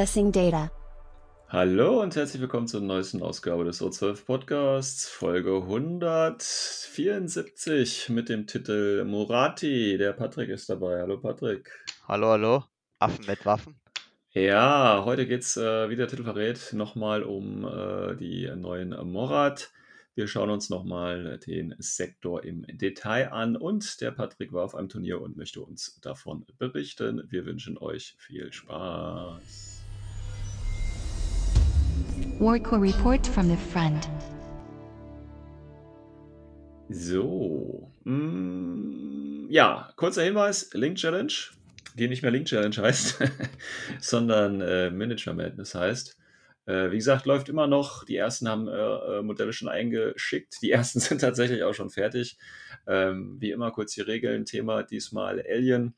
Accessing data. Hallo und herzlich willkommen zur neuesten Ausgabe des O12 Podcasts, Folge 174 mit dem Titel Murati. Der Patrick ist dabei. Hallo Patrick. Hallo, hallo. Affen mit Waffen. Ja, heute geht es, äh, wie der Titel verrät, nochmal um äh, die neuen Morat. Wir schauen uns nochmal den Sektor im Detail an und der Patrick war auf einem Turnier und möchte uns davon berichten. Wir wünschen euch viel Spaß. Warco report from the front. So, mm, ja, kurzer Hinweis, Link Challenge, die nicht mehr Link Challenge heißt, sondern äh, Manager Madness heißt. Äh, wie gesagt, läuft immer noch. Die ersten haben äh, äh, Modelle schon eingeschickt. Die ersten sind tatsächlich auch schon fertig. Ähm, wie immer kurz die Regeln. Thema diesmal Alien.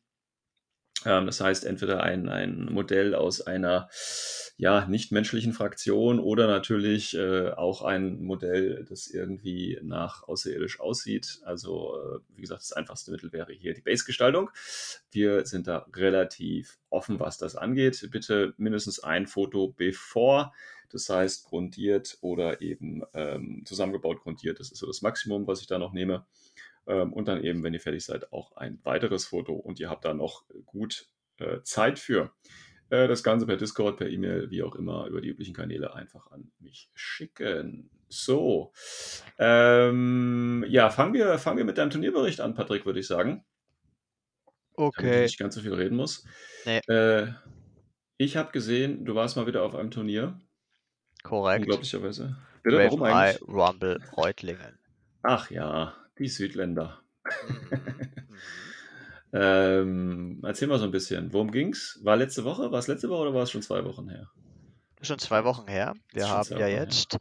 Ähm, das heißt, entweder ein, ein Modell aus einer ja, nichtmenschlichen Fraktion oder natürlich äh, auch ein Modell, das irgendwie nach außerirdisch aussieht. Also, äh, wie gesagt, das einfachste Mittel wäre hier die Base-Gestaltung. Wir sind da relativ offen, was das angeht. Bitte mindestens ein Foto bevor, das heißt grundiert oder eben ähm, zusammengebaut grundiert. Das ist so das Maximum, was ich da noch nehme. Ähm, und dann eben, wenn ihr fertig seid, auch ein weiteres Foto und ihr habt da noch gut äh, Zeit für. Äh, das Ganze per Discord, per E-Mail, wie auch immer, über die üblichen Kanäle einfach an mich schicken. So, ähm, ja, fangen wir, fangen wir mit deinem Turnierbericht an, Patrick, würde ich sagen. Damit ich Okay. nicht ganz so viel reden muss. Nee, Äh, ich habe gesehen, du warst mal wieder auf einem Turnier. korrekt. Unglaublicherweise. Bitte, warum eigentlich? Rumble Reutlingen. Ach ja, die Südländer. Mhm. Mhm. Ähm, erzähl mal so ein bisschen. Worum ging's? War letzte Woche? War es letzte Woche oder war es schon zwei Wochen her? Schon zwei Wochen her. Wir haben ja Wochen her. jetzt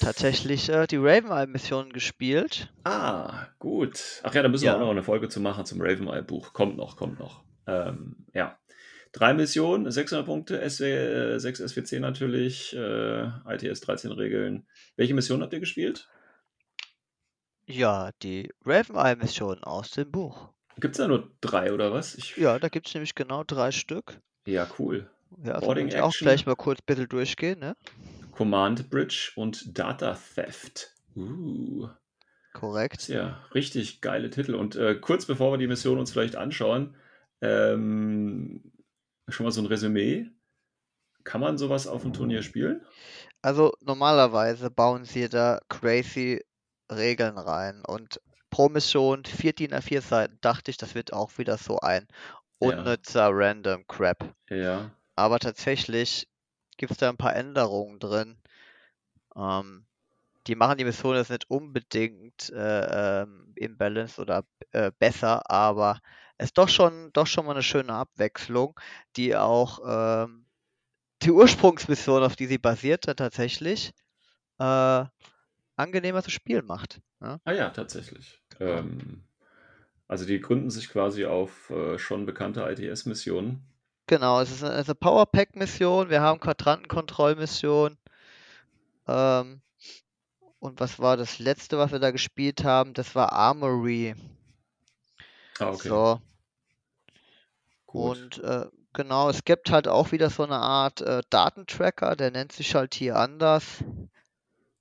tatsächlich äh, die Raven Eye Mission gespielt. Ah, gut. Ach ja, da müssen wir auch noch Ja, eine Folge zu machen zum Raveneye-Buch. Kommt noch, kommt noch. Ähm, ja. Drei Missionen, 600 Punkte, SW, äh, 6 SWC natürlich, äh, ITS 13 Regeln. Welche Mission habt ihr gespielt? Ja, die Raven Eye Mission aus dem Buch. Gibt es da nur drei oder was? Ich, Ja, da gibt es nämlich genau drei Stück. ja, cool. Ja, Boarding ich auch gleich mal kurz ein bisschen durchgehen, ne? Command Bridge und Data Theft. Uh. Korrekt. ja richtig geile Titel. Und äh, kurz bevor wir die Mission uns vielleicht anschauen, ähm, schon mal so ein Resümee. Kann man sowas auf dem Turnier spielen? Also normalerweise bauen sie da crazy Regeln rein und pro Mission vier DIN A4 Seiten dachte ich, das wird auch wieder so ein Ja, unnützer Random Crap. ja, Aber tatsächlich gibt es da ein paar Änderungen drin. Ähm, die machen die Mission jetzt nicht unbedingt äh, ähm, im Balance oder äh, besser, aber es ist doch schon, doch schon mal eine schöne Abwechslung, die auch ähm, die Ursprungsmission, auf die sie basierte, tatsächlich äh, angenehmer zu spielen macht. Ja, ah ja, tatsächlich. genau. Ähm, also die gründen sich quasi auf äh, schon bekannte ITS-Missionen. Genau, es ist eine, eine Powerpack-Mission, wir haben Quadrantenkontrollmission. Ähm, und was war das letzte, was wir da gespielt haben? Das war Armory. Ah, okay, So, gut. und äh, genau, es gibt halt auch wieder so eine Art äh, Datentracker, der nennt sich halt hier anders.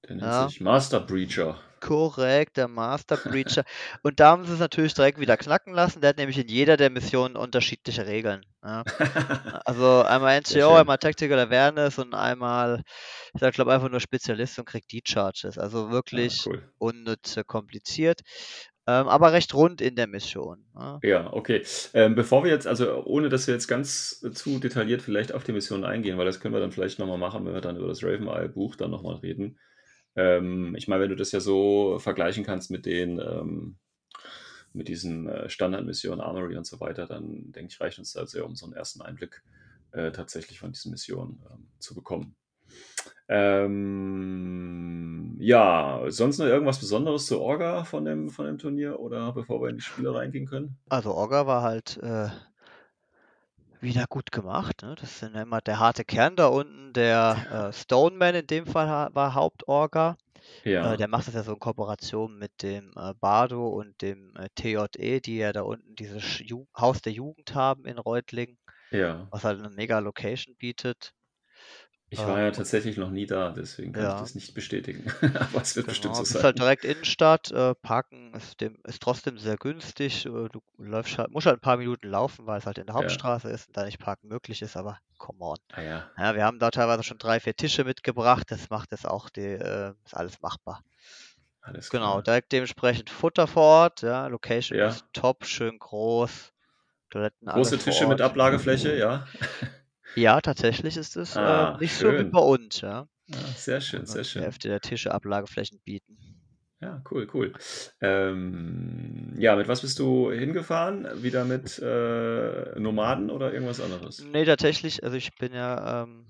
Der nennt Ja, sich Master Breacher. korrekt, der Master Breacher. Und da haben sie es natürlich direkt wieder knacken lassen. Der hat nämlich in jeder der Missionen unterschiedliche Regeln. Ja. Also einmal NCO, einmal Tactical Awareness und einmal, ich glaube einfach nur Spezialist und kriegt die Charges. Also Ah, wirklich cool. unnütz äh, kompliziert, ähm, aber recht rund in der Mission. Ja. Ja, okay. Ähm, bevor wir jetzt, also ohne dass wir jetzt ganz zu detailliert vielleicht auf die Mission eingehen, weil das können wir dann vielleicht nochmal machen, wenn wir dann über das Raveneye-Buch dann nochmal reden. Ähm, ich meine, wenn du das ja so vergleichen kannst mit den, ähm, mit diesen äh, Standardmissionen, Armory und so weiter, dann denke ich, reicht uns da sehr, um so einen ersten Einblick äh, tatsächlich von diesen Missionen ähm, zu bekommen. Ähm, ja, sonst noch irgendwas Besonderes zur Orga von dem, von dem Turnier oder bevor wir in die Spiele reingehen können? Also Orga war halt äh, wieder gut gemacht. Ne? Das sind immer der harte Kern da unten. Der äh, Stoneman in dem Fall war Hauptorga. Äh, Ja, der macht das ja so in Kooperation mit dem äh, Bardo und dem äh, TJE, die ja da unten dieses Ju Haus der Jugend haben in Reutlingen, ja. was halt eine mega Location bietet. Ich war ja Ähm, tatsächlich noch nie da, deswegen kann ich ja, das nicht bestätigen. Aber es wird bestimmt genau. so Bist halt sein. direkt Innenstadt. Äh, Parken ist, dem, ist trotzdem sehr günstig. Äh, du läufst halt, musst halt ein paar Minuten laufen, weil es halt in der Ja, Hauptstraße ist und da nicht parken möglich ist, aber come on. ah ja, Ja, wir haben da teilweise schon drei, vier Tische mitgebracht. Das macht es auch die, äh, ist alles machbar. alles Genau, klar. direkt dementsprechend Futter vor Ort. Ja, Location Ja, ist top, schön groß. Toiletten große Tische mit. Ablagefläche, ja. Ja, tatsächlich ist es äh, Ah, nicht so wie schön. bei uns, ja. Ah, sehr schön, sehr die schön. Hälfte der Tische Ablageflächen bieten. Ja, cool, cool. Ähm, ja, mit was bist du hingefahren? Wieder mit äh, Nomaden oder irgendwas anderes? Nee, tatsächlich, also ich bin ja, ähm,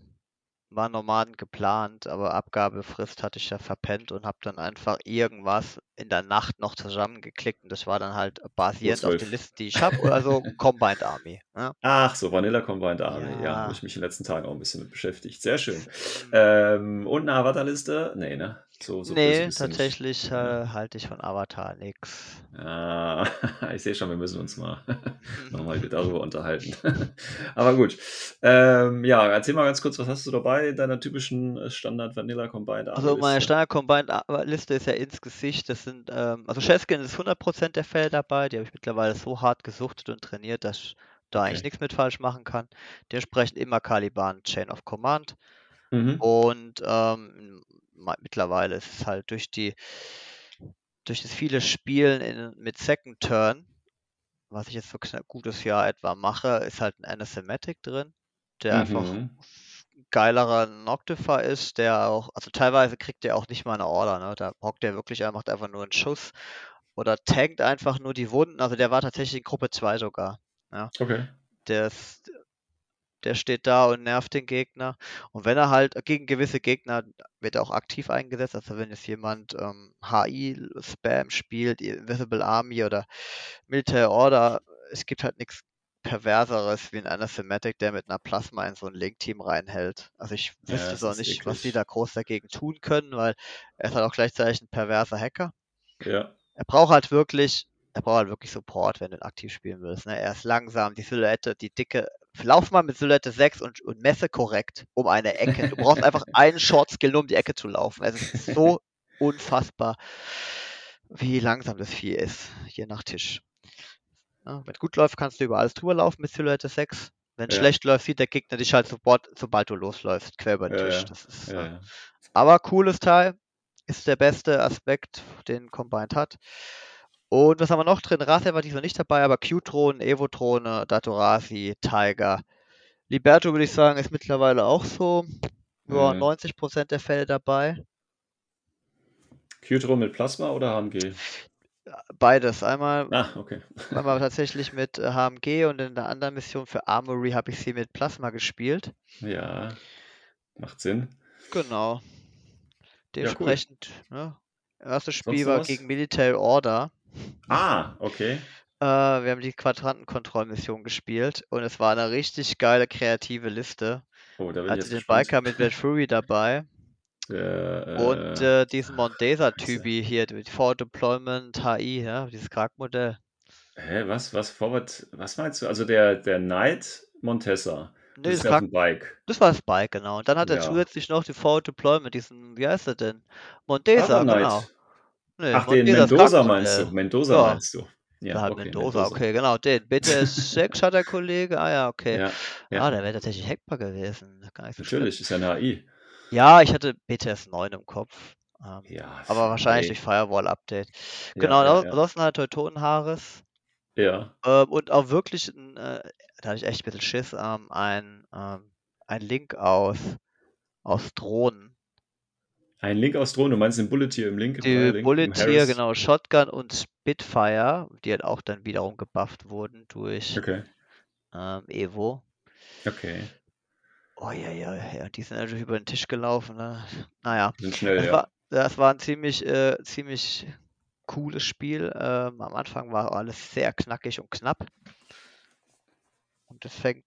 war Nomaden geplant, aber Abgabefrist hatte ich ja verpennt und habe dann einfach irgendwas in der Nacht noch zusammengeklickt und das war dann halt basierend auf den O12. Listen, die ich habe, also Combined Army. Ne? Ach so, Vanilla Combined Army. Ja, habe Ja, ich mich in den letzten Tagen auch ein bisschen mit beschäftigt. Sehr schön. mm, Ähm, und eine Avatar-Liste? Nee, ne? So, so nee, tatsächlich äh, halte ich von Avatar nix. Ah, ich sehe schon, wir müssen uns mal nochmal darüber unterhalten. Aber gut. Ähm, ja, erzähl mal ganz kurz, was hast du dabei in deiner typischen äh, Standard Vanilla Combined Army Also meine Liste? Standard Combined Liste ist ja ins Gesicht. Das sind, ähm, also Shellskin ist 100% der Fälle dabei. Die habe ich mittlerweile so hart gesuchtet und trainiert, dass ich da eigentlich Okay. nichts mit falsch machen kann. Dementsprechend immer Caliban Chain of Command. Mhm. Und ähm, mittlerweile ist es halt durch die, durch das viele Spielen in, mit Second Turn, was ich jetzt für ein gutes Jahr etwa mache, ist halt ein Anathematic drin, der einfach Mhm. ein geilerer Noctifer ist, der auch, also teilweise kriegt der auch nicht mal eine Order, ne? Da hockt der wirklich, er macht einfach nur einen Schuss oder tankt einfach nur die Wunden. Also der war tatsächlich in Gruppe 2 sogar. Ja. Okay. Der ist, der steht da und nervt den Gegner. Und wenn er halt gegen gewisse Gegner wird er auch aktiv eingesetzt. Also wenn jetzt jemand ähm, HI-Spam spielt, Invisible Army oder Military Order, es gibt halt nichts Perverseres wie ein Anathematic, der mit einer Plasma in so ein Link-Team reinhält. Also ich Ja, wüsste es so nicht, was die eklig. da groß dagegen tun können, weil er ist halt auch gleichzeitig ein perverser Hacker. Ja. Er braucht halt wirklich, er braucht halt wirklich Support, wenn du ihn aktiv spielen willst. Ne? Er ist langsam, die Silhouette, die dicke. Lauf mal mit Silhouette 6 und, und messe korrekt um eine Ecke. Du brauchst einfach einen Short-Skill, nur um die Ecke zu laufen. Es ist so unfassbar, wie langsam das Vieh ist, je nach Tisch. Ja, wenn gut läuft, kannst du über alles drüber laufen mit Silhouette 6. Wenn Ja. schlecht läuft, sieht der Gegner dich halt sofort, sobald du losläufst, quer über den Ja, Tisch. ist, äh, ja. aber cooles Teil. Ist der beste Aspekt, den Combined hat. Und was haben wir noch drin? Razer war diesmal nicht dabei, aber Q-Drohnen, Evo-Drohne, Datorasi, Tiger. Liberto würde ich sagen, ist mittlerweile auch so ja, Mhm. 90% der Fälle dabei. Q-Tron mit Plasma oder HMG? Beides. Einmal, Ah, okay. einmal tatsächlich mit äh, HMG und in der anderen Mission für Armory habe ich sie mit Plasma gespielt. Ja, macht Sinn. Genau. Ja, cool. Dementsprechend, ne? Erstes Spiel war was? gegen Military Order. Ah, okay. Äh, wir haben die Quadrantenkontrollmission gespielt und es war eine richtig geile kreative Liste. Oh, da bin ich Hatte jetzt den gespannt. Biker mit Red Fury dabei Der, und äh, äh, diesen Mondesa-Typi hier, die Forward Deployment HI, ja, dieses Charaktermodell. hä, was, was, Forward, was meinst du? Also der, der Knight Montessa. Nee, Das das, dem Bike. das war das Bike, genau. Und dann hat er Ja. zusätzlich noch die Forward Deployment, diesen, wie heißt er denn? Other Mondesa, genau. Nee, Ach, den Mendoza meinst du? Charaktermodell. Mendoza Ja. meinst du? Ja, halt okay, Mendoza, okay, genau, den. BTS 6 hat der Kollege, ah ja, okay. Ja, Ah, ja, der wäre tatsächlich hackbar gewesen. So schlimm. natürlich, ist ja eine AI. Ja, ich hatte BTS 9 im Kopf. Ähm, Ja, aber wahrscheinlich durch Firewall-Update. Genau, ja, ja, ansonsten halt Teutonenhaares. Ja, Ähm, und auch wirklich, ein, äh, da hatte ich echt ein bisschen Schiss, ähm, ein, ähm, ein Link aus, aus Drohnen. Ein Link aus Drohnen, du meinst den Bullet hier im Link? Die Link, Bullet im hier, Harris? genau, Shotgun und Spitfire, die halt auch dann wiederum gebufft wurden durch Okay, ähm, Evo. okay. Oh ja, ja, ja, die sind natürlich über den Tisch gelaufen. Ne? Naja, sind schnell, das ja. war, das war ein ziemlich, äh, ziemlich cooles Spiel. Ähm, am Anfang war alles sehr knackig und knapp. Und es fängt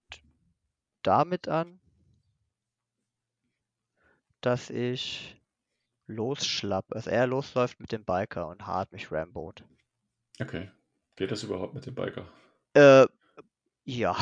damit an, dass ich losschlapp, also er losläuft mit dem Biker und hart mich rambot. Okay. Geht das überhaupt mit dem Biker? Äh, ja.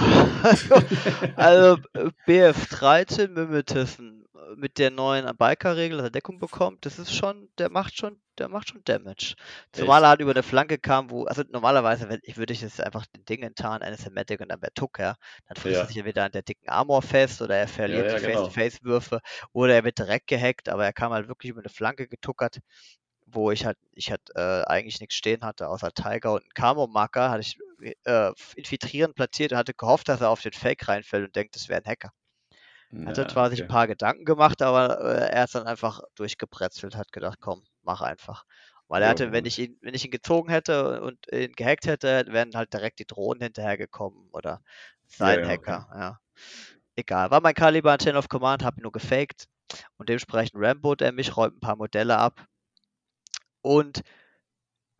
Also, also äh, BF13 Mimetissen mit der neuen Biker-Regel, dass er Deckung bekommt, das ist schon, der macht schon, der macht schon Damage. Zumal er halt über eine Flanke kam, wo, also normalerweise, wenn ich würde ich jetzt einfach den Ding enttarnen, eine Sematic und dann wäre Tuck, ja. Dann frisst Ja. er sich entweder an der dicken Armor fest oder er verliert ja, die genau. Face-to-Face-Würfe oder er wird direkt gehackt, aber er kam halt wirklich über eine Flanke getuckert, wo ich halt, ich halt äh, eigentlich nichts stehen hatte, außer Tiger und einen Camo-Marker, hatte ich äh, infiltrieren platziert und hatte gehofft, dass er auf den Fake reinfällt und denkt, das wäre ein Hacker. Hatte Ja, zwar sich ein okay. paar Gedanken gemacht, aber äh, er ist dann einfach durchgebrezelt, hat gedacht, komm, mach einfach. Weil er Ja, hatte, wenn ich ihn, wenn ich ihn gezogen hätte und ihn gehackt hätte, wären halt direkt die Drohnen hinterhergekommen oder sein ja, okay. Hacker, ja. Egal. War mein Caliber Chain of Command, hab ihn nur gefaked und dementsprechend Rambo er mich, räumt ein paar Modelle ab und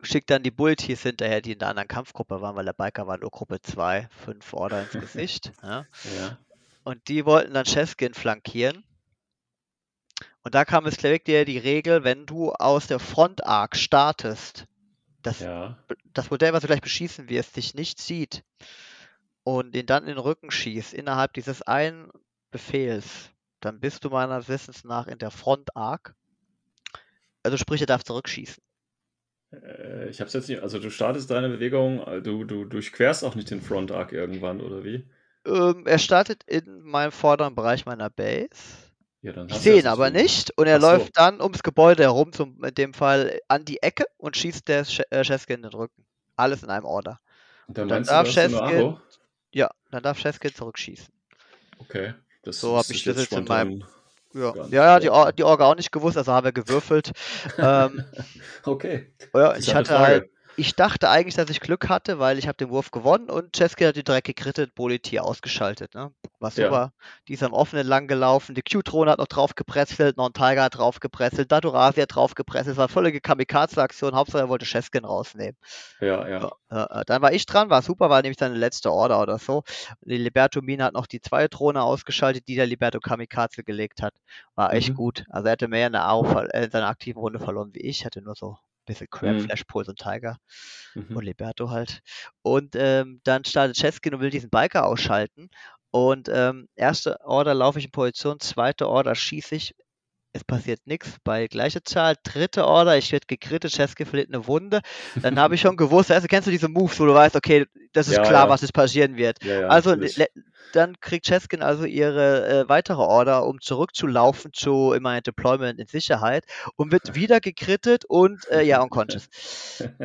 schickt dann die Bulties hinterher, die in der anderen Kampfgruppe waren, weil der Biker war nur Gruppe 2, fünf Order ins Gesicht. Ja. Ja. Und die wollten dann Cheskin flankieren. Und da kam es direkt dir die Regel, wenn du aus der Front Arc startest, das, Ja. das Modell, was du gleich beschießen wirst, dich nicht sieht und ihn dann in den Rücken schießt, innerhalb dieses einen Befehls, dann bist du meiner Wissens nach in der Front Arc. Also sprich, er darf zurückschießen. Äh, Ich hab's jetzt nicht. Also du startest deine Bewegung, äh, du, du durchquerst auch nicht den Front Arc irgendwann, oder wie? Ähm, er startet in meinem vorderen Bereich meiner Base. Ja, dann Ich sehe ihn aber nicht und er so. läuft dann ums Gebäude herum, zum, in dem Fall an die Ecke und schießt der äh, Cheskin in den Rücken. Alles in einem Order. Und dann Und dann darf Cheskin-? Ja, dann darf Cheskin zurückschießen. Okay. Das So hab wusste ich das jetzt in meinem-. Ja, ja, ja die, Or die Orga auch nicht gewusst, also haben wir gewürfelt. ähm, Okay. ja, ich hatte Frage. halt, ich dachte eigentlich, dass ich Glück hatte, weil ich habe den Wurf gewonnen und Cheskin hat die direkt gekrittet, Boletier ausgeschaltet. Ne? War Ja. super. Die ist am offenen lang gelaufen, die Q-Drohne hat noch drauf gepresselt, Non Tiger hat drauf gepresselt, Dadurasi hat drauf gepresselt, es war völlige Kamikaze-Aktion, Hauptsache er wollte Cheskin rausnehmen. Ja, ja. Ja, äh, dann war ich dran, war super, war nämlich seine letzte Order oder so. Die Liberto Mine hat noch die zweite Drohne ausgeschaltet, die der Liberto Kamikaze gelegt hat. War echt Mhm. gut. Also er hatte mehr in, der ver- äh, in seiner aktiven Runde verloren wie ich. Hatte nur so bisschen Crap, Mhm. Flash, Pulse und Tiger Mhm. und Liberto halt. Und ähm, dann startet Cheskin und will diesen Biker ausschalten. Und ähm, erste Order laufe ich in Position, zweite Order schieße ich. Es passiert nichts bei gleicher Zahl. Dritte Order, ich werde gekrittet, Cheskin verliert eine Wunde. Dann habe ich schon gewusst, also kennst du diese Moves, wo du weißt, okay, das ist Ja, klar, ja. was jetzt passieren wird. Ja, also dann kriegt Cheskin also ihre äh, weitere Order, um zurückzulaufen zu immer Deployment in Sicherheit und wird wieder gekrittet und äh, ja, unconscious.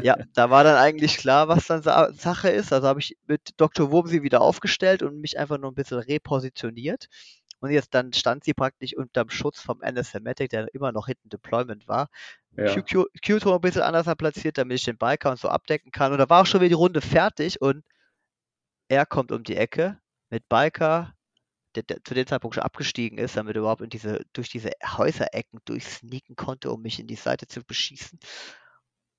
Ja, da war dann eigentlich klar, was dann Sa Sache ist. Also habe ich mit Dr. Wurmsi wieder aufgestellt und mich einfach nur ein bisschen repositioniert. Und jetzt dann stand sie praktisch unterm Schutz vom NSMatic, der immer noch hinten Deployment war. Ja. QQ Q-Tor ein bisschen anders platziert, damit ich den Biker und so abdecken kann. Und da war auch schon wieder die Runde fertig und er kommt um die Ecke mit Biker, der, der zu dem Zeitpunkt schon abgestiegen ist, damit er überhaupt in diese, durch diese Häuserecken durchsneaken konnte, um mich in die Seite zu beschießen.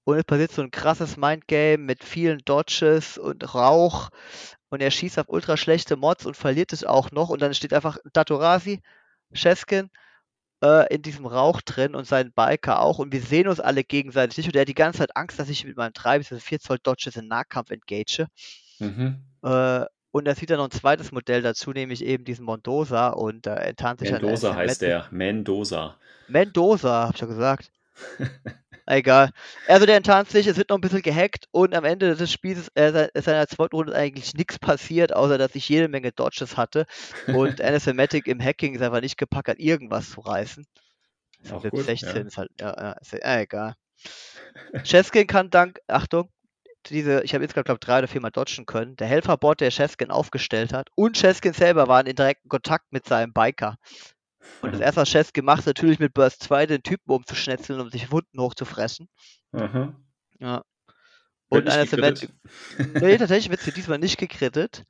Und es passiert so ein krasses Mindgame mit vielen Dodges und Rauch. Und er schießt auf ultra schlechte Mods und verliert es auch noch. Und dann steht einfach Datorasi, Cheskin, äh, in diesem Rauch drin und sein Biker auch. Und wir sehen uns alle gegenseitig nicht. Und er hat die ganze Zeit Angst, dass ich mit meinem 3 bis 4 Zoll Dodges in Nahkampf engage. Mhm. Äh, und da sieht er noch ein zweites Modell dazu, nämlich eben diesen Mondoza. Und äh, enttarnt sich Mendoza heißt der. Mendoza. Mendoza, hab ich ja gesagt. Egal. Also der enttarnt sich, es wird noch ein bisschen gehackt und am Ende des Spiels, äh, se- seiner zweiten Runde ist eigentlich nichts passiert, außer dass ich jede Menge Dodges hatte und NSMatic im Hacking ist einfach nicht gepackt hat, irgendwas zu reißen. Auch gut, 16 ja. ist halt, ja, ja, ist, ja egal. Cheskin kann dank, Achtung, diese, ich habe insgesamt, glaube drei oder viermal dodgen können. Der Helferbot, der Cheskin aufgestellt hat und Cheskin selber waren in direkten Kontakt mit seinem Biker. Und das erste, was Chess gemacht hat, natürlich mit Burst 2 den Typen umzuschnetzeln, um sich Wunden hochzufressen. Aha. Ja. Und eines gekrittet? Nee, tatsächlich wird sie diesmal nicht gekrittet.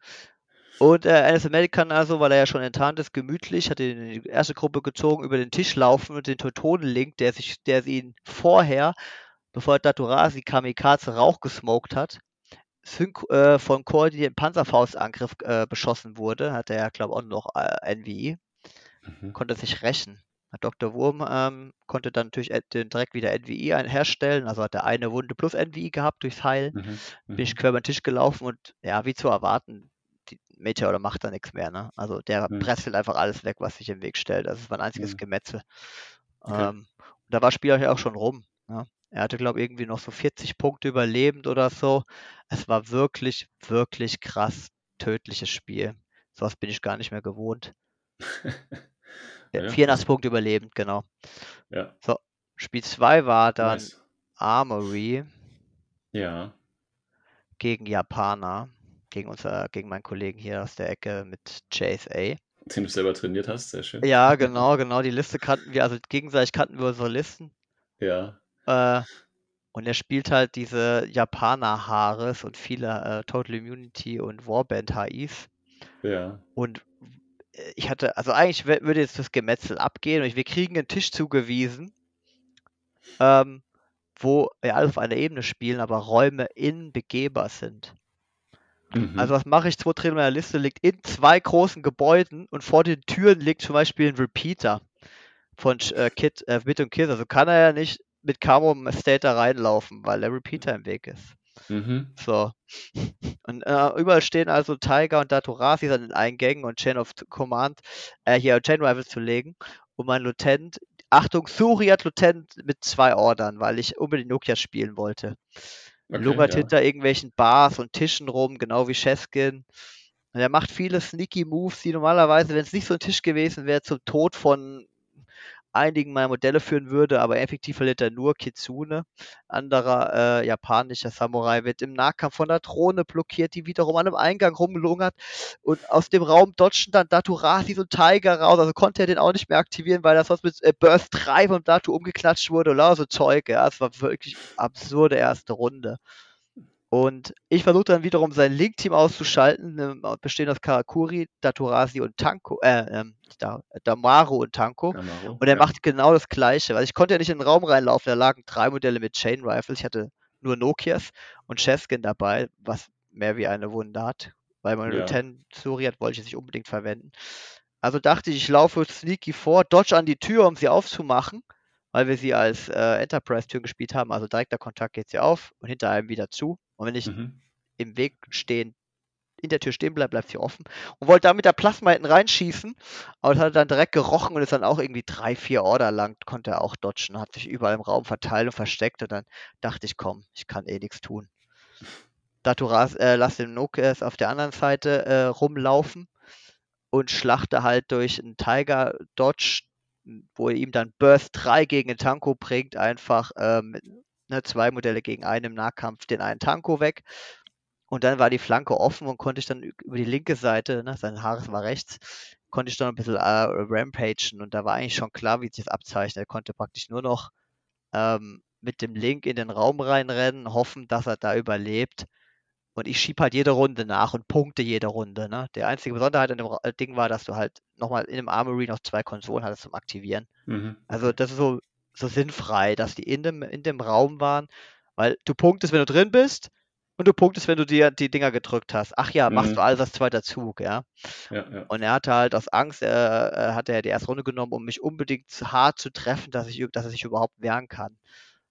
Und äh, NSML kann also, weil er ja schon enttarnt ist, gemütlich, hat ihn in die erste Gruppe gezogen, über den Tisch laufen und den Teutonen-Link, der sich, der ihn vorher, bevor Daturasi Kamikaze Rauch gesmoked hat, äh, von koordinierten Panzerfaustangriff äh, beschossen wurde, hat er ja, glaube ich, auch noch äh, NVI, Mhm. konnte sich rächen. Dr. Wurm ähm, konnte dann natürlich den- direkt wieder NVI herstellen, also hat er eine Wunde plus NVI gehabt durchs Heilen Mhm. bin ich Mhm. quer über den Tisch gelaufen und ja, wie zu erwarten, die Meteor macht da nichts mehr, ne? Also der Mhm. presselt einfach alles weg, was sich im Weg stellt. Also es war ein einziges Mhm. Gemetzel. Okay. Ähm, und da war das Spiel ja auch schon rum. Ne? Er hatte, glaube ich, irgendwie noch so 40 Punkte überlebend oder so. Es war wirklich, wirklich krass tödliches Spiel. Sowas bin ich gar nicht mehr gewohnt. Ja, Ja, 84 Punkte überlebend, genau. Ja, Spiel 2 war dann nice. Armory Ja. gegen Japaner, gegen unser, gegen meinen Kollegen hier aus der Ecke mit Chase A. Den du selber trainiert hast, sehr schön. Ja, genau, genau. Die Liste kannten wir, also gegenseitig kannten wir unsere Listen. Ja. Äh, und er spielt halt diese Japaner Haares und viele äh, Total Immunity und Warband HIs. Ja. Und ich hatte, also eigentlich würde jetzt das Gemetzel abgehen und wir kriegen einen Tisch zugewiesen, ähm, wo wir alle auf einer Ebene spielen, aber Räume innen begehbar sind. Mhm. Also was mache ich? Zwei Drittel meiner Liste liegt in zwei großen Gebäuden und vor den Türen liegt zum Beispiel ein Repeater von äh, Kit, äh, Bit und Kit. Also kann er ja nicht mit Camo State da reinlaufen, weil der Repeater im Weg ist. Mhm. So. Und äh, überall stehen also Tiger und Datorasi an den Eingängen und Chain of Command, äh, hier Chain Rifles zu legen. Und mein Lieutenant, Achtung, Suriat Lieutenant mit zwei Ordern, weil ich unbedingt Nokia spielen wollte. Okay, lungert ja. hinter irgendwelchen Bars und Tischen rum, genau wie Cheskin. Und er macht viele sneaky Moves, die normalerweise, wenn es nicht so ein Tisch gewesen wäre, zum Tod von einigen meiner Modelle führen würde, aber effektiv verliert er nur Kitsune. Anderer äh, japanischer Samurai wird im Nahkampf von der Drohne blockiert, die wiederum an einem Eingang rumlungert und aus dem Raum dodgen dann Daturasi und Tiger raus, also konnte er den auch nicht mehr aktivieren, weil das was mit äh, Burst 3 vom Datu umgeklatscht wurde oder so Zeug, ja, es war wirklich absurde erste Runde. Und ich versuche dann wiederum sein Link-Team auszuschalten, ähm, bestehend aus Karakuri, Daturasi und Tanko, äh, ähm, da, Damaru und Tanko. Camaro, Und er ja. macht genau das Gleiche, weil ich konnte ja nicht in den Raum reinlaufen, da lagen drei Modelle mit Chain Rifles, ich hatte nur Nokias und Cheskin dabei, was mehr wie eine Wunde hat, weil mein Ja. Lieutenant Suriat wollte ich nicht unbedingt verwenden. Also dachte ich, ich laufe sneaky vor, dodge an die Tür, um sie aufzumachen, weil wir sie als äh, Enterprise-Türen gespielt haben, also direkter Kontakt geht sie auf und hinter einem wieder zu. Und wenn ich Mhm. im Weg stehen, in der Tür stehen bleibt, bleibt sie offen. Und wollte da mit der Plasma hinten reinschießen, aber das hat er dann direkt gerochen und ist dann auch irgendwie drei, vier Order lang, konnte er auch dodgen, hat sich überall im Raum verteilt und versteckt und dann dachte ich, komm, ich kann eh nichts tun. Daturas, äh, lass den Nokias auf der anderen Seite äh, rumlaufen und schlachte halt durch einen Tiger Dodge, wo er ihm dann Burst 3 gegen den Tanko bringt, einfach ähm, ne, zwei Modelle gegen einen im Nahkampf, den einen Tanko weg. Und dann war die Flanke offen und konnte ich dann über die linke Seite, ne, sein Haares war rechts, konnte ich dann ein bisschen äh, rampagen und da war eigentlich schon klar, wie sich das abzeichnet. Er konnte praktisch nur noch ähm, mit dem Link in den Raum reinrennen, hoffen, dass er da überlebt. Und ich schieb halt jede Runde nach und punkte jede Runde. Ne? Die einzige Besonderheit an dem Ding war, dass du halt nochmal in dem Armory noch zwei Konsolen hattest zum Aktivieren. Mhm. Also das ist so, so sinnfrei, dass die in dem, in dem Raum waren, weil du punktest, wenn du drin bist und du punktest, wenn du dir die Dinger gedrückt hast. Ach ja, machst Mhm. du alles als zweiter Zug, ja. Ja, ja. Und er hatte halt aus Angst, äh, hatte er die erste Runde genommen, um mich unbedingt zu hart zu treffen, dass, ich, dass er sich überhaupt wehren kann.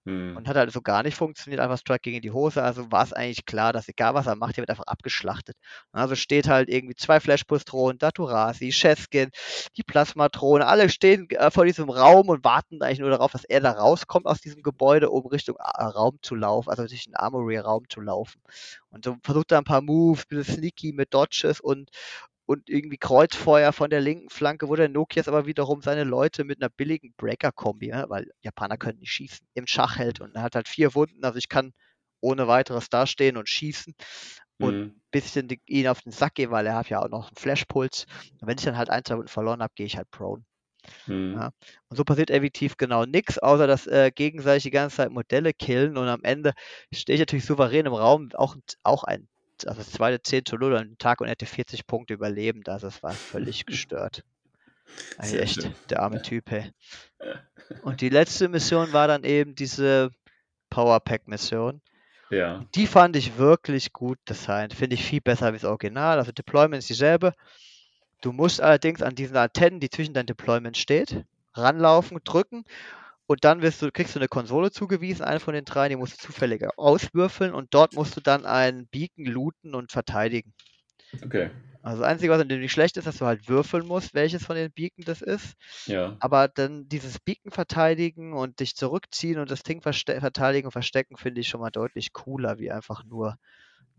Mhm. Und hat halt so gar nicht funktioniert, einfach Strike gegen die Hose. Also war es eigentlich klar, dass egal was er macht, der wird einfach abgeschlachtet. Also steht halt irgendwie zwei Flashpulse-Drohnen, Daturasi, Cheskin, die Plasmadrohne, alle stehen äh, vor diesem Raum und warten eigentlich nur darauf, dass er da rauskommt aus diesem Gebäude, um Richtung äh, Raum zu laufen, also durch den Armory-Raum zu laufen. Und so versucht er ein paar Moves, ein bisschen sneaky mit Dodges und und irgendwie Kreuzfeuer von der linken Flanke, wo der Nokias aber wiederum seine Leute mit einer billigen Breaker-Kombi, weil Japaner können nicht schießen, im Schach hält und er hat halt vier Wunden, also ich kann ohne weiteres dastehen und schießen und ein Mhm. bisschen die, ihn auf den Sack gehen, weil er hat ja auch noch einen Flashpuls. Und wenn ich dann halt ein, zwei Wunden verloren habe, gehe ich halt prone. Mhm. Ja. Und so passiert effektiv genau nichts, außer dass äh, gegenseitig die ganze Zeit Modelle killen und am Ende stehe ich natürlich souverän im Raum, auch, auch ein, also das zweite 10 zu 0 an dem Tag und hätte 40 Punkte überlebt, also es war völlig gestört. Sehr echt schön. der arme Typ, hey. Und die letzte Mission war dann eben diese Powerpack-Mission. Ja. Die fand ich wirklich gut designt. Finde ich viel besser wie das Original. Also Deployment ist dieselbe. Du musst allerdings an diesen Antennen, die zwischen deinem Deployment steht, ranlaufen, drücken und dann wirst du, kriegst du eine Konsole zugewiesen, eine von den drei, die musst du zufällig auswürfeln und dort musst du dann einen Beacon looten und verteidigen. Okay. Also das Einzige, was nicht schlecht ist, dass du halt würfeln musst, welches von den Beacon das ist. Ja. Aber dann dieses Beacon verteidigen und dich zurückziehen und das Ding verteidigen und verstecken, finde ich schon mal deutlich cooler, wie einfach nur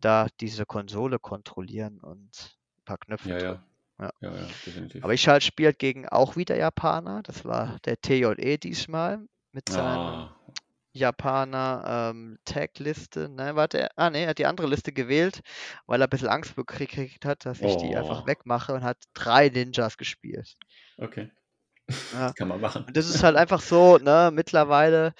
da diese Konsole kontrollieren und ein paar Knöpfe Ja, drücken. ja. Ja. Ja, ja, definitiv. Aber ich halt spielt gegen auch wieder Japaner. Das war der TJE diesmal mit seinem ah, Japaner ähm, Tag-Liste. Nein, warte, er- ah ne, er hat die andere Liste gewählt, weil er ein bisschen Angst gekriegt hat, dass ich die einfach Oh. wegmache und hat drei Ninjas gespielt. okay. Ja. Kann man machen. Und das ist halt einfach so, ne, mittlerweile,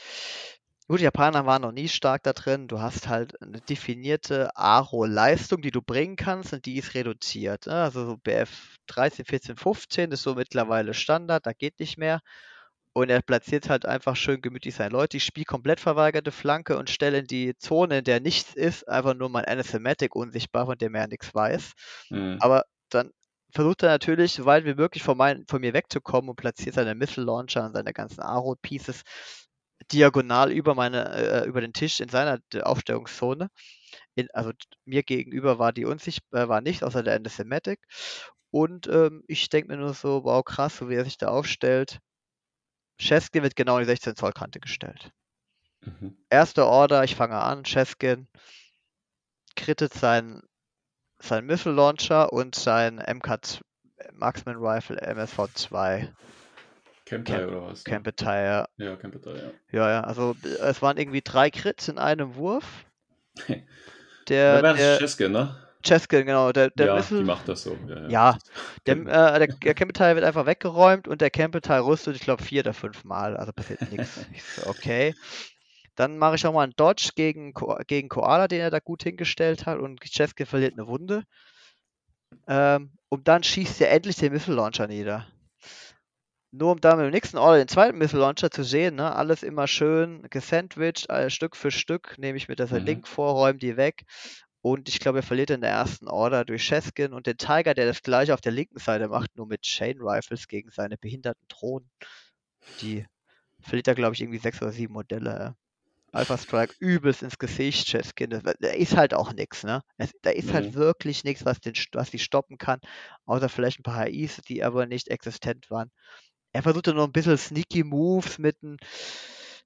gut, die Japaner waren noch nie stark da drin. Du hast halt eine definierte Aro-Leistung, die du bringen kannst und die ist reduziert. Ne? Also so BF 13, 14, 15 ist so mittlerweile Standard, da geht nicht mehr. Und er platziert halt einfach schön gemütlich seine Leute. Ich spiele komplett verweigerte Flanke und stelle in die Zone, in der nichts ist, einfach nur mein Anathematic unsichtbar, von dem er nichts weiß. Mhm. Aber dann versucht er natürlich, so weit wie möglich von, mein, von mir wegzukommen und platziert seine Missile Launcher und seine ganzen Aro-Pieces diagonal über meine, äh, über den Tisch in seiner D- Aufstellungszone. In, also mir gegenüber war die unsichtbar, war nicht, außer der Anathematic. Und ähm, ich denke mir nur so, wow, krass, so wie er sich da aufstellt. Cheskin wird genau in die 16 Zoll Kante gestellt. Mhm. Erste Order, ich fange an, Cheskin krittet sein, sein Missile Launcher und sein MK Marksman Rifle MSV2 Campai Camp- oder was? ne? Campetire. Ja, Campai, ja. Ja, ja, also äh, es waren irgendwie drei Crits in einem Wurf. Da Der, wäre der es Cheskin, ne? Cheskin, genau, der, der ja, Missile, die macht das so. Ja, ja. Ja, der, äh, der, der Campbell-Teil wird einfach weggeräumt und der Campbell-Teil rüstet, ich glaube, vier oder fünf Mal. Also passiert nichts. Ich so, okay. Dann mache ich auch mal einen Dodge gegen, Ko gegen Koala, den er da gut hingestellt hat und Cheskin verliert eine Wunde. Ähm, und dann schießt er endlich den Missile Launcher nieder. Nur um dann mit dem nächsten Order den zweiten Missile Launcher zu sehen, ne? alles immer schön gesandwiched, äh, Stück für Stück, nehme ich mir das Mhm. Link vor, räume die weg. Und ich glaube, er verliert in der ersten Order durch Cheskin und den Tiger, der das gleiche auf der linken Seite macht, nur mit Chain Rifles gegen seine behinderten Drohnen. Die verliert er, glaube ich, irgendwie sechs oder sieben Modelle. Alpha Strike übelst ins Gesicht, Cheskin. Da ist halt auch nichts, ne? Da ist halt Mhm. wirklich nichts, was, den, was die stoppen kann. Außer vielleicht ein paar HIs, die aber nicht existent waren. Er versuchte noch ein bisschen sneaky Moves mit einem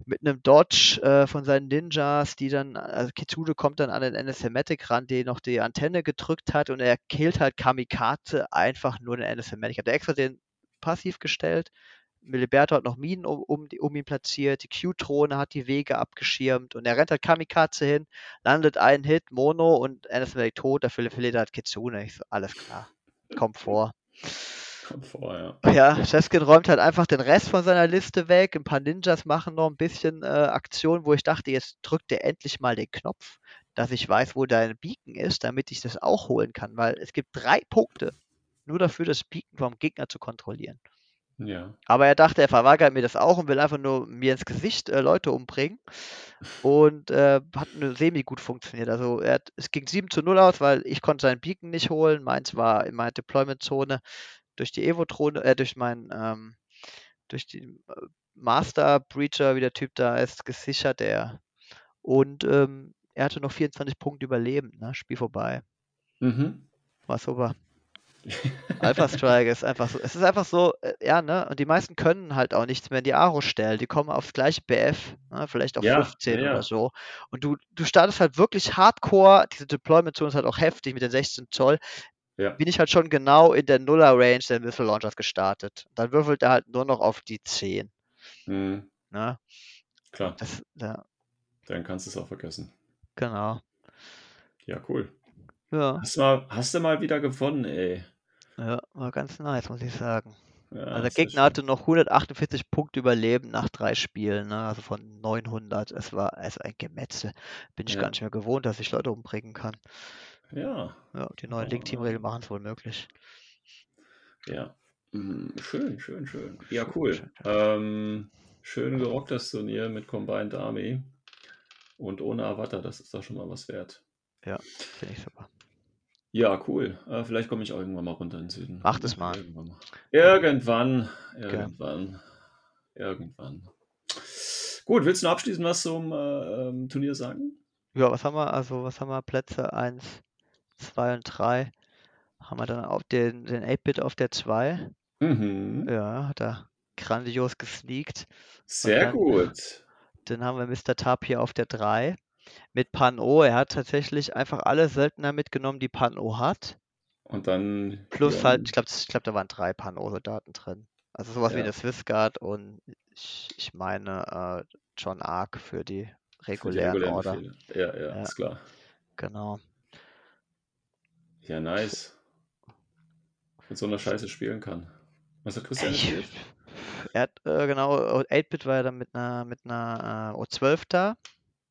mit einem Dodge äh, von seinen Ninjas, die dann, also Kitsune kommt dann an den Anathematic ran, der noch die Antenne gedrückt hat und er killt halt Kamikaze einfach nur den Anathematic. Hat er extra den passiv gestellt. Miliberto hat noch Minen um, um, um ihn platziert, die Q-Drohne hat die Wege abgeschirmt und er rennt halt Kamikaze hin, landet einen Hit, Mono und Anathematic tot, dafür verliert er halt Kitsune. Ich so, alles klar, kommt vor. Kommt vor, ja. Ja, räumt halt einfach den Rest von seiner Liste weg. Ein paar Ninjas machen noch ein bisschen äh, Aktion, wo ich dachte, jetzt drückt er endlich mal den Knopf, dass ich weiß, wo dein Beacon ist, damit ich das auch holen kann, weil es gibt drei Punkte nur dafür, das Beacon vom Gegner zu kontrollieren. Ja. Aber er dachte, er verweigert mir das auch und will einfach nur mir ins Gesicht äh, Leute umbringen. Und äh, hat nur semi gut funktioniert. Also hat, es ging 7 zu 0 aus, weil ich konnte seinen Beacon nicht holen. Meins war in meiner Deployment-Zone durch die Evo-Drohne, äh, durch meinen, ähm, durch die äh, Master Breacher, wie der Typ da ist, gesichert er. Und ähm, er hatte noch 24 Punkte überleben, ne? Spiel vorbei. Mhm. War super. Alpha Strike ist einfach so, es ist einfach so, äh, ja, ne? Und die meisten können halt auch nichts mehr in die Aro stellen. Die kommen aufs gleiche BF, ne? vielleicht auf Ja, 15 ja, ja. oder so. Und du, du startest halt wirklich hardcore. Diese Deployment-Zone ist halt auch heftig mit den 16 Zoll. Ja. Bin ich halt schon genau in der Nuller-Range der Missile Launchers gestartet. Dann würfelt er halt nur noch auf die 10. Mhm. Ne? Klar, Das, ja, dann kannst du es auch vergessen. genau. Ja, cool. Ja, Hast du mal, hast du mal wieder gewonnen, ey. ja, war ganz nice, muss ich sagen. Ja, Also der Gegner hatte noch 148 Punkte Überleben nach drei Spielen, ne? also von 900. Es war also ein Gemetzel. Bin ich Ja. gar nicht mehr gewohnt, dass ich Leute umbringen kann. Schön. Ja, Ja, die neuen Link-Team-Regeln machen es wohl möglich. ja. Mhm, Schön, schön, schön. Ja, Schön, cool. schön, Ähm, schön gerockt das Turnier mit Combined Army. Und ohne Avatar, das ist doch schon mal was wert. Finde ich super. Ja, cool. Äh, vielleicht komme ich auch irgendwann mal runter in den Süden. Macht es mal. Irgendwann mal. Irgendwann. Irgendwann. Irgendwann. Gut, willst du noch abschließend was zum äh, ähm, Turnier sagen? Ja, was haben wir? Also, was haben wir? Plätze 1, 2 und 3. Haben wir dann auf den, den 8-Bit auf der 2. Mhm. Ja, hat er grandios gesneakt. Sehr dann- gut. Dann haben wir Mr. Tapir auf der 3 mit Pan-O. Er hat tatsächlich einfach alle Söldner mitgenommen, die Pan-O hat. Und dann. Plus ja, halt, ich glaube, glaub, da waren drei Pan-O-Soldaten drin. Also sowas wie Ja. eine Swiss Guard und ich, ich meine äh, John Ark für die für die regulären regulären Order. Befehle. Ja, ja, Ja. ist klar. Genau. Ja, nice. Mit so einer Scheiße spielen kann. Was hat Christian erzählt? er hat, äh, genau, 8-Bit war ja dann mit einer, mit einer äh, O12 da.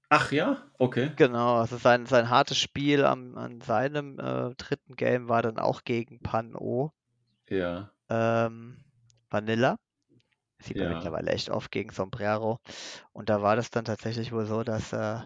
Ach ja? Okay. Genau, also sein, sein hartes Spiel am, an seinem äh, dritten Game war dann auch gegen Pan-O. Ja. ähm, Vanilla. Sieht man Ja. mittlerweile echt oft gegen Sombrero. Und da war das dann tatsächlich wohl so, dass äh,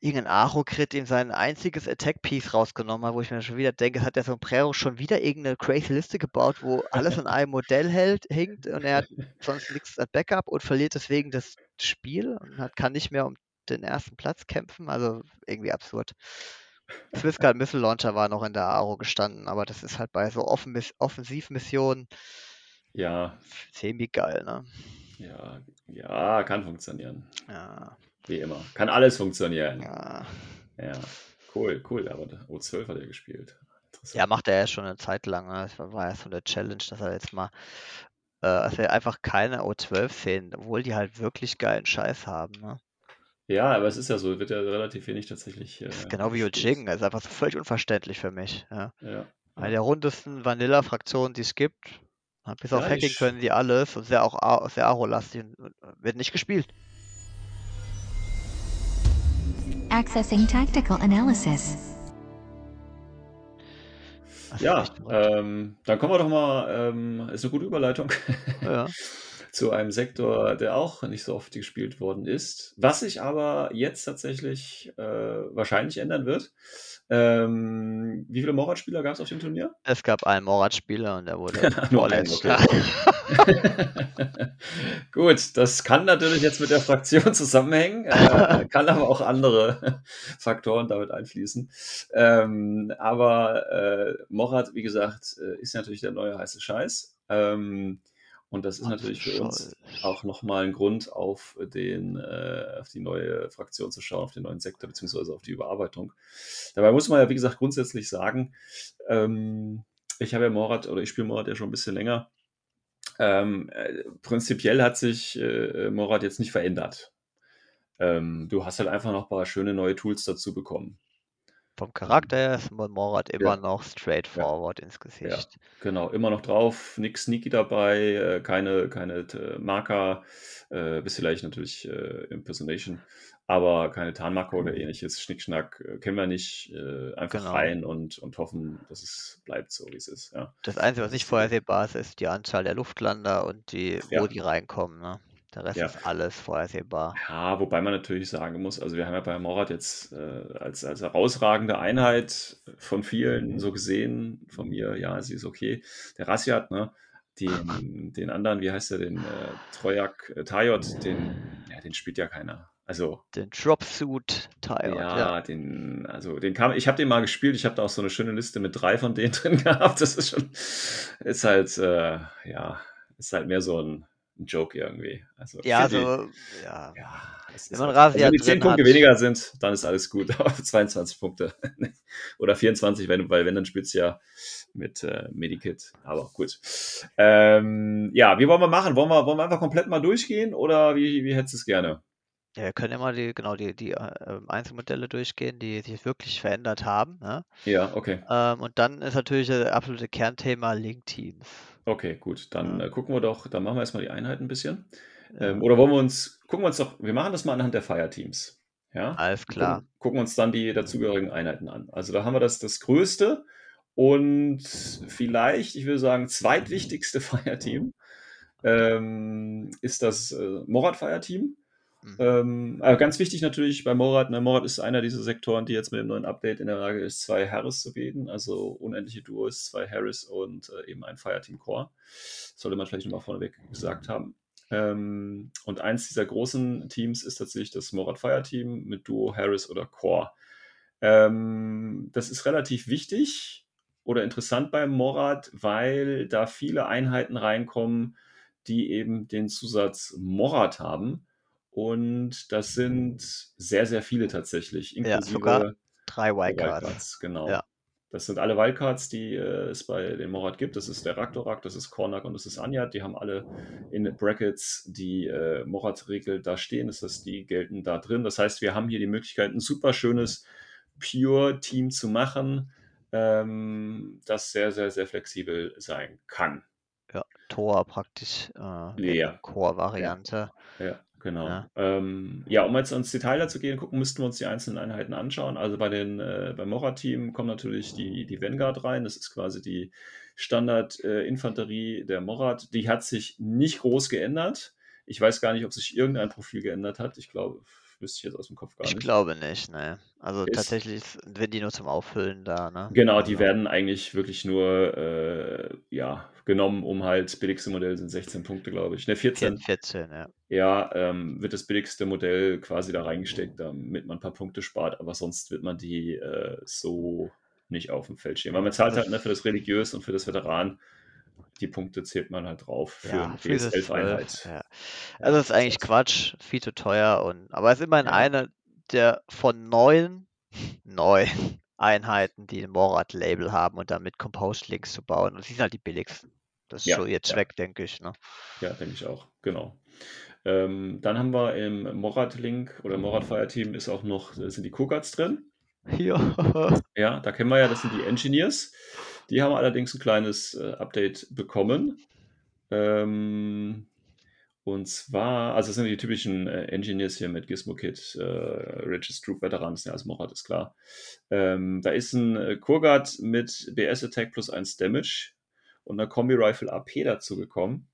irgendein Aro-Crit ihm sein einziges Attack-Piece rausgenommen hat, wo ich mir schon wieder denke, hat der Sombrero schon wieder irgendeine crazy Liste gebaut, wo alles in einem Modell hält, hinkt und er hat sonst nichts als Backup und verliert deswegen das Spiel und hat, kann nicht mehr um den ersten Platz kämpfen. Also irgendwie absurd. Swissguard Missile Launcher war noch in der Aro gestanden, aber das ist halt bei so Offen Offensivmissionen Ja, semi-geil, ne? ja, ja, kann funktionieren. Ja, Wie immer. Kann alles funktionieren. ja. Ja. Cool, cool. Aber der O12 hat er gespielt. Interessant. ja, macht er ja schon eine Zeit lang. Ne? Das war ja so eine Challenge, dass er jetzt mal, äh, wir einfach keine O12 sehen, obwohl die halt wirklich geilen Scheiß haben. Ne? Ja, aber es ist ja so, wird ja relativ wenig tatsächlich. Äh, Das ist genau wie das ist einfach so völlig unverständlich für mich. Ja. Ja. Eine der rundesten Vanilla-Fraktionen, die es gibt. Bis auf Ja, Hacking ich- können die alles und sehr auch sehr Aro-lastig und wird nicht gespielt. Accessing tactical analysis. Ja, ähm, dann kommen wir doch mal, ähm, ist eine gute Überleitung, ja. zu einem Sektor, der auch nicht so oft gespielt worden ist, was sich aber jetzt tatsächlich äh, wahrscheinlich ändern wird. Ähm, wie viele Morat-Spieler gab es auf dem Turnier? Es gab einen Morat-Spieler und der wurde Nur einen, vorletzter. Gut, das kann natürlich jetzt mit der Fraktion zusammenhängen, äh, kann aber auch andere Faktoren damit einfließen. Ähm, aber äh, Morat, wie gesagt, äh, ist natürlich der neue heiße Scheiß. Ähm, und das ist natürlich für uns auch nochmal ein Grund, auf, den, äh, auf die neue Fraktion zu schauen, auf den neuen Sektor, beziehungsweise auf die Überarbeitung. Dabei muss man ja, wie gesagt, grundsätzlich sagen, ähm, ich habe ja Morat oder ich spiele Morat ja schon ein bisschen länger. Ähm, äh, prinzipiell hat sich äh, Morat jetzt nicht verändert. Ähm, du hast halt einfach noch ein paar schöne neue Tools dazu bekommen. Vom Charakter her ist Morat immer Ja. noch straightforward ins Gesicht. Genau, immer noch drauf, nix Sneaky dabei, äh, keine, keine äh, Marker, äh, bis vielleicht natürlich äh, Impersonation, aber keine Tarnmarker oder ähnliches. Schnickschnack äh, kennen wir nicht. Einfach Genau. rein und, und hoffen, dass es bleibt so, wie es ist. Ja. Das Einzige, was nicht vorhersehbar ist, ist die Anzahl der Luftlander und die, wo Ja. die reinkommen. Ne? Der Rest Ja. ist alles vorhersehbar. Ja, wobei man natürlich sagen muss, also wir haben ja bei Morat jetzt äh, als, als herausragende Einheit von vielen so gesehen, von mir, ja, sie ist okay. Der Rassiat, ne? Den, den anderen, wie heißt der, den äh, Trojak, äh, Tajot, den, ja, den spielt ja keiner. Also, Den Dropsuit Tyrant, ja, ja. den, also den kam, ich habe den mal gespielt, ich habe da auch so eine schöne Liste mit drei von denen drin gehabt. Das ist schon, ist halt, äh, ja, ist halt mehr so ein, ein Joke irgendwie. Also, Ja, die- also, ja. ja, Wenn man halt- Rasia wenn die 10 drin Punkte hat- weniger sind, dann ist alles gut. Aber 22 Punkte. Oder 24, wenn, weil wenn, dann spielst du ja mit äh, Medikit. Aber gut. Ähm, ja, wie wollen wir machen? Wollen wir, wollen wir einfach komplett mal durchgehen oder wie, wie hättest du es gerne? Ja, wir können immer die, genau, die, die äh, Einzelmodelle durchgehen, die sich wirklich verändert haben. Ne? Ja, okay. Ähm, und dann ist natürlich das absolute Kernthema Link-Teams. Okay, gut. Dann äh, gucken wir doch, dann machen wir erstmal die Einheiten ein bisschen. Ähm, oder wollen wir uns, gucken wir uns doch, wir machen das mal anhand der Fireteams. Ja? Alles klar. Gucken, gucken uns dann die dazugehörigen Einheiten an. Also da haben wir das, das größte und vielleicht, ich würde sagen, zweitwichtigste Fireteam ähm, ist das äh, Morat Fireteam. Mhm. Ähm, aber ganz wichtig natürlich bei Morat, ne, Morat ist einer dieser Sektoren, die jetzt mit dem neuen Update in der Lage ist, zwei Harris zu bieten, also unendliche Duos, zwei Harris und äh, eben ein Fireteam Core. Sollte man vielleicht nochmal vorneweg gesagt haben. Ähm, und eins dieser großen Teams ist tatsächlich das Morat Fireteam mit Duo, Harris oder Core. Ähm, das ist relativ wichtig oder interessant beim Morat, weil da viele Einheiten reinkommen, die eben den Zusatz Morat haben. Und das sind sehr, sehr viele tatsächlich, Ja, inklusive sogar drei Wildcards. Wildcards, genau. Ja. Das sind alle Wildcards, die äh, es bei den Morat gibt. Das ist der Raktorak, das ist Kornak und das ist Anyat. Die haben alle in Brackets die äh, Morat-Regel da stehen. Das heißt, die gelten da drin. Das heißt, wir haben hier die Möglichkeit, ein super schönes Pure-Team zu machen, ähm, das sehr, sehr, sehr flexibel sein kann. Ja, Tor praktisch äh, Ja. Core-Variante. Ja, genau. Ja. Ähm, ja, um jetzt ins Detail dazu gehen, gucken, müssten wir uns die einzelnen Einheiten anschauen. Also bei den, äh, beim Morat-Team kommt natürlich die, die Vanguard rein. Das ist quasi die Standard-Infanterie der Morat. Die hat sich nicht groß geändert. Ich weiß gar nicht, ob sich irgendein Profil geändert hat. Ich glaube, wüsste ich jetzt aus dem Kopf gar Ich nicht. glaube nicht, ne. Also Ist- tatsächlich sind die nur zum Auffüllen da, ne? Genau, die Also, werden eigentlich wirklich nur äh, ja, genommen, um halt, das billigste Modell sind 16 Punkte, glaube ich. Ne, 14. 14, ja. Ja, ähm, wird das billigste Modell quasi da reingesteckt, damit man ein paar Punkte spart, aber sonst wird man die äh, so nicht auf dem Feld stehen. Weil man zahlt halt ne, für das Religiös und für das Veteran, die Punkte zählt man halt drauf für Ja, BS11-Einheit. 12, ja. Also das ist eigentlich Quatsch, viel zu teuer und aber es ist immerhin Ja. eine der von neun, neun Einheiten, die ein Morat-Label haben und damit Compost-Links zu bauen. Und sie sind halt die billigsten. Das ist Ja, so ihr ja. Zweck, denke ich. Ne? Ja, denke ich auch, genau. Ähm, dann haben wir im Morat-Link oder Morat-Fire-Team ist auch noch, äh, sind die Kogats drin. Ja. Ja, da kennen wir ja, das sind die Engineers. Die haben allerdings ein kleines äh, Update bekommen. Ähm, und zwar, also das sind die typischen äh, Engineers hier mit Gizmo Kit, äh, Regis Troop Veteran, das sind ja alles Morat, ist klar. Ähm, da ist ein äh, Kurgat mit BS Attack plus 1 Damage und einer Kombi Rifle AP dazu gekommen.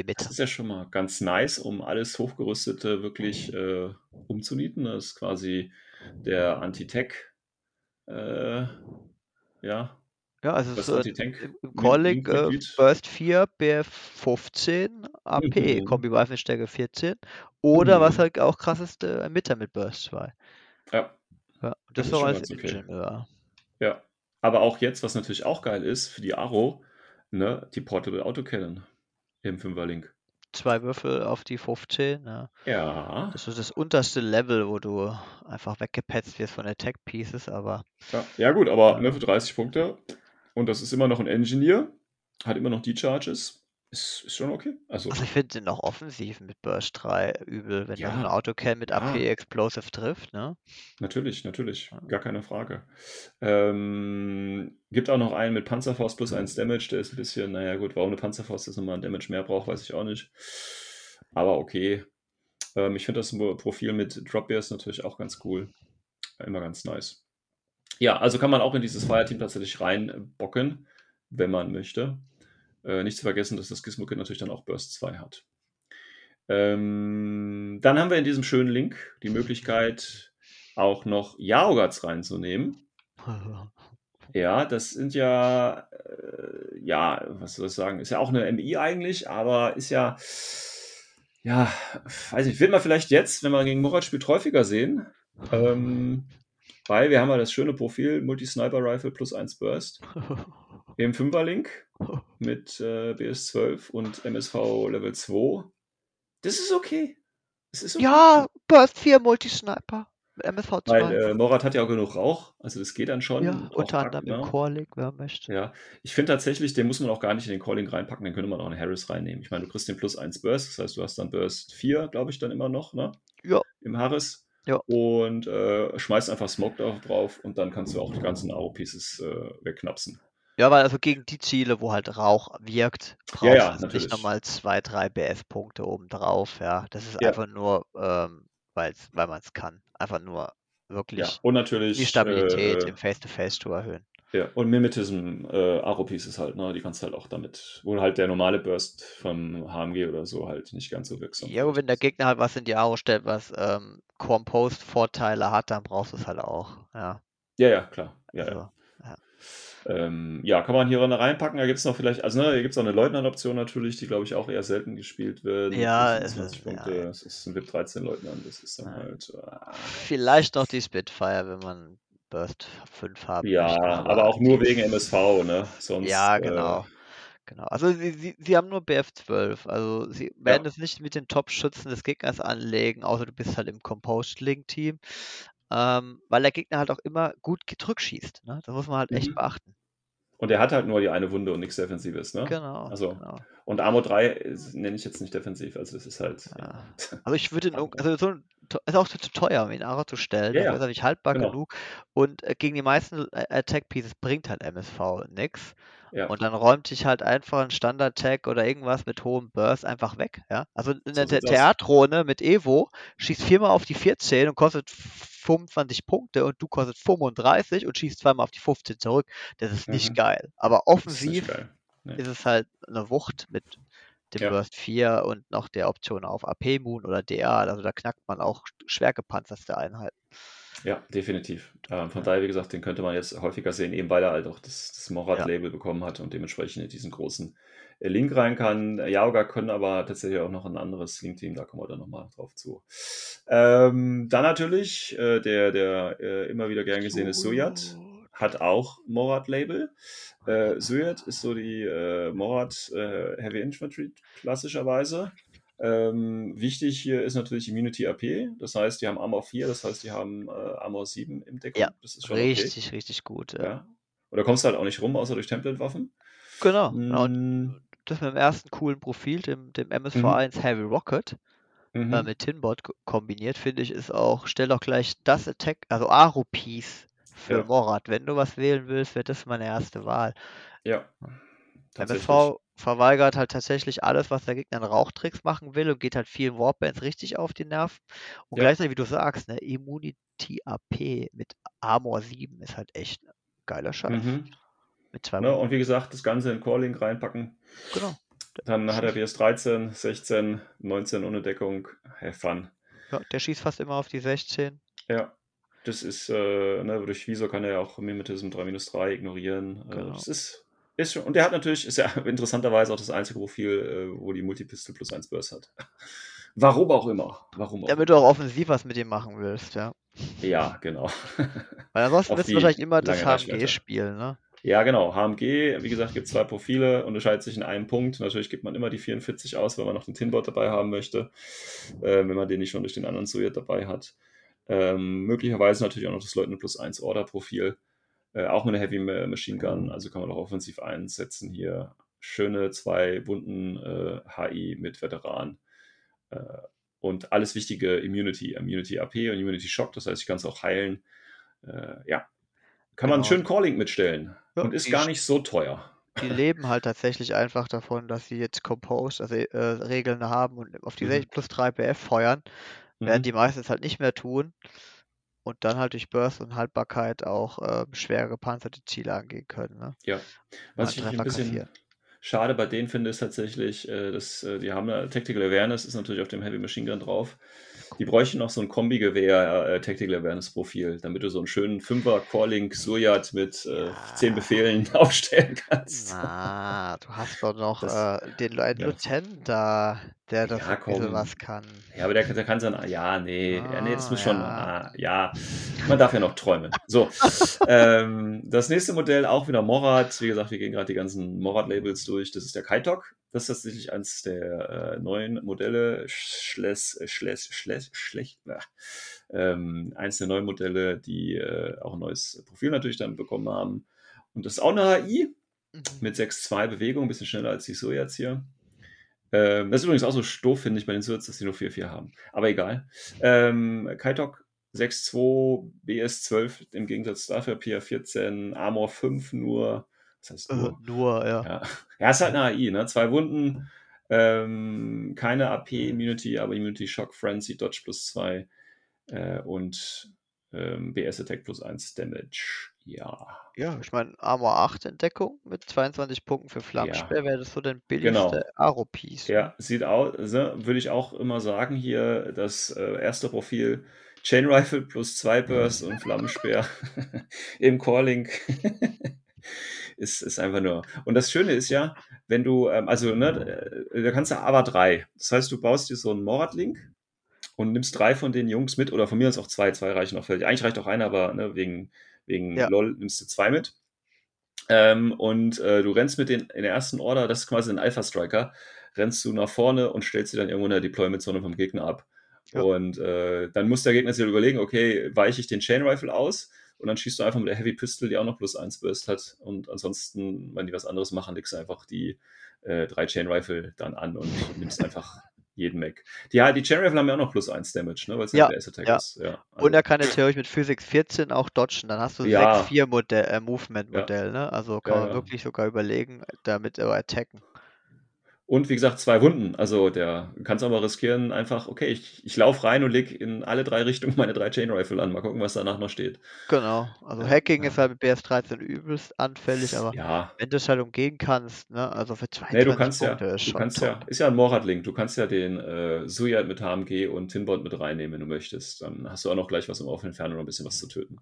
Emitter. Das ist ja schon mal ganz nice, um alles Hochgerüstete wirklich äh, umzunieten. Das ist quasi der Anti-Tech. Äh, ja, Ja, also das ist äh, im Calling äh. Burst 4, BF 15, AP, Mhm. Kombi-Waffenstärke 14. Oder was Mhm. halt auch krass ist, äh, Emitter mit Burst 2. Ja, Ja, Das das ist ist als ganz okay. Ingenieur. ja. Aber auch jetzt, was natürlich auch geil ist für die Aro, ne, die Portable Autocannon im Fünferlink. Zwei Würfel auf die 15, ja. Ja, Das ist das unterste Level, wo du einfach weggepetzt wirst von Attack Pieces, aber ja, ja gut, aber Ja. ne, für 30 Punkte und das ist immer noch ein Engineer, hat immer noch die Charges, ist, ist schon okay. Also, also ich finde den noch offensiv mit Burst 3 übel, wenn Ja, das ein Autocan mit AP ja. Explosive trifft, ne? Natürlich, natürlich, gar keine Frage. Ähm, gibt auch noch einen mit Panzerfaust plus 1 Damage, der ist ein bisschen, naja gut, warum eine Panzerfaust jetzt nochmal ein Damage mehr braucht, weiß ich auch nicht. Aber okay. Ähm, ich finde das Profil mit Drop Bears natürlich auch ganz cool. Immer ganz nice. Ja, also kann man auch in dieses Fireteam tatsächlich reinbocken, wenn man möchte. Äh, nicht zu vergessen, dass das Gizmo Kit natürlich dann auch Burst 2 hat. Ähm, dann haben wir in diesem schönen Link die Möglichkeit, auch noch Yaogats reinzunehmen. Ja, das sind ja, äh, ja, was soll ich sagen, ist ja auch eine MI eigentlich, aber ist ja, ja, weiß ich, wird man vielleicht jetzt, wenn man gegen Morat spielt, häufiger sehen. Ähm, weil wir haben ja das schöne Profil Multi-Sniper-Rifle plus 1 Burst im Fünferlink mit äh, BS12 und MSV Level 2. Das ist okay. Das ist okay. ja, Burst 4 Multisniper mit MSV 2. Weil äh, Morat hat ja auch genug Rauch, also das geht dann schon. ja, unter anderem im ne? Core Link, wer möchte. Ja, ich finde tatsächlich, den muss man auch gar nicht in den Calling reinpacken, den könnte man auch einen Harris reinnehmen. Ich meine, du kriegst den plus 1 Burst, das heißt, du hast dann Burst 4, glaube ich, dann immer noch, ne? Ja. im Harris. Ja. Und äh, schmeißt einfach Smoke drauf, und dann kannst du auch die ganzen Aro-Pieces äh, wegknapsen. Ja, weil also gegen die Ziele, wo halt Rauch wirkt, brauchst Ja, ja, du nicht nochmal zwei, drei BS-Punkte obendrauf. Ja, das ist Ja. einfach nur, ähm, weil man es kann. Einfach nur Ja, wirklich und natürlich. die Stabilität äh, im Face-to-Face zu erhöhen. Ja, und Mimetism, äh, Aro-Pieces halt, ne? Die kannst du halt auch damit, wo halt der normale Burst vom HMG oder so halt nicht ganz so wirksam Ja, aber wenn der Gegner halt was in die Aro stellt, was ähm, Composed-Vorteile hat, dann brauchst du es halt auch. Ja, Ja, ja, klar. Ja, ja. also, Ähm, ja, kann man hier reinpacken. Da gibt es noch vielleicht, also ne, hier gibt es auch eine Leutnant-Option natürlich, die glaube ich auch eher selten gespielt wird. Ja, es 25 ist- Punkte. ja. Das ist ein VIP 13 Leutnant, das ist dann Ja. halt. Äh, vielleicht noch die Spitfire, wenn man Burst 5 haben ja, möchte. aber auch nur wegen MSV, ne? Sonst, Ja, äh, genau. Genau. Also sie, sie, sie haben nur BF12. Also sie werden es nicht mit den Top-Schützen des Gegners anlegen, außer du bist halt im Composed Link-Team. Ähm, weil der Gegner halt auch immer gut gedrückt schießt. Ne? Das muss man halt echt Mhm. beachten. Und er hat halt nur die eine Wunde und nichts Defensives, ne? Genau. Also, genau. Und Armor 3 ist- nenne ich jetzt nicht defensiv, also das ist halt. Ja. Also ich würde also so ein, ist auch zu teuer, um ihn Ara zu stellen. Ja, Dafür ja. ist er nicht haltbar Genau. genug. Und äh, gegen die meisten äh, Attack Pieces bringt halt MSV nix. Ja. Und dann räumt dich halt einfach ein Standard-Tag oder irgendwas mit hohem Burst einfach weg. Ja? Also in So. Theatrone mit Evo schießt viermal auf die 14 und kostet 25 Punkte und du kostet 35 und schießt zweimal auf die 15 zurück. Das ist nicht Mhm. geil. Aber Das ist nicht offensiv geil. Nee. ist es halt eine Wucht mit dem Ja. Burst 4 und noch der Option auf AP Moon oder DA. Also da knackt man auch schwer gepanzerte Einheiten. Ja, definitiv. Ähm, von daher, wie gesagt, den könnte man jetzt häufiger sehen, eben weil er halt auch das, das Morat-Label bekommen hat und dementsprechend in diesen großen äh, Link rein kann. Yaoga können aber tatsächlich auch noch ein anderes Link-Team, da kommen wir dann nochmal drauf zu. Ähm, dann natürlich äh, der, der äh, immer wieder gern gesehene Suyat hat auch Morat-Label. Äh, Suyat ist so die äh, Morat äh, Heavy Infantry klassischerweise. Ähm, wichtig hier ist natürlich Immunity AP, das heißt, die haben Armor 4, das heißt, die haben äh, Armor 7 im Deckung. Ja, das ist schon Richtig, richtig gut. Okay. Ja. Ja. Da kommst du halt auch nicht rum, außer durch Template-Waffen. Genau. genau. Und das mit dem ersten coolen Profil, dem, dem MSV1 Heavy Rocket, mhm. äh, mit Tinbot ko- kombiniert, finde ich, ist auch, stellt auch gleich das Attack, also Aro-Piece für Ja. Morat. Wenn du was wählen willst, wäre das meine erste Wahl. Ja. MSV verweigert halt tatsächlich alles, was der Gegner in Rauchtricks machen will und geht halt vielen Warbands richtig auf die Nerven. Und Ja. gleichzeitig, wie du sagst, ne, Immunity AP mit Armor 7 ist halt echt ein geiler Scheiß. Mhm. Mit zwei Ne, und wie gesagt, das Ganze in Core-Link reinpacken. Genau. Dann hat er BS 13, 16, 19 ohne Deckung. Have fun. Ja, der schießt fast immer auf die 16. Ja. Das ist, äh, ne, durch Visor kann er ja auch Mimetism 3-3 ignorieren. Äh, Genau. das ist, ist schon, und der hat natürlich, ist ja interessanterweise auch das einzige Profil, äh, wo die Multipistol plus 1 Burst hat. Warum auch immer. Warum auch Damit du auch offensiv was mit ihm machen willst, ja. Ja, genau. Weil ansonsten wirst du wahrscheinlich immer das. HMG spielen, ne? Ja, genau. HMG, wie gesagt, gibt zwei Profile, unterscheidet sich in einem Punkt. Natürlich gibt man immer die 44 aus, wenn man noch den Tinbot dabei haben möchte, äh, wenn man den nicht schon durch den anderen Suyat dabei hat. Ähm, möglicherweise natürlich auch noch das Leutnant plus 1 Order-Profil. Äh, auch mit einer Heavy Ma- Machine Gun, also kann man auch offensiv einsetzen hier. Schöne zwei bunten äh, HI mit Veteran. Äh, und alles wichtige Immunity, Immunity AP und Immunity Shock, das heißt, ich kann es auch heilen. Äh, ja. Kann man einen Genau. schönen Calling mitstellen Ja, und ist gar nicht so teuer. Die leben halt tatsächlich einfach davon, dass sie jetzt Composed, also äh, Regeln haben und auf die Mhm. 60 plus 3 BF feuern, werden Mhm. die meistens halt nicht mehr tun und dann halt durch Burst und Haltbarkeit auch äh, schwer gepanzerte Ziele angehen können. Ne? Ja. Was ich einen ein Treffer bisschen kassieren. schade bei denen finde, ist tatsächlich, äh, dass äh, die haben eine Tactical Awareness, ist natürlich auf dem Heavy Machine Gun drauf. Die bräuchten noch so ein Kombi-Gewehr äh, Tactical Awareness-Profil, damit du so einen schönen Fünfer Calling Suyat mit äh, Ja. zehn Befehlen aufstellen kannst. Na, du hast doch noch Das- äh, den ja. Lieutenant da, der doch Ja, komm. was kann. Ja, aber der, der kann sein, ja, nee, ja, nee, das Ah, muss schon, ja. ah, ja, man darf ja noch träumen. So, ähm, das nächste Modell auch wieder Morat. Wie gesagt, wir gehen gerade die ganzen Morat-Labels durch. Das ist der Kaitok. Das ist tatsächlich eines der äh, neuen Modelle. Schles, Schles, Schles, schlecht, ähm, eins der neuen Modelle, die äh, auch ein neues Profil natürlich dann bekommen haben. Und das ist auch eine HI Mhm. mit 6,2 Bewegung, ein bisschen schneller als die Sojats hier. Ähm, das ist übrigens auch so doof, finde ich, bei den Swords, dass die nur 4-4 haben. Aber egal. Ähm, Kaitok 6-2, BS12 im Gegensatz dafür, PR14, Armor 5 nur. Was heißt nur? Äh, nur, ja. Ja, ja ist halt eine AI, ne? Zwei Wunden, ähm, keine AP-Immunity, aber Immunity Shock, Frenzy, Dodge plus 2 äh, und ähm, BS Attack plus 1 Damage. Ja. Ja, ich meine, Armor 8 Entdeckung mit 22 Punkten für Flammenspeer wäre das so dein Genau. billigste Aro-Piece. ne? Ja, sieht aus, ne, würde ich auch immer sagen, hier das äh, erste Profil Chain Rifle plus 2 Burst und Flammenspeer im Core-Link ist, ist einfach nur. Und das Schöne ist ja, wenn du, ähm, also, ne, äh, da kannst du aber drei. Das heißt, du baust dir so einen Morat-Link und nimmst drei von den Jungs mit oder von mir aus auch zwei. Zwei reichen auch völlig. Eigentlich reicht auch einer, aber ne, wegen, wegen Ja. LOL nimmst du zwei mit. Ähm, und äh, du rennst mit den in der ersten Order, das ist quasi ein Alpha-Striker, rennst du nach vorne und stellst sie dann irgendwo in der Deployment-Zone vom Gegner ab. Ja. Und äh, dann muss der Gegner sich halt überlegen, okay, weiche ich den Chain Rifle aus und dann schießt du einfach mit der Heavy Pistol, die auch noch plus 1 Burst hat. Und ansonsten, wenn die was anderes machen, legst du einfach die äh, drei Chain Rifle dann an und nimmst einfach jeden Mac. Die, ja, die Chain haben ja auch noch plus 1 Damage, ne? weil es Ja, ein BS-Attack ja. ist. Ja, Und er kann ja theoretisch mit Physics 14 auch dodgen. Dann hast du Ja. 6-4 Modell, äh, Movement-Modell, ne? Also kann man wirklich sogar überlegen, damit er attacken. Und wie gesagt, zwei Wunden. Also der du kannst aber riskieren, einfach, okay, ich, ich laufe rein und leg in alle drei Richtungen meine drei Chain Rifle an. Mal gucken, was danach noch steht. Genau. Also Ja, Hacking ja. ist halt mit BS13 übelst anfällig, aber Ja, wenn du es halt umgehen kannst, ne? Also für 22 nee, du kannst ja, Punkte ist du kannst top. ja, ist ja ein Morad-Link. Du kannst ja den äh, Suyat mit HMG und Tinbot mit reinnehmen, wenn du möchtest. Dann hast du auch noch gleich was im offenen Entfernung noch ein bisschen was zu töten.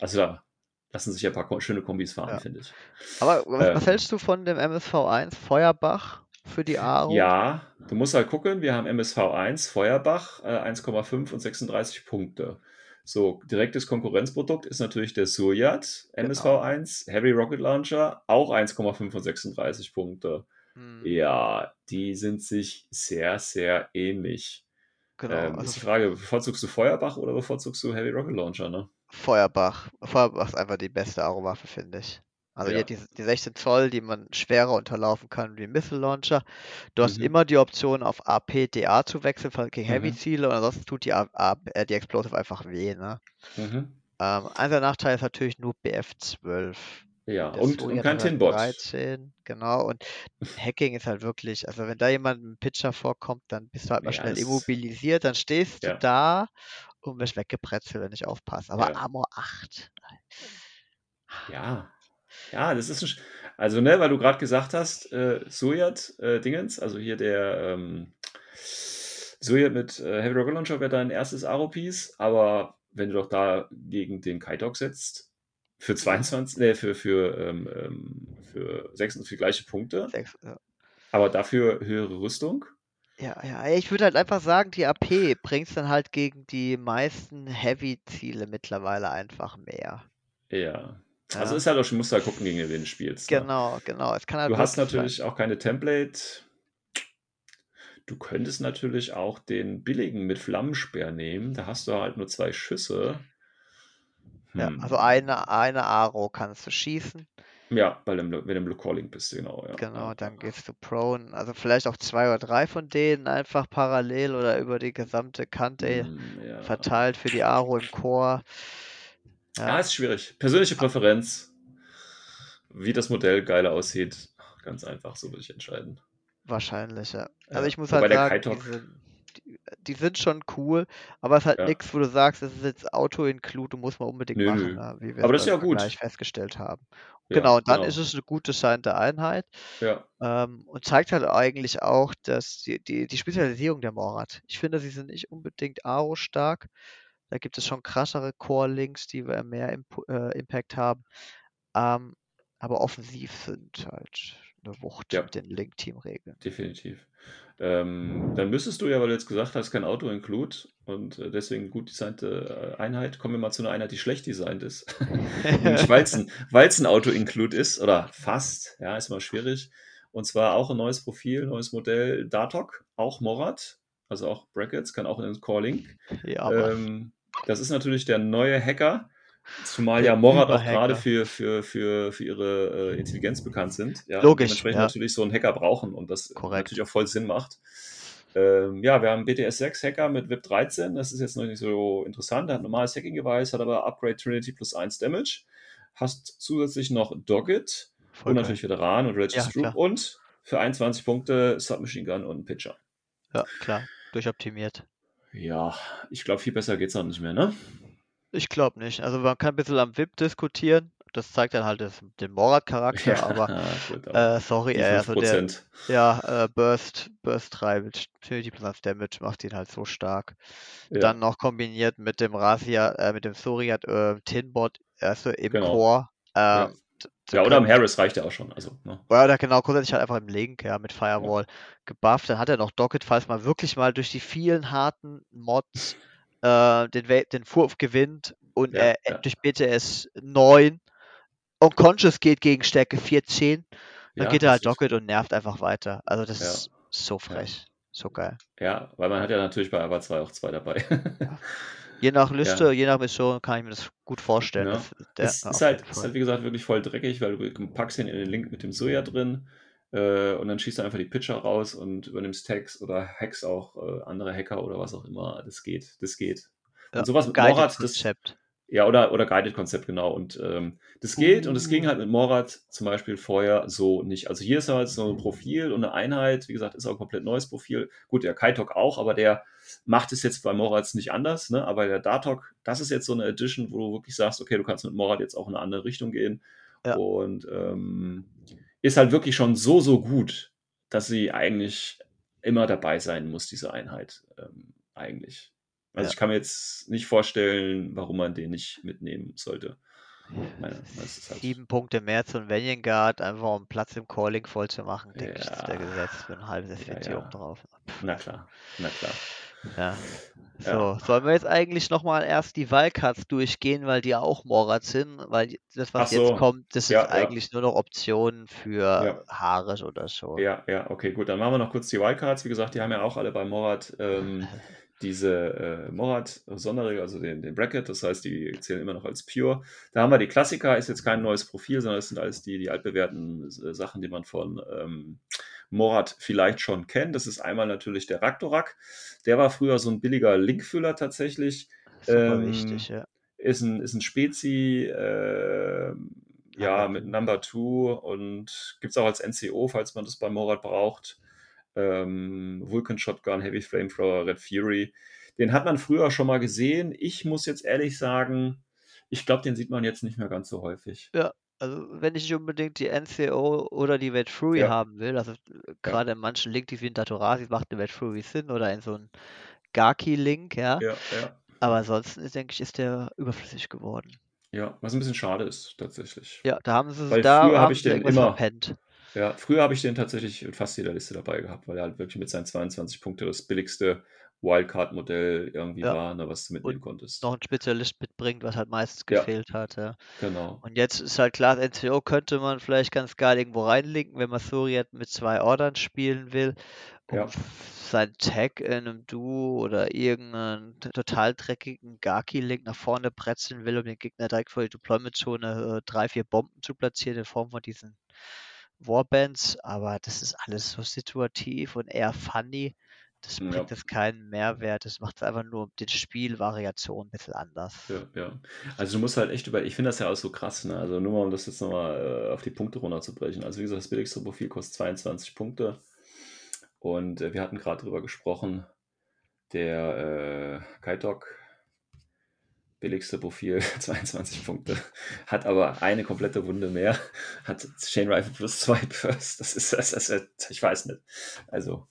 Also da lassen sich ja ein paar schöne Kombis fahren, Ja. finde ich. Aber was, was Ähm. hältst du von dem MSV1 Feuerbach für die Aro? Ja, du musst halt gucken, wir haben MSV1, Feuerbach, äh, 1,5 und 36 Punkte. So, direktes Konkurrenzprodukt ist natürlich der Suryat, Genau. MSV1, Heavy Rocket Launcher, auch 1,5 und 36 Punkte. Hm, Ja, die sind sich sehr, sehr ähnlich. genau. ähm, ist also die Frage, bevorzugst du Feuerbach oder bevorzugst du Heavy Rocket Launcher, ne? Feuerbach. Feuerbach ist einfach die beste Aro-Waffe, finde ich. Also Ja. die, die 16 Zoll, die man schwerer unterlaufen kann wie Missile Launcher. Du hast Mhm. immer die Option auf AP, DA zu wechseln gegen Mhm. Heavy-Ziele und ansonsten tut die, äh, die Explosive einfach weh. Ne? Mhm. Ähm, einziger Nachteil ist natürlich nur BF12. Ja, und, und kein Tinbot. 13, genau. Und Hacking ist halt wirklich, also wenn da jemand mit einem Pitcher vorkommt, dann bist du halt mal Ja, schnell immobilisiert, dann stehst Ja. du da und wirst weggepretzelt, wenn du nicht aufpasst. Aber Ja. Armor 8. Ja, ja, das ist ein, Sch- also ne, weil du gerade gesagt hast, äh, Sojat äh, Dingens, also hier der ähm, Sojat mit äh, Heavy Rocket Launcher wäre dein erstes Aro-Piece, aber wenn du doch da gegen den Kaitok setzt, für 22, ne, für, für, ähm, ähm, für 26 gleiche Punkte, Sechs, ja. aber dafür höhere Rüstung. Ja, ja, ich würde halt einfach sagen, die AP bringt dann halt gegen die meisten Heavy-Ziele mittlerweile einfach mehr. Ja. Also Ja. ist halt auch schon, musst du halt gucken, gegen wen du spielst. ne? Genau, genau. Es kann halt Du hast wirklich sein. natürlich auch keine Template. Du könntest natürlich auch den billigen mit Flammenspeer nehmen. Da hast du halt nur zwei Schüsse. Ja, Hm. also eine, eine Aro kannst du schießen. Ja, weil du, wenn du im Blue Calling bist, genau. Ja. Genau, ja, dann ja. gehst du prone. Also vielleicht auch zwei oder drei von denen einfach parallel oder über die gesamte Kante Hm, ja. verteilt für die Aro im Chor. Ja, Ja, ist schwierig. Persönliche Präferenz. Wie das Modell geiler aussieht, ganz einfach, so würde ich entscheiden. wahrscheinlich, ja. Ja, Also ich muss wobei halt sagen, die sind, die, die sind schon cool, aber es ist halt Ja. nichts, wo du sagst, es ist jetzt Auto-Include, du musst mal unbedingt Nö, machen, nö. ne, wie wir Aber das ist ja gut. Vergleich festgestellt haben. Ja, Genau, und dann genau. ist es eine gut designte Einheit Ja, ähm, und zeigt halt eigentlich auch, dass die, die, die Spezialisierung der Morad. Ich finde, sie sind nicht unbedingt Aro-stark. Da gibt es schon krassere Core-Links, die mehr Impu äh, Impact haben. Ähm, aber offensiv sind halt eine Wucht Ja. mit den Link-Team-Regeln. definitiv. Ähm, dann müsstest du ja, weil du jetzt gesagt hast, kein Auto-Include und äh, deswegen gut designte äh, Einheit, kommen wir mal zu einer Einheit, die schlecht designt ist. Weil es ein, Auto-Include ist, oder fast, ja, ist mal schwierig. Und zwar auch ein neues Profil, neues Modell, Datok, auch Morat, also auch Brackets, kann auch in den Core-Link. ja, aber Ähm, das ist natürlich der neue Hacker Zumal ja Morat auch gerade für, für, für, für ihre äh, Intelligenz bekannt sind. Ja, und Logisch, Dementsprechend ja. natürlich so einen Hacker brauchen und das Korrekt. natürlich auch voll Sinn macht. Ähm, ja, wir haben BTS 6 Hacker mit VIP 13. Das ist jetzt noch nicht so interessant. Der hat normales Hacking-Device, hat aber Upgrade Trinity plus 1 Damage. Hast zusätzlich noch Dogged Voll und geil. natürlich Veteran und Regis Ja, und für 21 Punkte Submachine Gun und Pitcher. Ja, klar. Durchoptimiert. Ja, ich glaube, viel besser geht's auch nicht mehr, ne? Ich glaube nicht. Also man kann ein bisschen am VIP diskutieren. Das zeigt dann halt das, den Morat-Charakter, aber gut, aber äh, sorry, ey, also der, 5%. ja, äh, Burst, Burst 3 mit Trinity plus 1 Damage macht ihn halt so stark. ja, Dann noch kombiniert mit dem Rasia, äh, mit dem Soriat äh, Tinbot, also im Genau. Core. Ja. Ja, oder können- Harris reicht ja auch schon. Also, ne? Ja, oder genau, grundsätzlich halt einfach im Link, ja, mit Firewall gebufft. Dann hat er noch Docket, falls man wirklich mal durch die vielen harten Mods äh, den, Wa- den Wurf gewinnt und Ja, er ja. durch BTS 9 Unconscious geht gegen Stärke 14, dann Ja, geht er halt Docket und nervt einfach weiter. Also das Ja. ist so frech. So geil. Ja, weil man hat ja natürlich bei Ava 2 auch zwei dabei. Je nach Liste, je nach Mission kann ich mir das gut vorstellen. Ja. Das, der, es ist halt, ist halt, wie gesagt, wirklich voll dreckig, weil du packst ihn in den Link mit dem Soja drin äh, und dann schießt du einfach die Pitcher raus und übernimmst Tags oder Hacks auch äh, andere Hacker oder was auch immer. Das geht, das geht. Ja, Und sowas mit Morat, das. Ja, oder, oder Guided-Konzept, genau. Und ähm, das geht und es ging halt mit Morat zum Beispiel vorher so nicht. Also hier ist halt so ein Profil und eine Einheit, wie gesagt, ist auch ein komplett neues Profil. Gut, der Kaitok auch, aber der macht es jetzt bei Morats nicht anders, ne? Aber der Datok, das ist jetzt so eine Edition, wo du wirklich sagst, okay, du kannst mit Morat jetzt auch in eine andere Richtung gehen. Ja. Und ähm, ist halt wirklich schon so, so gut, dass sie eigentlich immer dabei sein muss, diese Einheit. Ähm, eigentlich. Also Ja. ich kann mir jetzt nicht vorstellen, warum man den nicht mitnehmen sollte. Meine, halt, Sieben Punkte mehr zum Vanguard, einfach um Platz im Calling voll zu machen, denke ich, ist der Ja. gesetzt für ein halbes SVT ja. oben drauf. na klar, na klar. Ja. So, Ja. sollen wir jetzt eigentlich nochmal erst die Wildcards durchgehen, weil die auch Morat sind, weil das, was so. jetzt kommt, das Ja, sind ja. eigentlich nur noch Optionen für Ja. Haares oder so. Ja, ja, okay, gut. Dann machen wir noch kurz die Wildcards. Wie gesagt, die haben ja auch alle bei Morat ähm, diese äh, Morat-Sonderregel, also den, den Bracket. Das heißt, die zählen immer noch als Pure. Da haben wir die Klassiker, ist jetzt kein neues Profil, sondern es sind alles die, die altbewährten äh, Sachen, die man von ähm, Morat vielleicht schon kennt. Das ist einmal natürlich der Raktorak. Der war früher so ein billiger Linkfüller tatsächlich. Super Ähm, wichtig, ja. ist ein, ist ein Spezi, äh, ja, Number mit Two. Number 2 und gibt es auch als NCO, falls man das bei Morat braucht. Ähm, Vulcan Shotgun, Heavy Flamethrower, Red Fury. Den hat man früher schon mal gesehen. Ich muss jetzt ehrlich sagen, ich glaube, den sieht man jetzt nicht mehr ganz so häufig. Also, wenn ich nicht unbedingt die NCO oder die Red Fury Ja. haben will, also äh, gerade in manchen Link, die wie in Datorasi macht eine Red Fury Sinn oder in so ein Gaki-Link, ja. Ja, ja. Aber ansonsten denke ich, ist der überflüssig geworden. Ja, was ein bisschen schade ist, tatsächlich. Ja, da haben sie Weil da früher hab haben ich den immer- verpennt. Ja, früher habe ich den tatsächlich in fast jeder Liste dabei gehabt, weil er halt wirklich mit seinen 22 Punkte das billigste Wildcard-Modell irgendwie Ja. war, ne, was du mitnehmen konntest. Noch ein Spezialist mitbringt, was halt meistens Ja. gefehlt hat, ja. Genau. Und jetzt ist halt klar, das NCO könnte man vielleicht ganz geil irgendwo reinlinken, wenn man Suriat mit zwei Ordern spielen will. Um Ja. sein Tag in einem Duo oder irgendeinen total dreckigen Gaki-Link nach vorne bretzeln will, um den Gegner direkt vor die Deployment-Zone äh, drei, vier Bomben zu platzieren in Form von diesen Warbands. Aber das ist alles so situativ und eher funny. Das Ja. bringt jetzt keinen Mehrwert. Das macht es einfach nur den Spielvariation ein bisschen anders. Ja, ja. Also du musst halt echt über, ich finde das ja auch so krass, ne? Also nur mal, um das jetzt nochmal äh, auf die Punkte runterzubrechen. Also wie gesagt, das billigste Profil kostet 22 Punkte. Und äh, wir hatten gerade drüber gesprochen, der äh, Kaitok, billigste Profil, 22 Punkte, hat aber eine komplette Wunde mehr, hat Chain Rifle plus 2 Burst. Das ist, das ist, ich weiß nicht. Also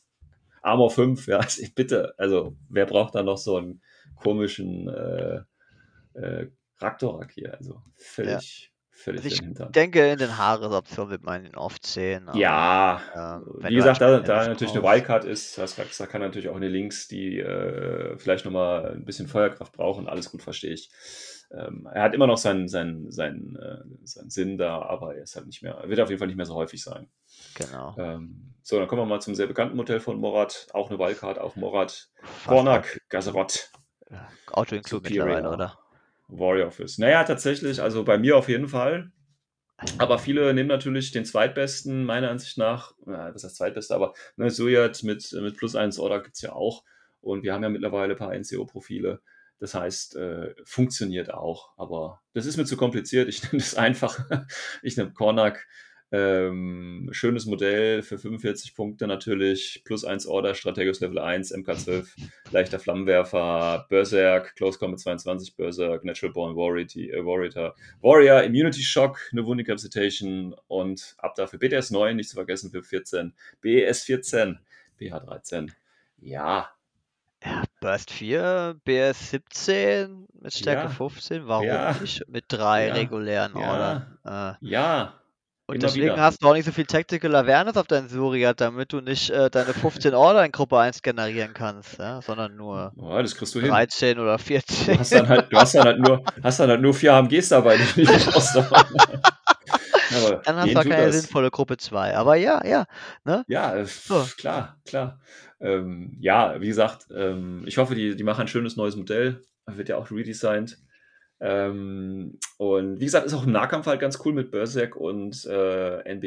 Armor 5, ja, also bitte, also wer braucht da noch so einen komischen äh, äh, Raktorak hier? Also völlig, völlig Also ich denke, in den Haares-Optionen wird man ihn oft sehen. aber, Ja, wenn wie gesagt, da, halt da Spanish natürlich eine. Wildcard ist, das da kann natürlich auch eine Links, die äh, vielleicht nochmal ein bisschen Feuerkraft brauchen, alles gut, verstehe ich. Ähm, er hat immer noch seinen, seinen, seinen, äh, seinen Sinn da, aber er ist halt nicht mehr, wird auf jeden Fall nicht mehr so häufig sein. Genau. Ähm, so, dann kommen wir mal zum sehr bekannten Modell von Morat, auch eine Wildcard, auch Morat. Kornak, Gazerot. Auto include mittlerweile, oder? Warrior Office. Naja, tatsächlich, also bei mir auf jeden Fall. Aber viele nehmen natürlich den zweitbesten, meiner Ansicht nach, ja, was heißt zweitbeste, aber ne, Suyat mit, mit plus 1 Order gibt es ja auch. Und wir haben ja mittlerweile ein paar NCO-Profile. Das heißt, äh, funktioniert auch. Aber das ist mir zu kompliziert. Ich nehme das einfach. ich nehme Kornak. Ähm, schönes Modell für 45 Punkte natürlich, plus 1 Order, Strategus Level 1, MK12, leichter Flammenwerfer, Berserk, Close Combat 22, Berserk, Natural Born Warrior, äh, Warrior, Warrior, Immunity Shock, eine Wundecapacitation und ab dafür BTS 9, nicht zu vergessen, für 14, BES 14, BH 13. Ja, ja, Burst 4, BS 17 mit Stärke Ja. 15, warum Ja. nicht? Mit drei regulären Ja. Ordern. Äh, ja, und Immer deswegen wieder. hast du auch nicht so viel Tactical Awareness auf deinen Suriat, damit du nicht äh, deine 15 Order in Gruppe 1 generieren kannst, ja? sondern nur ja, das kriegst du hin. 13 oder Du 14. hast dann halt, du hast dann halt nur, hast dann halt nur vier AMGs dabei, die du nicht brauchst. Aber Dann hast du keine das? sinnvolle Gruppe 2. Aber ja, ja. Ne? Ja, So. klar, klar. Ähm, ja, wie gesagt, ähm, ich hoffe, die, die machen ein schönes neues Modell. Wird ja auch redesigned. Ähm, und wie gesagt, ist auch im Nahkampf halt ganz cool mit Berserk und äh, NB,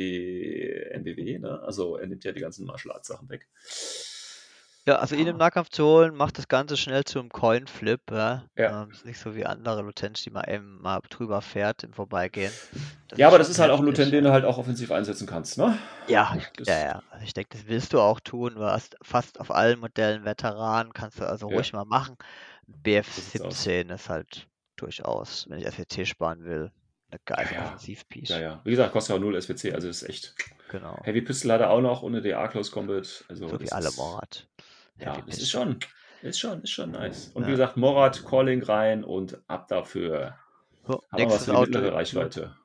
NBW. Ne? Also er nimmt ja die ganzen Martial Arts Sachen weg. Ja, also ihn im Nahkampf zu holen, macht das Ganze schnell zum Coin-Flip. Ja? Ja. Ähm, ist nicht so wie andere Lutens, die mal eben mal drüber fährt im Vorbeigehen. ja, aber das ist halt auch ein. Lutent, den du halt auch offensiv einsetzen kannst. Ne? Ja, Das- ja, ja. Also ich denke, das willst du auch tun. Du hast fast auf allen Modellen Veteran, kannst du also Ja. ruhig mal machen. BF sieht's aus. 17 ist halt durchaus, wenn ich SWT sparen will, eine geile Ja. Offensivpiece. Ja, ja. Wie gesagt, kostet auch 0 SWC, also ist echt. Genau. Heavy Pistol hat er auch noch ohne DA Close Combat. Also so wie alle ist- Morat. Ja, das ist schon, ist schon, ist schon nice. Und Ja. wie gesagt, Morat, Calling rein und ab dafür. So, Haben wir was für die mittlere Reichweite.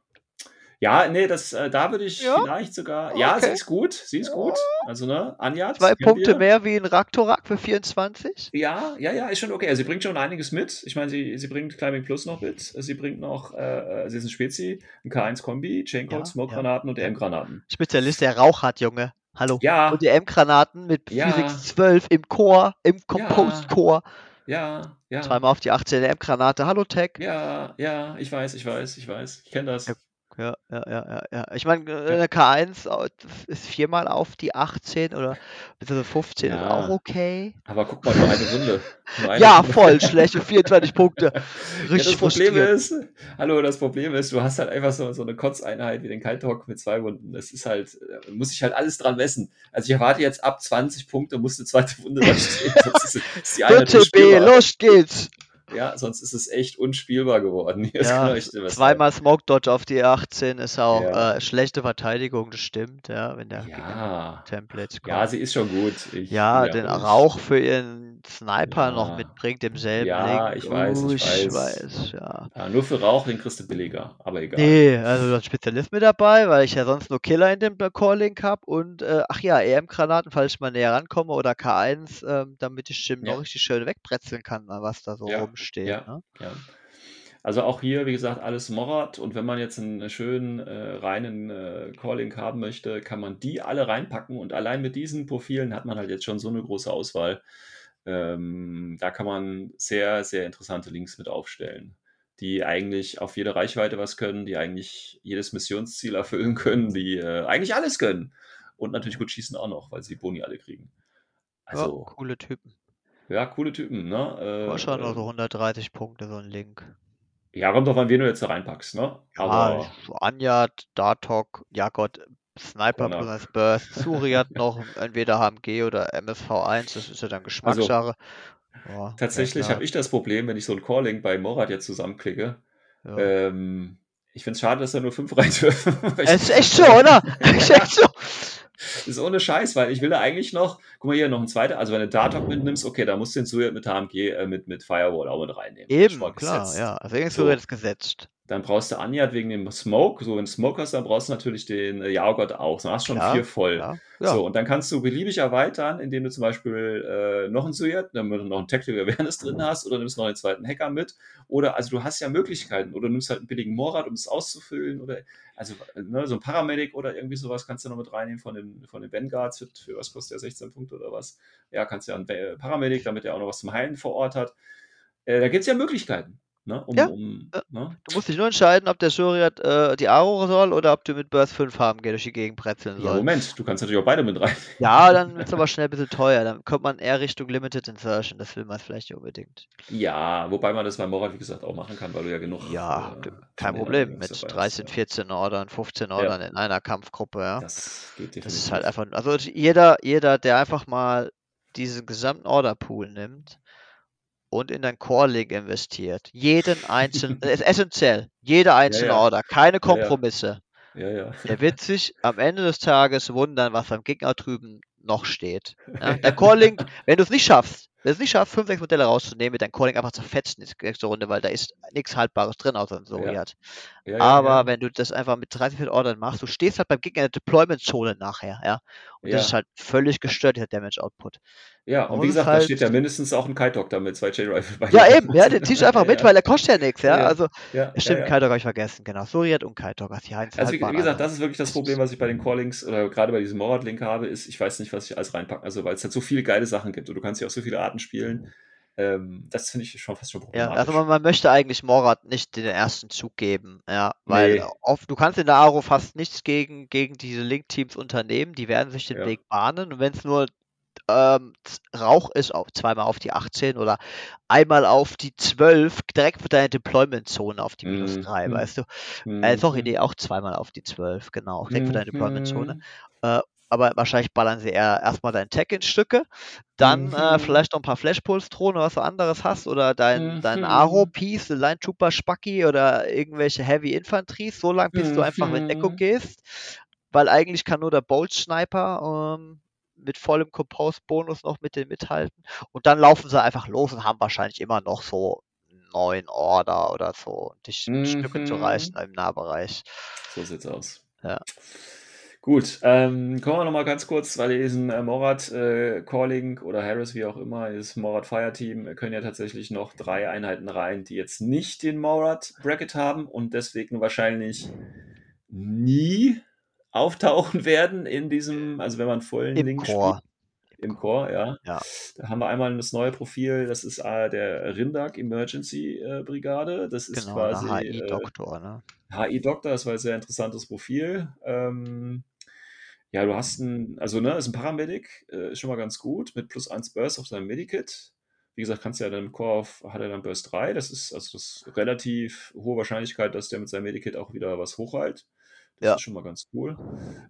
Ja, nee, das, äh, da würde ich Ja? vielleicht sogar. Ja, sie Okay. ist gut, sie ist gut. Also, ne, Anja. Zwei Punkte wir. mehr wie ein Raktorak für 24. Ja, ja, ja, ist schon okay. Also, sie bringt schon einiges mit. Ich meine, sie, sie bringt Climbing Plus noch mit. Sie bringt noch, äh, äh, sie ist ein Spezi, ein K1-Kombi, Chaincode, Ja, Smoke-Granaten und ja. EM-Granaten. Spezialist, der Rauch hat, Junge. Hallo. Ja, Und die M-Granaten mit Ja. Physics 12 im Core, im Composed-Core. ja, ja. Zweimal auf die 18 M-Granate. Hallo, Tech. Ja, ja, ich weiß, ich weiß, ich weiß. Ich kenne das. Ja. Ja, ja, ja, ja, ja. Ich meine, äh, eine K1 au- ist viermal auf die 18 oder beziehungsweise 15 ist Ja. auch okay. Aber guck mal, nur eine Runde. Nur eine Ja, Runde. voll schlecht. für 24 Punkte. Ja, Richtig das Problem ist, hallo, das Problem ist, du hast halt einfach so, so eine Kotzeinheit wie den Kalthock mit zwei Wunden. Das ist halt, äh, muss ich halt alles dran messen. Also ich erwarte jetzt ab 20 Punkte muss eine zweite Wunde da stehen. Sonst ist, ist die Einheit TB, unspielbar. los geht's. Ja, sonst ist es echt unspielbar geworden. Ja, Zweimal Smoke Dodge auf die 18 ist auch Ja. äh, schlechte Verteidigung, das stimmt, ja, wenn der Ja. Templates kommt. Ja, sie ist schon gut. Ich, Ja, den Rauch für ihren Sniper noch Ja. mitbringt im selben Ja, Link. ich weiß, Uh, ich weiß. weiß, ja. Ja, nur für Rauch, den kriegst du billiger. Aber egal. Nee, also du hast Spezialist mit dabei, weil ich ja sonst nur Killer in dem Core-Link habe und äh, ach ja, EM-Granaten, falls ich mal näher rankomme oder K1, ähm, damit ich Ja. noch richtig schön wegbretzeln kann, was da so rumsteht. Ne? Ja. Also auch hier, wie gesagt, alles Morat. Und wenn man jetzt einen schönen, äh, reinen äh, Calling haben möchte, kann man die alle reinpacken. Und allein mit diesen Profilen hat man halt jetzt schon so eine große Auswahl. Ähm, da kann man sehr, sehr interessante Links mit aufstellen, die eigentlich auf jede Reichweite was können, die eigentlich jedes Missionsziel erfüllen können, die äh, eigentlich alles können. Und natürlich gut schießen auch noch, weil sie Boni alle kriegen. Also, ja, coole Typen. ja, coole Typen, ne? Äh, noch äh, so 130 Punkte, so ein Link. ja, kommt drauf an, wen du jetzt da reinpackst, ne? Ja, Aber Anja, Dartok, ja Gott, Sniper Corner. plus Burst, Suriat noch, entweder HMG oder MSV1, das ist ja dann Geschmackssache. Ja, Also tatsächlich habe ich das Problem, wenn ich so ein Calling bei Morat jetzt zusammenklicke. Ja. Ähm, ich finde es schade, dass da nur fünf rein dürfen. Es ist echt so, oder? ist echt so. Das ist ohne Scheiß, weil ich will da eigentlich noch, guck mal hier, noch ein zweiter, also wenn du Dartok mitnimmst, okay, da musst du den Suyat mit HMG, äh, mit, mit Firewall auch mit reinnehmen. Eben, klar, gesetzt. ja. Also irgendwie So. Suriat ist gesetzt. Dann brauchst du Aniat wegen dem Smoke. So, wenn du Smoke hast, dann brauchst du natürlich den äh, Jahrgott auch. Dann hast du schon Klar, vier voll. Ja, ja. So, und dann kannst du beliebig erweitern, indem du zum Beispiel äh, noch ein Suyat, damit du noch ein Tactical Awareness drin hast, oder nimmst noch einen zweiten Hacker mit. Oder, also du hast ja Möglichkeiten. Oder du nimmst halt einen billigen Morat, um es auszufüllen. Oder, also, ne, so ein Paramedic oder irgendwie sowas kannst du noch mit reinnehmen von den, von den Vanguards. Für, für was kostet der 16 Punkte oder was? Ja, kannst ja einen Paramedic, damit er auch noch was zum Heilen vor Ort hat. Äh, da gibt es ja Möglichkeiten. Ne? Um, Ja, um, ja. ne? Du musst dich nur entscheiden, ob der Shuriat äh, die Aro soll oder ob du mit Burst 5 haben durch die Gegend bretzeln Ja, soll. Moment, du kannst natürlich auch beide mit rein. Ja, dann wird es aber schnell ein bisschen teuer. Dann kommt man eher Richtung Limited Insertion. Das will man vielleicht nicht unbedingt. Ja, wobei man das bei Morat, wie gesagt, auch machen kann, weil du ja genug. Ja, äh, kein Problem. Mit dabei hast, 13, ja. 14 Ordern, 15 Ordern in einer Kampfgruppe, ja. Das geht Das definitiv. ist halt einfach, also jeder, jeder, der einfach mal diesen gesamten Orderpool nimmt und in dein Core Link investiert, jeden einzelnen, ist essentiell, jede einzelne ja. Order, keine ja. Kompromisse. Ja, ja. Der wird sich am Ende des Tages wundern, was beim Gegner drüben noch steht. Ja? Dein Core Link, wenn du es nicht schaffst, wenn es nicht schaffst, fünf, sechs Modelle rauszunehmen, mit deinem Core Link einfach zu fetzen in der nächsten Runde, weil da ist nichts Haltbares drin, außer ein Soriat. ja, ja, Aber ja. wenn du das einfach mit 30, 40 Ordern machst, du stehst halt beim Gegner in der Deployment-Zone nachher, ja. Und das Ja. ist halt völlig gestört, dieser Damage-Output. Ja, Man und muss wie es gesagt, da halt- steht ja mindestens auch ein Kite-Dog da mit zwei J-Rifle bei. Ja, eben, ja, den ziehst du einfach mit, weil der kostet ja nichts, ja. Ja, Also, ja, stimmt, ja, ja. Kaidog habe ich vergessen, genau. Soriat und Kaidog, hast die Heinz Also wie, wie gesagt, das ist wirklich das Problem, was ich bei den Core-Links oder gerade bei diesem Morad-Link habe, ist, ich weiß nicht, was ich alles reinpacken. Also weil es halt so viele geile Sachen gibt und du kannst ja auch so viele Arten spielen. Ähm, das finde ich schon fast schon Ja, problematisch. also man, man möchte eigentlich Morat nicht den ersten Zug geben, ja, weil Nee. oft, du kannst in der Aro fast nichts gegen, gegen diese Link-Teams unternehmen, die werden sich den Ja. Weg bahnen und wenn es nur ähm, Rauch ist, auf, zweimal auf die 18 oder einmal auf die 12, direkt für deine Deployment-Zone auf die minus Mhm. 3, weißt du? Mhm. Äh, sorry, nee, auch zweimal auf die 12, genau, direkt für deine Deployment-Zone. Mhm. Äh, aber wahrscheinlich ballern sie eher erstmal dein Tech in Stücke, dann äh, Mhm. vielleicht noch ein paar Flashpulse-Drohnen oder was du anderes hast oder dein, dein Mhm. Aro-Piece, Line Trooper Spacki oder irgendwelche Heavy Infanteries, so lang bis du einfach mit Echo Mhm. gehst, weil eigentlich kann nur der Bolt Sniper ähm, mit vollem Compose-Bonus noch mit denen mithalten und dann laufen sie einfach los und haben wahrscheinlich immer noch so neun Order oder so, dich in Stücke zu Mhm. reißen im Nahbereich. So sieht's aus. Ja. Gut, ähm, kommen wir nochmal ganz kurz, weil diesen äh, Morat äh, Calling oder Harris, wie auch immer, dieses Morat Fireteam, äh, können ja tatsächlich noch drei Einheiten rein, die jetzt nicht den Morat Bracket haben und deswegen wahrscheinlich nie auftauchen werden in diesem, also wenn man vollen Im Link Core. Im Core, ja. Ja. Da haben wir einmal das neue Profil, das ist äh, der Rindak Emergency äh, Brigade. Das ist Genau, quasi der äh, HI-Doktor, ne? HI-Doktor, das war ein sehr interessantes Profil. Ähm, ja, du hast ein, also ne, ist ein Paramedic, äh, ist schon mal ganz gut, mit plus 1 Burst auf seinem Medikit. Wie gesagt, kannst du ja dann im Core auf, hat er dann Burst 3. Das ist also das relativ hohe Wahrscheinlichkeit, dass der mit seinem Medikit auch wieder was hochhält. Das Ja. ist schon mal ganz cool.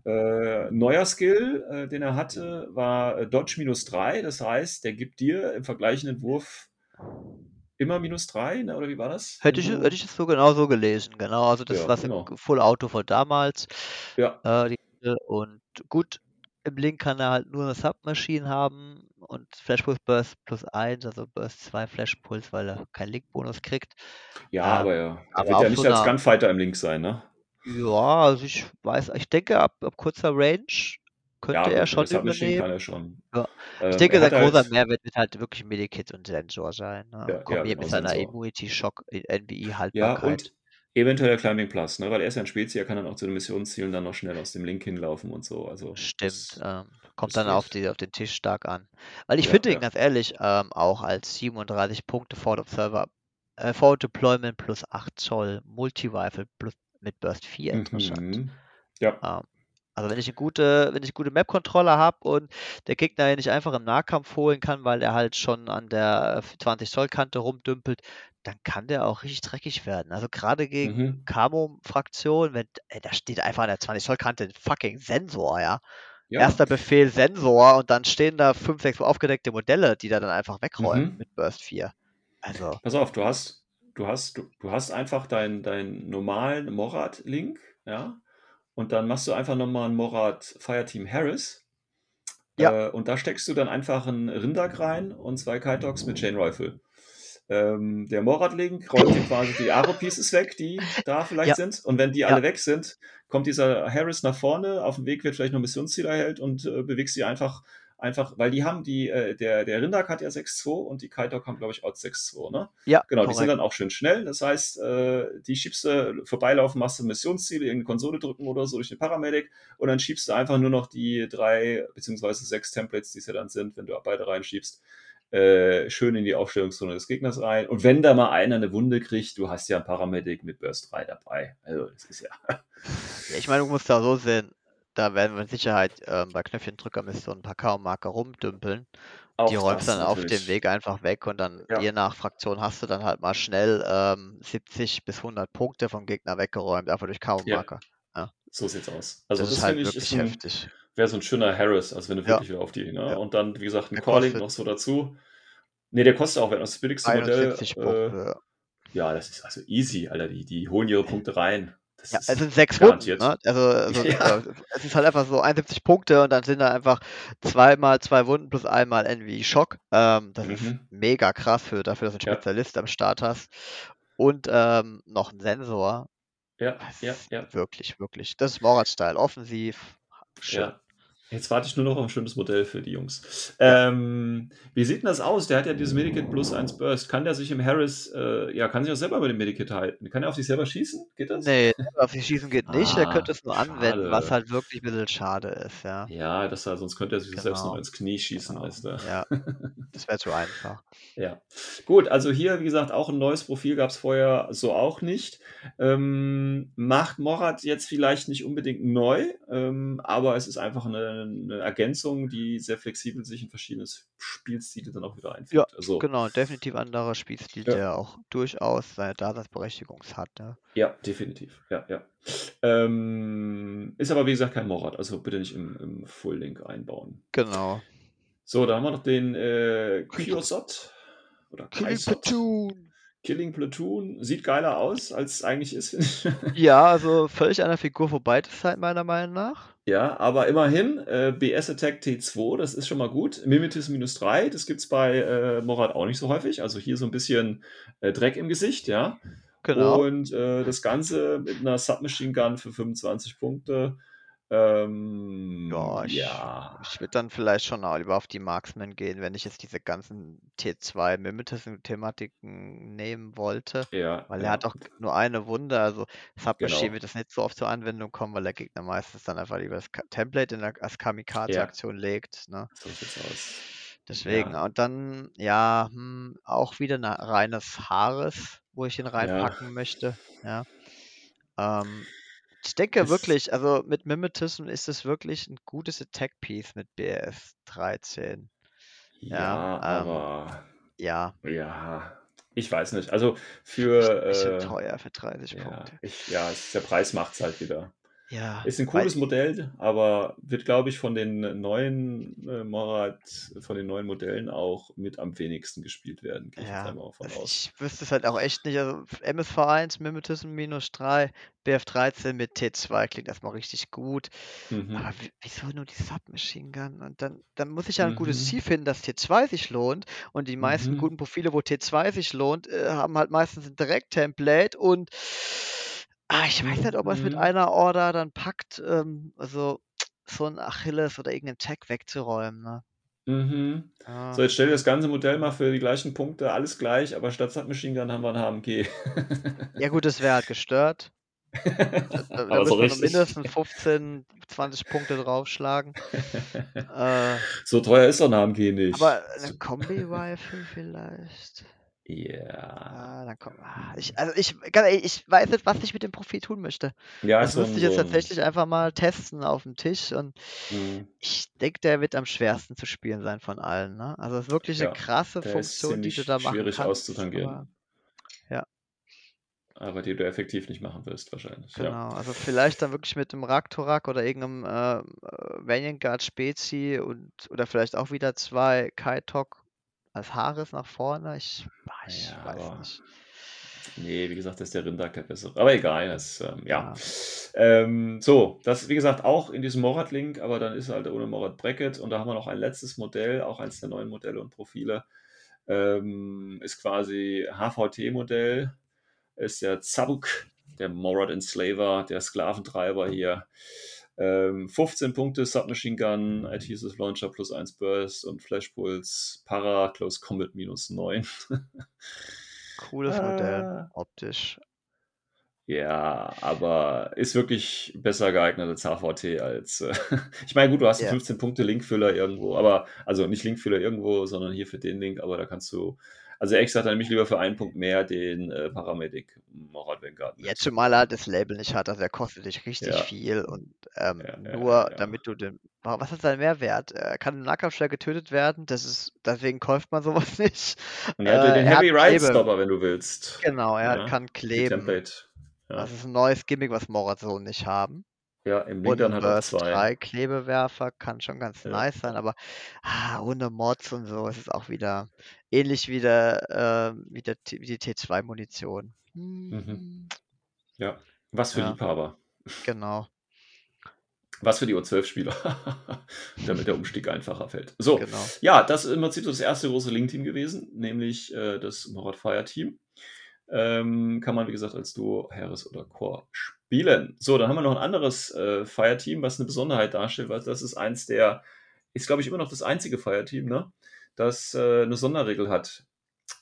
Äh, neuer Skill, äh, den er hatte, war äh, Dodge minus 3. Das heißt, der gibt dir im vergleichenden Wurf immer minus 3, ne? oder wie war das? Hätte ich, Wenn du- hätte ich es so genau so gelesen, genau. Also das Ja, was genau. im Full Auto von damals. Ja, Äh, die, und gut, im Link kann er halt nur eine Submachine haben und Flashpulse Burst plus 1, also Burst 2 Flashpulse, weil er keinen Link-Bonus kriegt. ja, Ähm, aber ja. Er wird ja nicht so als Gunfighter im Link sein, ne? Ja, also ich weiß, ich denke, ab, ab kurzer Range könnte ja, er schon Submachine kann übernehmen. er schon. Ja. Ähm, Ich denke, er sein hat großer halt- Mehrwert wird halt wirklich Medikit und Sensor sein. Ne? Ja, ja, Kombiniert genau, mit seiner Sensor. Immunity-Shock, Ja, NBI-Haltbarkeit. und eventuell Climbing Plus, ne? weil er ist ja ein Spezi, er kann dann auch zu den Missionszielen dann noch schnell aus dem Link hinlaufen und so. Also Stimmt, ähm, kommt dann auf, die, auf den Tisch stark an. Weil ich Ja, finde ihn ja. ganz ehrlich ähm, auch als 37 Punkte Forward Observer, äh, Forward Deployment plus 8 Zoll, Multi-Rifle plus mit Burst 4 interessant. Mhm. Ja, Ähm, also wenn ich eine gute, wenn ich gute Map-Controller habe und der Gegner ihn nicht einfach im Nahkampf holen kann, weil er halt schon an der 20 Zoll Kante rumdümpelt, dann kann der auch richtig dreckig werden. Also gerade gegen Mhm. Camo-Fraktion, wenn ey, da steht einfach an der 20 Zoll Kante ein fucking Sensor, ja. ja. Erster Befehl Sensor und dann stehen da fünf, sechs aufgedeckte Modelle, die da dann einfach wegräumen Mhm. mit Burst 4. Also, Pass auf, du hast, du hast, du, du hast einfach deinen deinen normalen Morat-Link, ja, und dann machst du einfach nochmal ein Morat Fireteam Harris. Ja. Äh, und da steckst du dann einfach einen Rindak rein und zwei Kitox mit Chain Rifle. Ähm, der Morat-Link räumt dir quasi die Aro-Pieces weg, die da vielleicht Ja. sind. Und wenn die Ja. alle weg sind, kommt dieser Harris nach vorne, auf dem Weg wird vielleicht noch ein Missionsziel erhält und äh, bewegst sie einfach, einfach, weil die haben die, äh, der, der Rindak hat ja 6-2 und die Kaitok haben, glaube ich, auch 6-2, ne? ja, Genau, die sind dann auch schön schnell. Das heißt, äh, die schiebst du vorbeilaufen, machst du Missionsziele, irgendeine Konsole drücken oder so durch den Paramedic und dann schiebst du einfach nur noch die drei beziehungsweise sechs Templates, die es ja dann sind, wenn du beide reinschiebst, äh, schön in die Aufstellungszone des Gegners rein. Und wenn da mal einer eine Wunde kriegt, du hast ja ein Paramedic mit Burst 3 dabei. Also, das ist ja. Ja, ich meine, du musst da so sehen, da werden wir mit Sicherheit ähm, bei Knöpfchendrücker mit so ein paar K.O.-Marker rumdümpeln. Die Auch räumst das dann auf dem natürlich. Weg einfach weg und dann Ja. je nach Fraktion hast du dann halt mal schnell ähm, 70 bis 100 Punkte vom Gegner weggeräumt, einfach durch K.O.-Marker. So sieht's aus. Also, das das, ist halt wirklich ist ein, heftig. wäre so ein schöner Harris, also wenn du Ja. wirklich wieder auf die, ne? Ja. Und dann, wie gesagt, ein Der Calling noch so dazu. Ne, der kostet auch, wenn das billigste Modell. 71 Äh, Punkte. ja, das ist also easy, Alter. Die, die holen ihre Punkte rein. Das Ja, ist es sind sechs Wunden, garantiert. ne? Also, also Ja. es ist halt einfach so 71 Punkte und dann sind da einfach zweimal zwei Wunden plus einmal NV Schock. Ähm, das ist Mhm. mega krass für dafür, dass du einen Ja. Spezialist am Start hast. Und ähm, noch ein Sensor. Ja, Das ja, ist ja. Wirklich, wirklich. Das ist Morat-Style. Offensiv. Schön. Ja. Jetzt warte ich nur noch auf ein schönes Modell für die Jungs. Ähm, wie sieht denn das aus? Der hat ja dieses Medikit plus 1 Burst. Kann der sich im Harris, äh, ja, kann sich auch selber mit dem Medikit halten? Kann er auf sich selber schießen? Geht das? Nee, auf die Schießen geht nicht. Er Ah, könnte es nur anwenden, was schade. halt wirklich ein bisschen schade ist, ja. Ja, das, er- sonst könnte er sich selbst Genau. noch ins Knie schießen, Genau. weißt du. Ja, das wäre zu einfach. Ja, gut, also hier, wie gesagt, auch ein neues Profil gab es vorher so auch nicht. Ähm, macht Morat jetzt vielleicht nicht unbedingt neu, ähm, aber es ist einfach eine, eine Ergänzung, die sehr flexibel sich in verschiedene Spielstile dann auch wieder einfügt. Ja, also, Genau, definitiv anderer Spielstil, Ja. der auch durchaus seine Daseinsberechtigung hat. Ne? ja, definitiv. Ja, ja. Ähm, ist aber, wie gesagt, kein Morat, also bitte nicht im, im Full-Link einbauen. Genau. So, da haben wir noch den äh, Kyosot oder Kaisot. Platoon. Killing Platoon sieht geiler aus, als es eigentlich ist. Ja, also völlig an der Figur vorbei, das halt meiner Meinung nach. Ja, aber immerhin, äh, BS Attack T2, das ist schon mal gut. Mimetis minus 3, das gibt es bei äh, Morat auch nicht so häufig. Also hier so ein bisschen äh, Dreck im Gesicht, ja. Genau. Und äh, das Ganze mit einer Submachine Gun für 25 Punkte. Ähm, Ja, ich, ja. ich würde dann vielleicht schon auch lieber auf die Marksman gehen, wenn ich jetzt diese ganzen T2 Mimetism-Thematiken nehmen wollte. Ja, Weil er ja, hat auch nur eine Wunde, also Submachine genau. wird das nicht so oft zur Anwendung kommen, weil der Gegner meistens dann einfach lieber das Ka- Template in der, als Kamikaze-Aktion legt. Ne? so sieht's aus. Deswegen. Ja, Und dann, ja, hm, auch wieder ein reines Haares, wo ich ihn reinpacken möchte. Ja. Ähm, ich denke Es, wirklich, also mit Mimetism ist es wirklich ein gutes Attack-Piece mit BS 13. ja, Ja, ähm, aber ja, ja, ich weiß nicht. Also vielleicht ein bisschen für, äh, teuer für 30 ja, Punkte. ich, ja, es- der Preis macht's halt wieder. Ja, Ist ein cooles Modell, aber wird, glaube ich, von den neuen äh, Morat, von den neuen Modellen auch mit am wenigsten gespielt werden, gehe ich ja, einmal von also aus. ich wüsste es halt auch echt nicht. Also MSV1, Mimetism minus 3, BF13 mit T2 klingt erstmal richtig gut. Mhm. Aber wi- wieso nur die Submachine Gun? Und dann, dann muss ich ja ein gutes Mhm. Ziel finden, dass T2 sich lohnt. Und die meisten Mhm. guten Profile, wo T2 sich lohnt, äh, haben halt meistens ein Direkt-Template. Und ah, ich weiß nicht, ob er es mit Mhm. einer Order dann packt, ähm, also so ein Achilles oder irgendeinen Tag wegzuräumen. Ne? Mhm. So, Ja. jetzt stell dir das ganze Modell mal für die gleichen Punkte, alles gleich, aber statt Submachine Gun haben wir ein HMG. ja, gut, das wäre halt gestört. Da, da, da aber so richtig. mindestens 15, 20 Punkte draufschlagen. Äh, So teuer ist so ein HMG nicht. aber eine Kombi-Rifle vielleicht. Ja. Ah, dann komm. ah, Ich, also ich, ehrlich, ich weiß nicht, was ich mit dem Profil tun möchte. Ja, Das müsste ich jetzt so tatsächlich einfach mal testen auf dem Tisch und Mhm. ich denke, der wird am schwersten zu spielen sein von allen. Ne? Also es ist wirklich eine Ja, krasse der ist Funktion, die du da machen schwierig kannst. Aber auszutangieren. ja, Aber die du effektiv nicht machen wirst, wahrscheinlich. Ja. genau. Also vielleicht dann wirklich mit dem Raktorak oder irgendeinem äh, äh, Vanguard Spezi und oder vielleicht auch wieder zwei Kaitok als Haares nach vorne. Ich, ah, ich Ja, weiß nicht. nee, wie gesagt, das ist der Rindak der bessere. Aber egal, das, ähm, ja. Ja. Ähm, so, das wie gesagt auch in diesem Morat-Link, aber dann ist halt ohne Morat Bracket und da haben wir noch ein letztes Modell, auch eins der neuen Modelle und Profile. Ähm, ist quasi HVT-Modell, ist der Zabuk, der Morat Enslaver, der Sklaventreiber hier. Ähm, 15 Punkte, Submachine Gun, Adhesive Launcher plus 1 Burst und Flashpulse, Para, Close Combat minus 9. Cooles Modell, Ah, optisch. Ja, aber ist wirklich besser geeignet als HVT als. Äh, ich meine, gut, du hast einen Ja. 15-Punkte-Linkfüller irgendwo, aber, also nicht Linkfüller irgendwo, sondern hier für den Link, aber da kannst du. Also Ex hat nämlich lieber für einen Punkt mehr den äh, Paramedic Morat Vanguard. mit. Jetzt zumal er das Label nicht hat, also er kostet dich richtig Ja. viel und ähm, Ja, ja, nur damit du den. Wa- Was ist sein Mehrwert? Er kann im Nahkampfschlag getötet werden, das ist, deswegen kauft man sowas nicht. Und er hat Äh, den er hat Heavy Ride. Stopper, wenn du willst. Genau, er kann kleben. Das ist ein neues Gimmick, was Morat so nicht haben. Ja im Link Und dann ein hat er zwei. 3 Klebewerfer kann schon ganz Ja. nice sein, aber ah, ohne Mods und so ist es auch wieder ähnlich wie, der, ähm, wie, der, wie die T2-Munition. Hm, Ja. Was für Ja. Liebhaber. Genau, Was für die O12-Spieler. Damit der Umstieg einfacher fällt. So, genau. Ja, das ist im Prinzip so das erste große Link-Team gewesen, nämlich äh, das Morat Fire Team. Ähm, kann man, wie gesagt, als Duo, Harris oder Core spielen. So, dann haben wir noch ein anderes äh, Fire-Team, was eine Besonderheit darstellt, weil das ist eins der, ist glaube ich immer noch das einzige Fire-Team, ne? das äh, eine Sonderregel hat,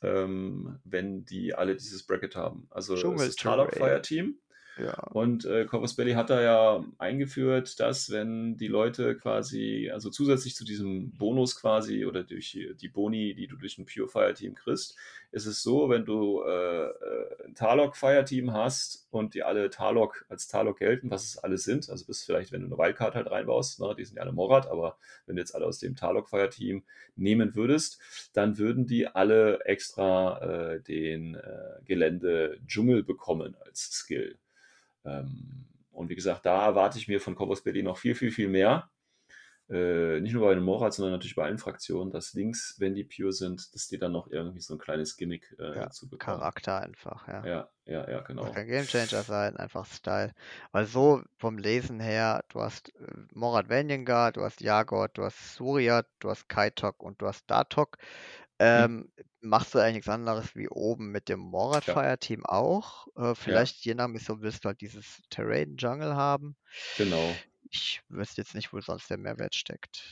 ähm, wenn die alle dieses Bracket haben. Also das Tarlok Dschungel-Terrain. Ja, Und äh, Corvus Belly hat da ja eingeführt, dass wenn die Leute quasi, also zusätzlich zu diesem Bonus quasi oder durch die Boni, die du durch ein Pure Fire Team kriegst, ist es so, wenn du äh, äh, ein Tarlok Fire Team hast und die alle Tarlok als Tarlok gelten, was es alle sind, also bis vielleicht, wenn du eine Wildcard halt reinbaust, ne, die sind ja alle Morat, aber wenn du jetzt alle aus dem Tarlok Fire Team nehmen würdest, dann würden die alle extra äh, den äh, Gelände Dschungel bekommen als Skill. Ähm, und wie gesagt, da erwarte ich mir von Corvus Belli noch viel, viel, viel mehr. Äh, nicht nur bei den Morat, sondern natürlich bei allen Fraktionen, dass links, wenn die pure sind, dass die dann noch irgendwie so ein kleines Gimmick äh, Ja, dazu bekommen. Charakter einfach, ja. Ja, ja, ja, genau. Muss kein Gamechanger sein, einfach Style. Weil so vom Lesen her, du hast äh, Morat Vanyangar, du hast Jagod, du hast Surya, du hast Kaitok und du hast Datok. Ähm, machst du eigentlich nichts anderes wie oben mit dem Morat Ja. Fire Team auch. Äh, vielleicht je nach Mission willst du halt dieses Terrain Jungle haben. Genau. Ich wüsste jetzt nicht, wo sonst der Mehrwert steckt.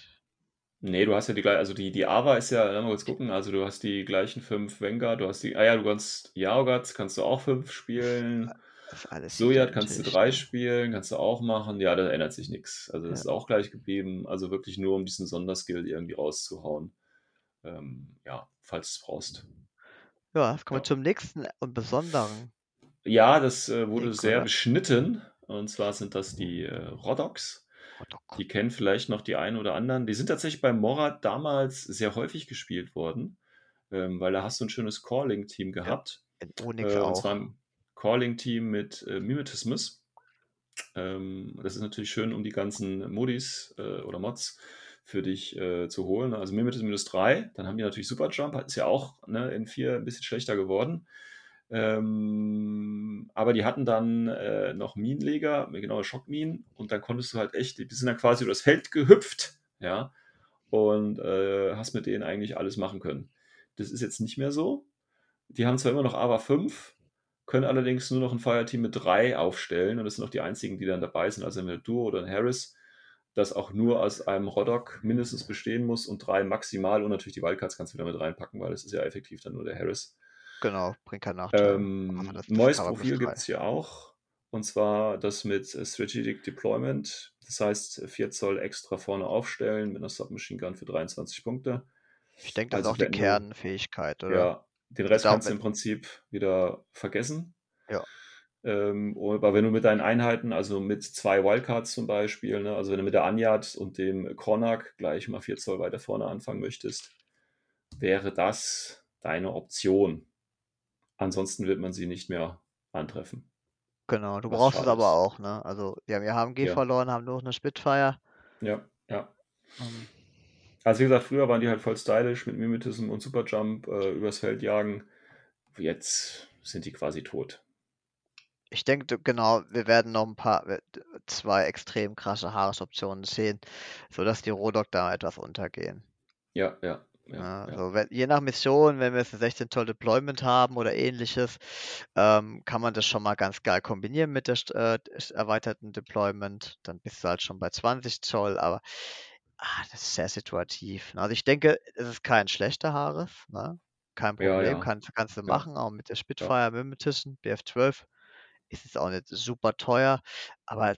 Nee, du hast ja die gleiche, also die, die Ava ist ja, lass mal kurz gucken, also du hast die gleichen fünf Wenger, du hast die, ah ja, du kannst Yaogat, kannst du auch fünf spielen. Das ist alles Sojat kannst du identisch, drei ne? spielen, kannst du auch machen. Ja, da ändert sich nichts. Also das Ja. ist auch gleich geblieben. Also wirklich nur, um diesen Sonderskill irgendwie rauszuhauen. Ähm, ja, falls du es brauchst. Ja, kommen wir Ja. zum nächsten und besonderen. Ja, das äh, wurde Link, sehr oder? beschnitten. Und zwar sind das die äh. Rodok. Die kennen vielleicht noch die einen oder anderen. Die sind tatsächlich bei Morat damals sehr häufig gespielt worden, ähm, weil da hast du ein schönes Calling-Team gehabt. In Onyx Äh, und auch. zwar ein Calling-Team mit äh, Mimetismus. Ähm, das ist natürlich schön, um die ganzen Modis äh, oder Mods für dich äh, zu holen. Also Mimetismus minus 3, dann haben die natürlich Super Jump, ist ja auch ne, in 4 ein bisschen schlechter geworden. Ähm, aber die hatten dann äh, noch Minenleger, genaue Schockminen, und dann konntest du halt echt, die sind dann quasi über das Feld gehüpft, ja, und äh, hast mit denen eigentlich alles machen können. Das ist jetzt nicht mehr so. Die haben zwar immer noch AVA 5, können allerdings nur noch ein Fireteam mit 3 aufstellen, und das sind auch die einzigen, die dann dabei sind, also entweder Duo oder ein Harris, das auch nur aus einem Rodok mindestens bestehen muss und drei maximal, und natürlich die Wildcards kannst du wieder mit reinpacken, weil das ist ja effektiv dann nur der Harris. Genau, bringt keinen Nachteil. Ähm, neues Profil gibt es hier auch. Und zwar das mit äh, Strategic Deployment. Das heißt, 4 Zoll extra vorne aufstellen mit einer Submachine Gun für 23 Punkte. Ich denke, das also ist auch die Kernfähigkeit, oder? Ja, den Rest kannst du im Prinzip wieder vergessen. Ja. Ähm, aber wenn du mit deinen Einheiten, also mit zwei Wildcards zum Beispiel, ne, also wenn du mit der Anyad und dem Kornak gleich mal 4 Zoll weiter vorne anfangen möchtest, wäre das deine Option. Ansonsten wird man sie nicht mehr antreffen. Genau, du Was brauchst es aber auch, ne? Also, die haben ihr HMG Ja. verloren, haben nur noch eine Spitfire. Ja, ja. Ähm, Also wie gesagt, früher waren die halt voll stylisch mit Mimetism und Superjump äh, übers Feld jagen. Jetzt sind die quasi tot. Ich denke, genau, wir werden noch ein paar, zwei extrem krasse Haaresoptionen sehen, sodass die Rodok da etwas untergehen. Ja, ja. ja, Ja, ja. wenn, je nach Mission, wenn wir jetzt ein 16 Zoll Deployment haben oder ähnliches, ähm, kann man das schon mal ganz geil kombinieren mit der äh, erweiterten Deployment. Dann bist du halt schon bei 20 Zoll, aber ah, das ist sehr situativ. ne? Also ich denke, es ist kein schlechter Haares, ne? Kein Ja, Problem, ja. kannst, kannst du Ja. machen, auch mit der Spitfire Mimetism, BF12. Ist es auch nicht super teuer, aber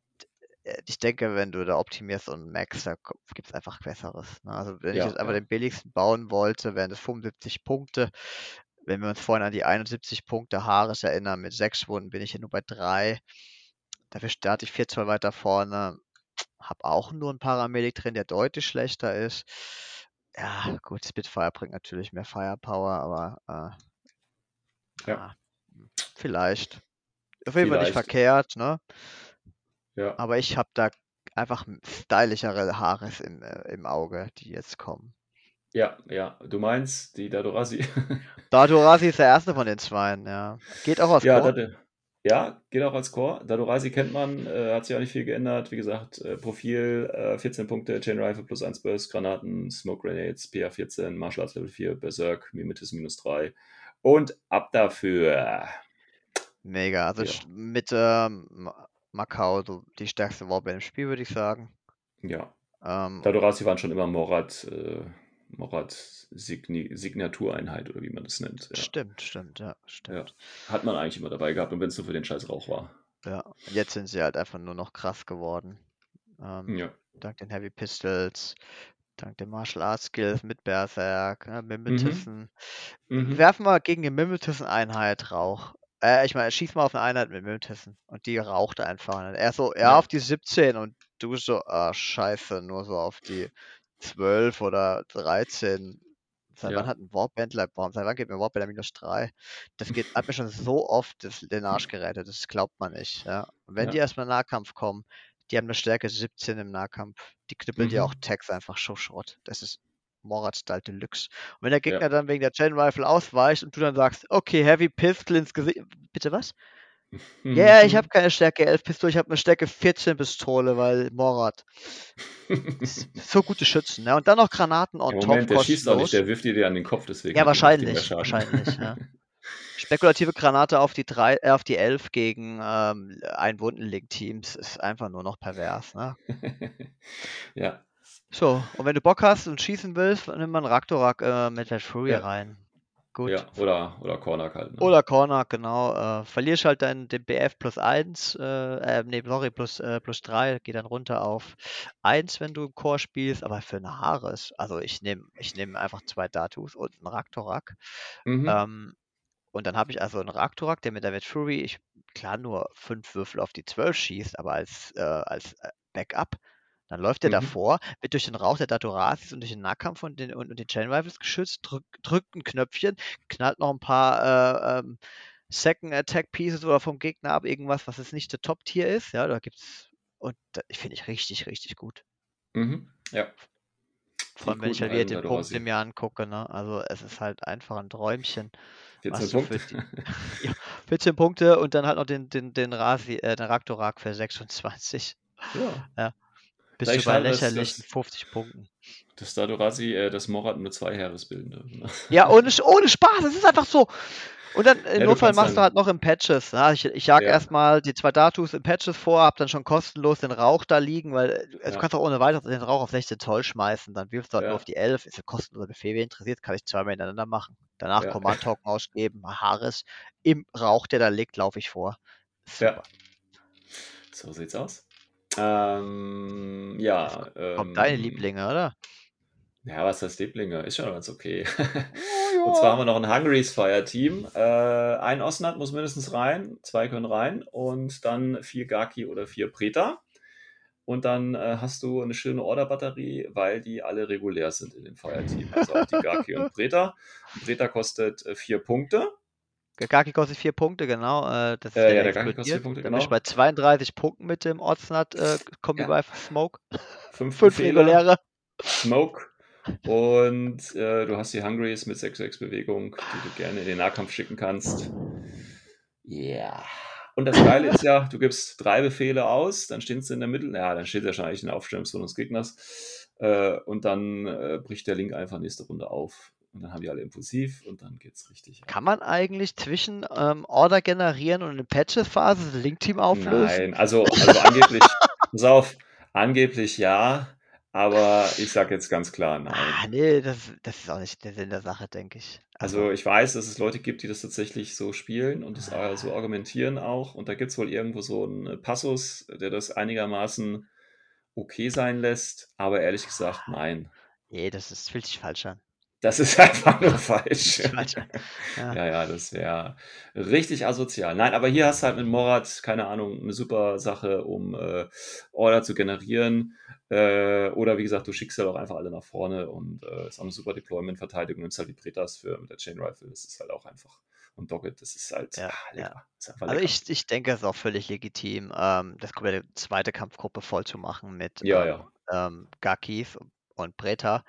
äh, ich denke, wenn du da optimierst und Max, da gibt es einfach Besseres. Ne? Also wenn ich Ja, jetzt einfach ja. den billigsten bauen wollte, wären das 75 Punkte. Wenn wir uns vorhin an die 71 Punkte Haares erinnern, mit sechs Wunden bin ich hier nur bei drei. Dafür starte ich vier Zoll weiter vorne. Hab auch nur einen Paramedic drin, der deutlich schlechter ist. Ja, gut, Spitfire bringt natürlich mehr Firepower, aber äh, Ja. ja, vielleicht. Auf jeden Fall nicht verkehrt, ne? Ja. Aber ich habe da einfach stylischere Haares im, äh, im Auge, die jetzt kommen. Ja, ja. Du meinst die Dadorasi? Dadorasi ist der erste von den zweien, ja. Geht auch aus ja, Core. Dade- ja, geht auch als Core. Dadorasi kennt man, äh, hat sich auch nicht viel geändert. Wie gesagt, äh, Profil äh, 14 Punkte, Chain Rifle plus 1 Burst, Granaten, Smoke Grenades, PA 14, Martial Arts Level 4, Berserk, Mimetism minus 3. Und ab dafür. Mega. Also Ja. mit ähm, Ma- Macau so die stärkste Warband im Spiel, würde ich sagen. Ja, Ähm, Dadorasi waren schon immer Morat, äh, Morat Signi Signatureinheit oder wie man das nennt. Ja. Stimmt, stimmt, ja, stimmt. Hat man eigentlich immer dabei gehabt und wenn es nur für den scheiß Rauch war. Ja. Jetzt sind sie halt einfach nur noch krass geworden. Ähm, Ja. Dank den Heavy Pistols, dank den Martial Arts Skills mit Berserk, ne, Mimetissen. Mhm. Werfen wir gegen die Mimetissen-Einheit Rauch. Äh, ich meine, schieß mal auf eine Einheit mit Mimetissen. Und die raucht einfach. Und er so, ja, Ja. auf die 17 und du so, ah, scheiße, nur so auf die 12 oder 13. Seit Ja. wann hat ein Warbandler, warum, seit wann geht mir Warbandler minus 3? Das geht, hat mir schon so oft das, den Arsch gerettet, das glaubt man nicht. Ja. Und wenn Ja. die erstmal in Nahkampf kommen, die haben eine Stärke 17 im Nahkampf. Die knüppeln dir Mhm. auch Tags einfach Schussschrott. Das ist Morat-Style Deluxe. Und wenn der Gegner Ja. dann wegen der Chain Rifle ausweicht und du dann sagst, okay, Heavy Pistol ins Gesicht. Bitte was? Ja, ich Mhm. habe keine Stärke 11 Pistole, ich habe eine Stärke 14 Pistole, weil Morat. so gute Schützen, ne? Und dann noch Granaten on top, Moment, der schießt auch kostenlos. nicht, der wirft dir die an den Kopf, deswegen. Ja, wahrscheinlich, wahrscheinlich, ja. Spekulative Granate auf die drei, äh, auf die 11 gegen ähm, ein Wundenlink-Teams ist einfach nur noch pervers, ne? ja, So, und wenn du Bock hast und schießen willst, nimm mal einen Raktorak äh, mit der Fury Ja. rein. Gut. ja, oder, oder Corner halt. Ne? Oder Corner, genau. Äh, verlierst halt dann den BF plus 1, äh, äh, nee, sorry, plus, äh, plus 3, geht dann runter auf 1, wenn du im Core spielst, aber für eine Haares, also ich nehme ich nehm einfach zwei Datus und einen Raktorak. Mhm. Ähm, und dann habe ich also einen Raktorak, der mit der Fury, ich klar nur 5 Würfel auf die 12 schießt, aber als, äh, als äh, Backup. Dann läuft der Mhm. davor, wird durch den Rauch der Datorasis und durch den Nahkampf und den, und, und den Chain Rifles geschützt, drück, drückt ein Knöpfchen, knallt noch ein paar äh, ähm, Second Attack Pieces oder vom Gegner ab, irgendwas, was jetzt nicht der Top-Tier ist. Ja, da gibt's. Und da finde ich richtig, richtig gut. Mhm. Ja. Vor allem, wenn ich halt wieder den. Punkt mir angucke, ne? Also es ist halt einfach ein Träumchen. 14 was du für Punkte. Ja, 14 Punkte und dann halt noch den, den, den, Rasi, äh, den Raktorak für 26. ja. Bist Gleich du bei dass lächerlichen das- 50 Punkten. Das Dadorasi, äh, das Morat nur zwei Heeres bilden darf. Ne? Ja, ohne, ohne Spaß, es ist einfach so. Und dann im Ja, du Notfall machst du halt noch im Patches. Ja, ich, ich jag Ja. erstmal die zwei Datus im Patches vor, hab dann schon kostenlos den Rauch da liegen, weil äh, du Ja. kannst auch ohne weiteres den Rauch auf 16 Zoll schmeißen. Dann wirfst du halt nur auf die 11, ist ja kostenloser Befehl, wer interessiert, kann ich zweimal hintereinander machen. Danach Ja. Command-Token ausgeben, Haares, im Rauch, der da liegt, laufe ich vor. Ja. Super. So sieht's aus. Ähm, ja. Ähm, Kommt deine Lieblinge, oder? Ja, was heißt Lieblinge? Ist schon ganz okay. Oh, Und zwar haben wir noch ein Hungary's Fire Team. Äh, ein Osnat muss mindestens rein, zwei können rein und dann vier Gaki oder vier Preta. Und dann äh, hast du eine schöne Order-Batterie, weil die alle regulär sind in dem Fire Team. Also auch die Gaki und Preta. Preta kostet äh, vier Punkte. Gaki kostet 4 Punkte, genau. Äh, das ist Äh, ja ja, der Gaki kostet vier. Punkte, Dann bin ich genau. bei 32 Punkten mit dem Ortsnut äh, Kombi Ja. Rifle Smoke. Fünf, 5 Befehle, reguläre. Smoke. Und äh, du hast die Hungaries mit 6-6 Bewegung, die du gerne in den Nahkampf schicken kannst. Ja. Und das Geile ist ja, du gibst drei Befehle aus, dann stehen sie in der Mitte, ja, dann steht wahrscheinlich in der Aufstellungsrunde des Gegners. Äh, und dann äh, bricht der Link einfach nächste Runde auf. Und dann haben die alle impulsiv und dann geht's richtig. ab. Kann man eigentlich zwischen ähm, Order generieren und in Patches-Phase das Link-Team auflösen? Nein, also, also angeblich, pass auf, angeblich ja, Aber ich sage jetzt ganz klar nein. Ah, nee, das, das ist auch nicht der Sinn der Sache, denke ich. Also ich weiß, dass es Leute gibt, die das tatsächlich so spielen und das äh, so argumentieren auch. Und da gibt es wohl irgendwo so einen Passus, der das einigermaßen okay sein lässt. Aber ehrlich gesagt, nein. nee, das ist, fühlt sich falsch an. Das ist einfach nur falsch. Falsch. Ja. Ja, ja, das wäre richtig asozial. Nein, aber hier hast du halt mit Morat, keine Ahnung, eine super Sache, um äh, Order zu generieren. Äh, oder wie gesagt, du schickst halt auch einfach alle nach vorne und äh, ist auch eine super Deployment-Verteidigung. Nimmst halt die Pretas für mit der Chain Rifle. Das ist halt auch einfach. Und Doggett, das ist halt Ja, ah, lecker. Ist einfach Also ich, ich denke, es ist auch völlig legitim, ähm, das komplette zweite Kampfgruppe voll zu machen mit Ja, ähm, ja. ähm, Gakis und Breta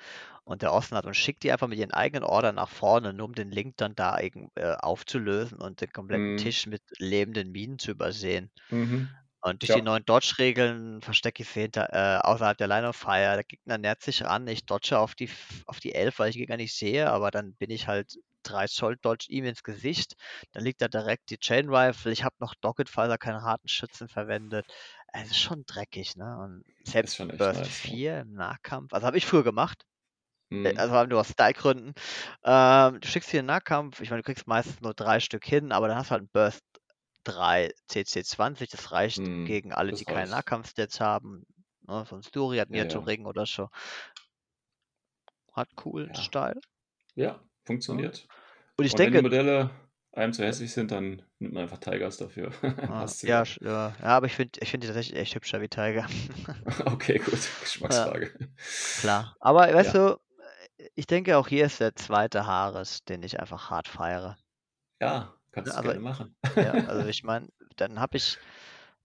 und der Osten hat und schickt die einfach mit ihren eigenen Order nach vorne, nur um den Link dann da äh, aufzulösen und den kompletten Mhm. Tisch mit lebenden Minen zu übersehen. Mhm. Und durch Ja. die neuen Dodge-Regeln verstecke ich sie hinter, äh, außerhalb der Line of Fire. Der Gegner nähert sich ran, ich dodge auf die, auf die 11, weil ich Gegner nicht sehe, aber dann bin ich halt 3 Zoll Dodge ihm ins Gesicht. Dann liegt da direkt die Chain Rifle. Ich habe noch Docket, falls er keinen harten Schützen verwendet. Es ist schon dreckig, ne? Und selbst Burst nice, ja. 4 im Nahkampf, also habe ich früher gemacht, äh, Mhm. also nur aus Style-Gründen. Ähm, du schickst hier einen Nahkampf, ich meine, du kriegst meistens nur drei Stück hin, aber dann hast du halt einen Burst 3 CC20, das reicht Mhm, gegen alle, die keine reicht. Nahkampfstats haben. Ne, so ein Story hat Ja, mir zu ja. Ring oder so. Hat coolen Ja. Style. Ja, funktioniert. Und ich und wenn die denke, Modelle einem zu hässlich sind, dann nimmt man einfach Tigers dafür. ah, ja, ja, ja, aber ich finde ich find die tatsächlich echt hübscher wie Tiger. Okay, gut. Geschmacksfrage. Klar. Aber weißt Ja. du, ich denke auch hier ist der zweite Haares, den ich einfach hart feiere. Ja, kannst Ja, du aber- gerne machen. Ja, also ich meine, dann habe ich,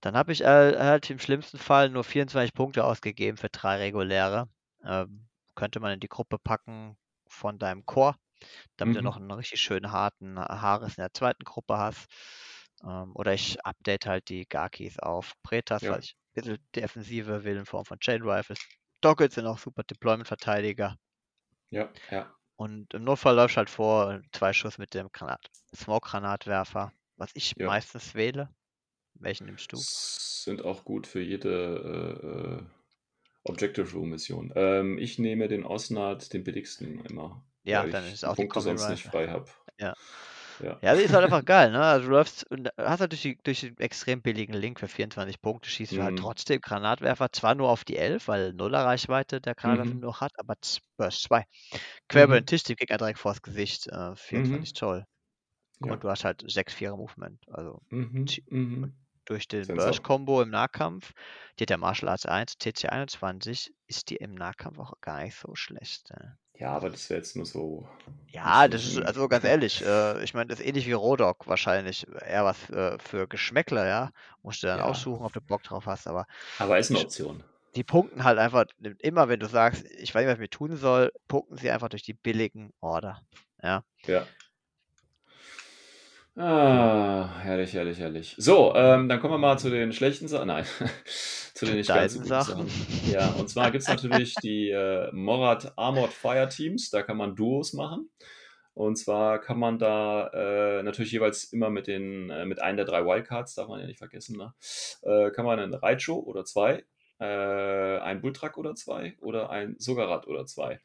dann habe ich äh, halt im schlimmsten Fall nur 24 Punkte ausgegeben für drei reguläre. Ähm, könnte man in die Gruppe packen von deinem Chor, damit du Mhm. noch einen richtig schönen harten Haares in der zweiten Gruppe hast. Ähm, oder ich update halt die Gakis auf Pretas, Ja. weil ich ein bisschen Defensive will in Form von Chain Rifles. Dockets sind auch super Deployment-Verteidiger. Ja, ja. Und im Notfall läufst halt vor, zwei Schuss mit dem Granat Smoke-Granatwerfer, was ich Ja. meistens wähle. Welchen nimmst du? Sind auch gut für jede äh, äh, Objective Room Mission. Ähm, ich nehme den Osnard, den billigsten immer. Ja, dann ist auch die Punkte sonst nicht frei habe. Ja. Ja. Ja, ist halt einfach geil, ne? Also du läufst und hast halt durch, die, durch den extrem billigen Link für 24 Punkte, schießt du halt Mhm. trotzdem Granatwerfer, zwar nur auf die 11, weil Nuller Reichweite der Granatwerfer Mhm. nur hat, aber Burst 2. Quer über Mhm. den Tisch, den Gegner direkt vors Gesicht, äh, 24 Zoll. Ja. Und du hast halt 6-4er Movement. Also Mhm. Mhm. durch den Sensor. Burst-Combo im Nahkampf, die hat der Martial Arts 1, TC 21, ist die im Nahkampf auch gar nicht so schlecht. Ne? Ja, aber das wäre jetzt nur so. Ja, das ist, also ganz ehrlich, äh, ich meine, das ist ähnlich wie Rodok wahrscheinlich. Eher was äh, für Geschmäckler, ja. Musst du dann Ja. aussuchen, ob du Bock drauf hast, aber Aber ist eine Option. die punkten halt einfach, immer wenn du sagst, ich weiß nicht, was ich mir tun soll, punkten sie einfach durch die billigen Order. Ja. Ja. Ah, herrlich, herrlich, herrlich. So, ähm, dann kommen wir mal zu den schlechten Sachen. Nein, zu den nicht ganz so guten Sachen. Sachen. Ja, und zwar gibt es natürlich die äh, Morad Armored Fire Teams. Da kann man Duos machen. Und zwar kann man da äh, natürlich jeweils immer mit den äh, mit einem der drei Wildcards, darf man ja nicht vergessen, ne? äh, kann man einen Raicho oder zwei, äh, ein Bulltruck oder zwei oder ein Sogarat oder zwei.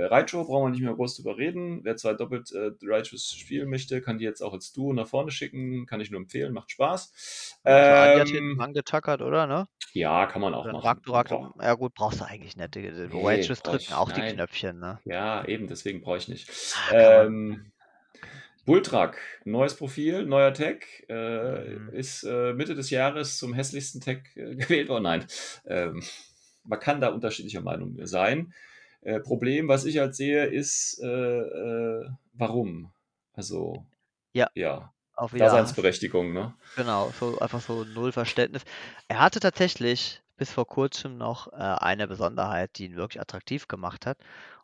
Äh, Raicho brauchen wir nicht mehr groß drüber reden. Wer zwei doppelt äh, Raichos spielen möchte, kann die jetzt auch als Duo nach vorne schicken. Kann ich nur empfehlen, macht Spaß. Also Adi hat Ähm, hinten angetackert, oder? Ne? ja, kann man auch machen. Raktorak, Brauch- ja gut, brauchst du eigentlich nicht. Die, die Nee, brauch drücken auch die nein. Knöpfchen, ne? Ja, eben, deswegen brauche ich nicht. Ah, Ähm, Bulltruck, neues Profil, neuer Tag, äh, Mhm. ist äh, Mitte des Jahres zum hässlichsten Tag äh, gewählt worden. Nein, ähm, man kann da unterschiedlicher Meinung sein. Äh, Problem, was ich halt sehe, ist, äh, äh, warum? Also, Ja. ja, wieder Daseinsberechtigung, ne? Genau, so einfach so null Verständnis. Er hatte tatsächlich bis vor kurzem noch äh, eine Besonderheit, die ihn wirklich attraktiv gemacht hat.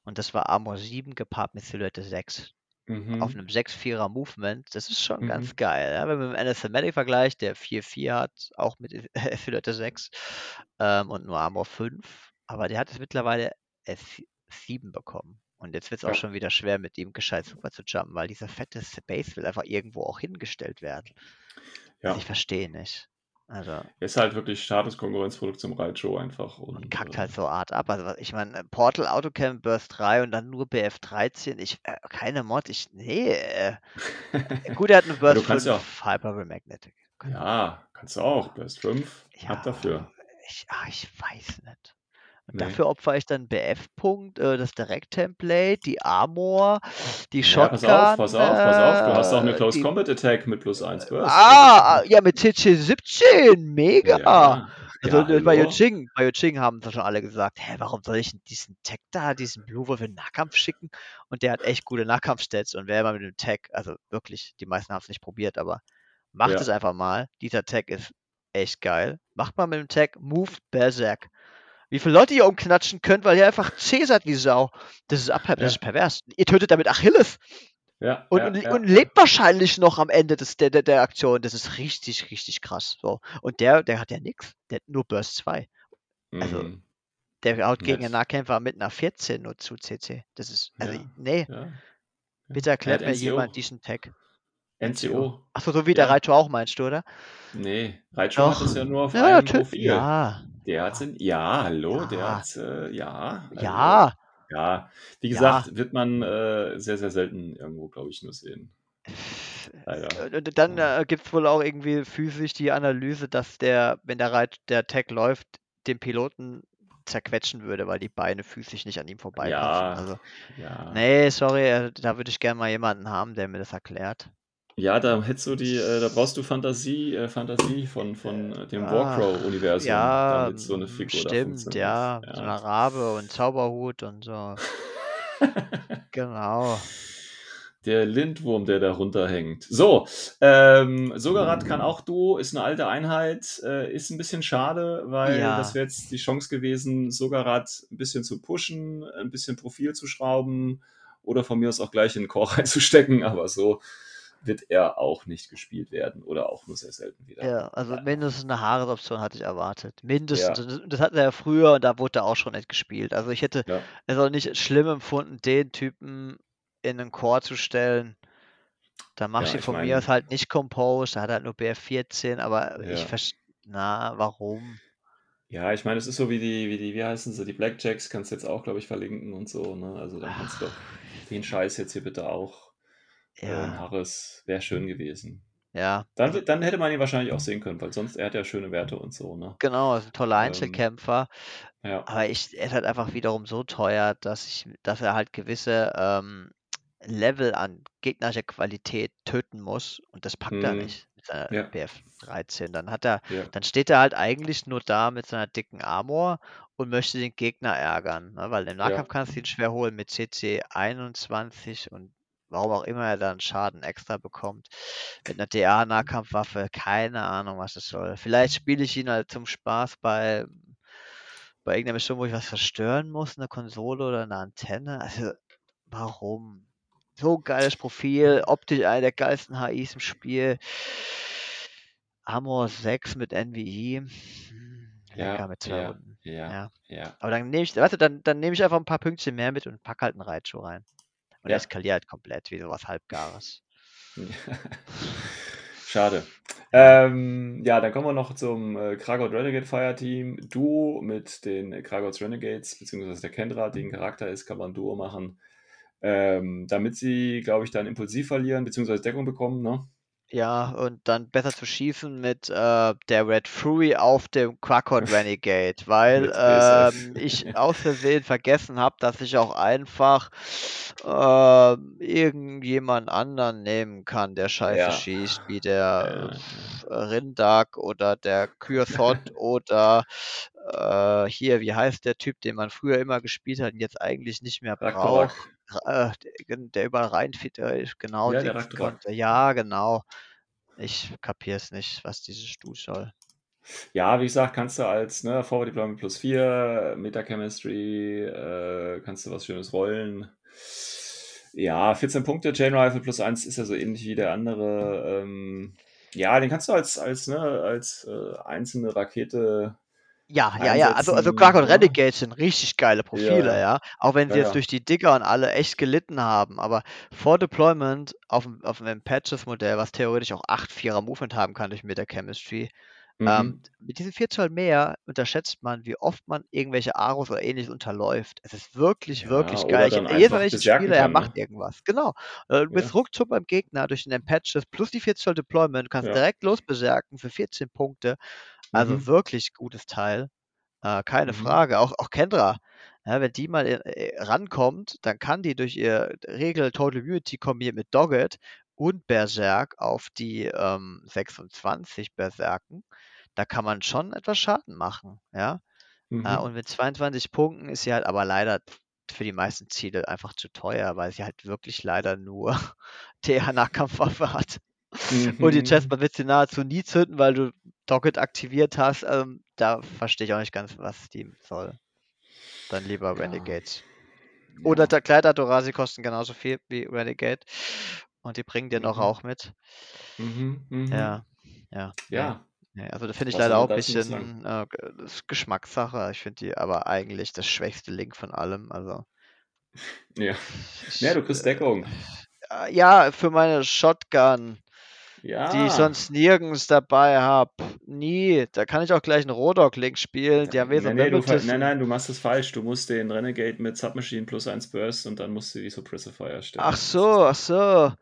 Und das war Armor 7 gepaart mit Silhouette 6. Mhm. Auf einem 6-4er Movement. Das ist schon Mhm. ganz geil. Ja? Wenn man mit dem NSMatic vergleicht, der 4-4 hat, auch mit Silhouette 6 ähm, und nur Armor 5. Aber der hat es mittlerweile S7 bekommen. Und jetzt wird es auch Ja. schon wieder schwer, mit ihm gescheit super zu jumpen, weil dieser fette Space will einfach irgendwo auch hingestellt werden. Ja. Also ich verstehe nicht. Also, Ist halt wirklich Status-Konkurrenzprodukt zum Raicho einfach. und Und, kackt äh, halt so hart ab. Also, ich meine, Portal Autocam Burst 3 und dann nur BF13. Ich, äh, keine Mod. Ich, nee. Äh. Gut, er hat eine Ja, Burst du kannst ja 5 Hyper Magnetic. Kann- ja, kannst du auch. Best 5, ab dafür. Ich, ah, ich weiß nicht. Und Nee. dafür opfere ich dann BF-Punkt, äh, das Direct-Template, die Armor, die Ja, Shotgun. pass auf, pass auf, pass auf. Du hast auch eine äh, Close die- Combat Attack mit plus 1 Burst. Ah, ah, ja, mit TC17, mega. Ja, Also ja, äh, bei. Yojing, bei Yojing haben sie schon alle gesagt, hä, warum soll ich diesen Tag da, diesen Blue Wolf in den Nahkampf schicken? Und der hat echt gute Nahkampfstats und wer immer mit dem Tag, also wirklich, die meisten haben es nicht probiert, aber macht Ja. es einfach mal. Dieser Tag ist echt geil. Macht mal mit dem Tag Move Berserk. Wie viele Leute ihr umknatschen könnt, weil ihr einfach cäsert wie Sau. Das ist, ab, das Ja. ist pervers. Ihr tötet damit Achilles Ja, und, ja, ja, und lebt wahrscheinlich noch am Ende des, der, der, der Aktion. Das ist richtig, richtig krass. So. Und der, der hat ja nichts. Der hat nur Burst 2. also, Mhm. Der haut gegen Nice. einen Nahkämpfer mit einer 14 nur zu CC. Das ist, also, nee, bitte Er erklärt mir NCO. jemand diesen Tag. NCO. Achso, so wie der Ja. Raito auch meinst du, oder? Nee, Raicho hat Doch. es ja nur auf Ja, einem. Profil. Ja, Der hat's in, ja, hallo, der Ja. hat's, äh, ja. also, ja. Ja, wie Ja. gesagt, wird man äh, sehr, sehr selten irgendwo, glaube ich, nur sehen. Leider. Und dann äh, gibt es wohl auch irgendwie physisch die Analyse, dass der, wenn der Reit, der Tag läuft, den Piloten zerquetschen würde, weil die Beine physisch nicht an ihm vorbeipassen. Ja, Also, ja. nee, sorry, äh, da würde ich gerne mal jemanden haben, der mir das erklärt. Ja, da hättest du die, äh, da brauchst du Fantasie, äh, Fantasie von, von äh, dem Ah, Warcrow-Universum, Ja, damit so eine Figur da stimmt, funktioniert. ja. So eine Rabe und Zauberhut und so. Genau. Der Lindwurm, der da runterhängt. So, ähm, Sogarat kann auch Duo, ist eine alte Einheit, äh, ist ein bisschen schade, weil Ja. das wäre jetzt die Chance gewesen, Sogarat ein bisschen zu pushen, ein bisschen Profil zu schrauben oder von mir aus auch gleich in den Core reinzustecken, aber so wird er auch nicht gespielt werden oder auch nur sehr selten wieder. Ja, also Ja. mindestens eine Haaresoption hatte ich erwartet. Mindestens. Ja. Das, hatten wir ja früher und da wurde er auch schon nicht gespielt. Also ich hätte Ja. es auch nicht schlimm empfunden, den Typen in einen Core zu stellen. Da machst Ja, du ich von mein- mir aus halt nicht Composed, da hat er halt nur BF14, aber ich Ja. verstehe, na, warum? Ja, ich meine, es ist so wie die, wie die, wie heißen sie, die Blackjacks, kannst du jetzt auch, glaube ich, verlinken und so, ne? Also dann kannst du doch den Scheiß jetzt hier bitte auch Ja, Harris, wäre schön gewesen. ja. Dann, dann hätte man ihn wahrscheinlich auch sehen können, weil sonst, er hat ja schöne Werte und so, ne? Genau, ist ein toller Ähm, Einzelkämpfer. Ja. Aber ich, er ist halt einfach wiederum so teuer, dass ich, dass er halt gewisse ähm, Level an gegnerischer Qualität töten muss und das packt er Mhm. nicht mit seiner Ja. BF13. Dann hat er, Ja. dann steht er halt eigentlich nur da mit seiner dicken Armor und möchte den Gegner ärgern, ne? Weil im Nahkampf kannst du ihn schwer holen mit CC 21 und warum auch immer er dann Schaden extra bekommt. Mit einer DA-Nahkampfwaffe, keine Ahnung, was das soll. Vielleicht spiele ich ihn halt zum Spaß bei bei irgendeiner Mission, wo ich was zerstören muss, eine Konsole oder eine Antenne. Also, warum? So geiles Profil, optisch einer der geilsten HIs im Spiel. Armor 6 mit NVI. Hm, Lecker Ja, mit zwei ja, ja, Ja. ja. Aber dann nehme ich, du, dann, dann nehme ich einfach ein paar Pünktchen mehr mit und pack halt einen Reitschuh rein. Und Ja. er eskaliert komplett wie sowas Halbgares. Schade. Ähm, ja, dann kommen wir noch zum äh, Kragoth Renegade Fireteam. Duo mit den Kragoth Renegades, beziehungsweise der Kendra, die ein Charakter ist, kann man Duo machen. Ähm, damit sie, glaube ich, dann Impulsiv verlieren, beziehungsweise Deckung bekommen, ne? Ja, und dann besser zu schießen mit äh, der Red Fury auf dem Quackord Renegade, weil ähm, ich aus Versehen vergessen habe, dass ich auch einfach äh, irgendjemand anderen nehmen kann, der scheiße Ja. schießt, wie der äh, Rindak oder der Kyrthot oder äh, hier, wie heißt der Typ, den man früher immer gespielt hat und jetzt eigentlich nicht mehr braucht. Ra- äh, der, überall reinfit ist, genau. Ja, der konnte- Ja, genau. Ich kapiere es nicht, was dieses Stu soll. Ja, wie gesagt, kannst du als ne, Forward Deployment plus 4, Meta-Chemistry, äh, kannst du was Schönes rollen. Ja, 14 Punkte, Chain Rifle plus 1 ist ja so ähnlich wie der andere. Ähm, ja, den kannst du als, als, ne, als äh, einzelne Rakete. Ja, ja, ja. Also, also Quark und. Renegade sind richtig geile Profile, Ja. ja. Auch wenn sie Ja, jetzt ja. durch die Digger und alle echt gelitten haben. Aber vor Deployment auf, auf einem Patches-Modell, was theoretisch auch 8 4er Movement haben kann durch Meta-Chemistry, Mhm. Ähm, mit diesen 4 Zoll mehr unterschätzt man, wie oft man irgendwelche Aros oder Ähnliches unterläuft. Es ist wirklich, wirklich geil. Jedes Mal, einfach wenn ich ihn berserken spiele, er kann, macht ne? irgendwas. Genau. Äh, Du bist ruckzuck beim Gegner durch den Patches plus die 4 Zoll Deployment. Du kannst direkt losberserken für 14 Punkte. Also Mhm. wirklich gutes Teil. Äh, keine Mhm. Frage. Auch, auch Kendra. Ja, wenn die mal äh, rankommt, dann kann die durch ihr Regel Total Immunity kombiniert mit Dogged und Berserk auf die ähm, 26 Berserken. Da kann man schon etwas Schaden machen. Ja. Äh, Mhm. und mit 22 Punkten ist sie halt aber leider für die meisten Ziele einfach zu teuer, weil sie halt wirklich leider nur TH-Nahkampfwaffe hat. Und die Mhm. Chestplate wird sie nahezu nie zünden, weil du Docket aktiviert hast. Ähm, da verstehe ich auch nicht ganz, was die soll. Dann lieber Ja. Renegade. Oder Ja. der Kleider-Dorasi kosten genauso viel wie Renegade. Und die bringen dir noch Mhm. auch mit. Mhm. Mhm. Ja, ja. Ja. Nee, also da finde ich Was leider auch ein noch bisschen äh, Geschmackssache. Ich finde die aber eigentlich das schwächste Link von allem. Also Ja. Ja, du kriegst äh, Deckung. äh, ja, für meine Shotgun, die ich Ja. sonst nirgends dabei habe. Nie. Da kann ich auch gleich einen Rodok-Link spielen. Haben eh Nee, nee, du, nein, nein, du machst es falsch. Du musst den Renegade mit Submachine plus 1 Burst und dann musst du die Suppressifier stellen. Ach so, ach so.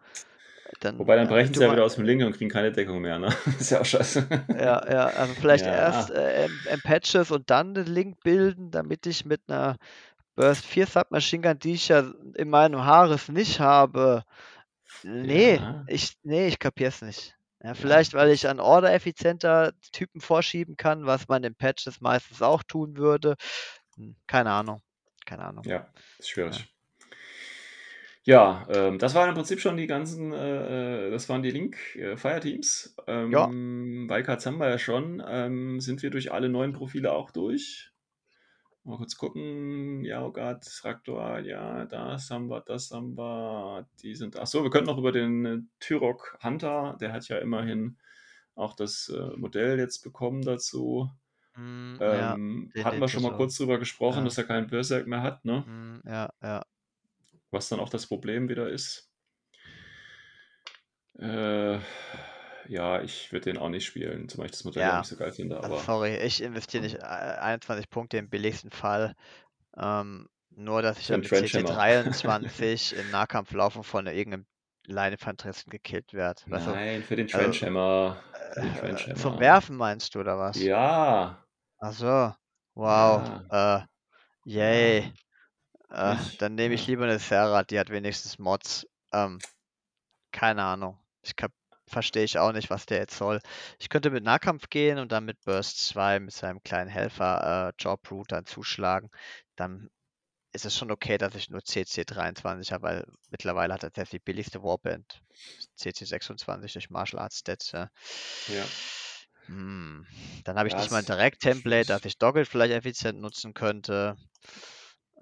Dann, Wobei, dann äh, brechen sie ja wieder aus dem Link und kriegen keine Deckung mehr, ne? ist ja auch scheiße. Ja, ja, also vielleicht Ja. erst äh, im, im Patches und dann den Link bilden, damit ich mit einer Burst 4 Submachine Gun, die ich ja in meinem Haares nicht habe. Nee, Ja. ich, nee, ich kapier's nicht. Ja, vielleicht, weil ich an Order effizienter Typen vorschieben kann, was man in Patches meistens auch tun würde. Hm, Keine Ahnung. Keine Ahnung. Ja, ist schwierig. Ja, ähm, das waren im Prinzip schon die ganzen, äh, äh, das waren die Link-Fireteams. Ja. Ähm, Wildcards haben wir ja schon. Ähm, sind wir durch alle neuen Profile auch durch? Mal kurz gucken. Ja, oh Gott, Traktor, ja, das haben wir, das haben wir. Die sind. Achso, wir könnten noch über den äh, Tyrok Hunter, der hat ja immerhin auch das äh, Modell jetzt bekommen dazu. Ja, Ähm, den- hatten wir schon mal Tesla. kurz drüber gesprochen, Ja. dass er keinen Berserk mehr hat, ne? Hm, ja, ja. Was dann auch das Problem wieder ist. Äh, ja, ich würde den auch nicht spielen, zumal ich das Modell Ja. nicht so geil finde, Also aber sorry, ich investiere nicht äh, 21 Punkte im billigsten Fall. Ähm, nur, dass ich ja einen mit Trench CC Hammer. 23 im Nahkampf laufe und von irgendeinem Leinefanteristen gekillt werde. Du, nein, für den also, Trench Hammer. Für den Trench äh, zum. Werfen meinst du, oder was? Ja, Ach so, wow. Äh, yay. ja, Äh, dann nehme ich Ja. lieber eine Serra, die hat wenigstens Mods. Ähm, keine Ahnung. Ich kap- verstehe ich auch nicht, was der jetzt soll. Ich könnte mit Nahkampf gehen und dann mit Burst 2 mit seinem kleinen Helfer äh, dann zuschlagen. Dann ist es schon okay, dass ich nur CC 23 habe, weil mittlerweile hat er selbst die billigste Warband. CC 26 durch Martial Arts Stats. Ja. Ja. Hm. Dann habe ich Ja, nicht mal ein Direkt-Template, dass ich Doggle vielleicht effizient nutzen könnte.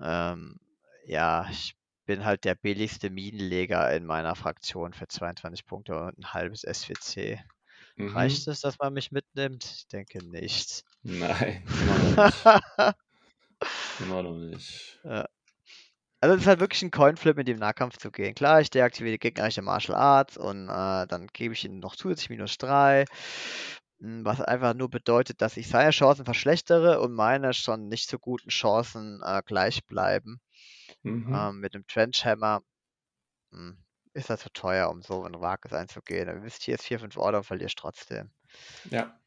Ähm, ja, ich bin halt der billigste Minenleger in meiner Fraktion für 22 Punkte und ein halbes S4C. Mhm. Reicht es, dass man mich mitnimmt? Ich denke nicht. Nein, immer noch nicht. Immer noch nicht. Also es ist halt wirklich ein Coinflip, mit dem Nahkampf zu gehen. Klar, ich deaktiviere die gegnerische Martial Arts und äh, dann gebe ich ihnen noch zusätzlich minus 3. Was einfach nur bedeutet, dass ich seine Chancen verschlechtere und meine schon nicht so guten Chancen äh, gleich bleiben. Mhm. Ähm, mit dem Trenchhammer hm, ist das zu teuer, um so ein Wages einzugehen. Du investierst 4, 5 Order und verlierst trotzdem. Ja.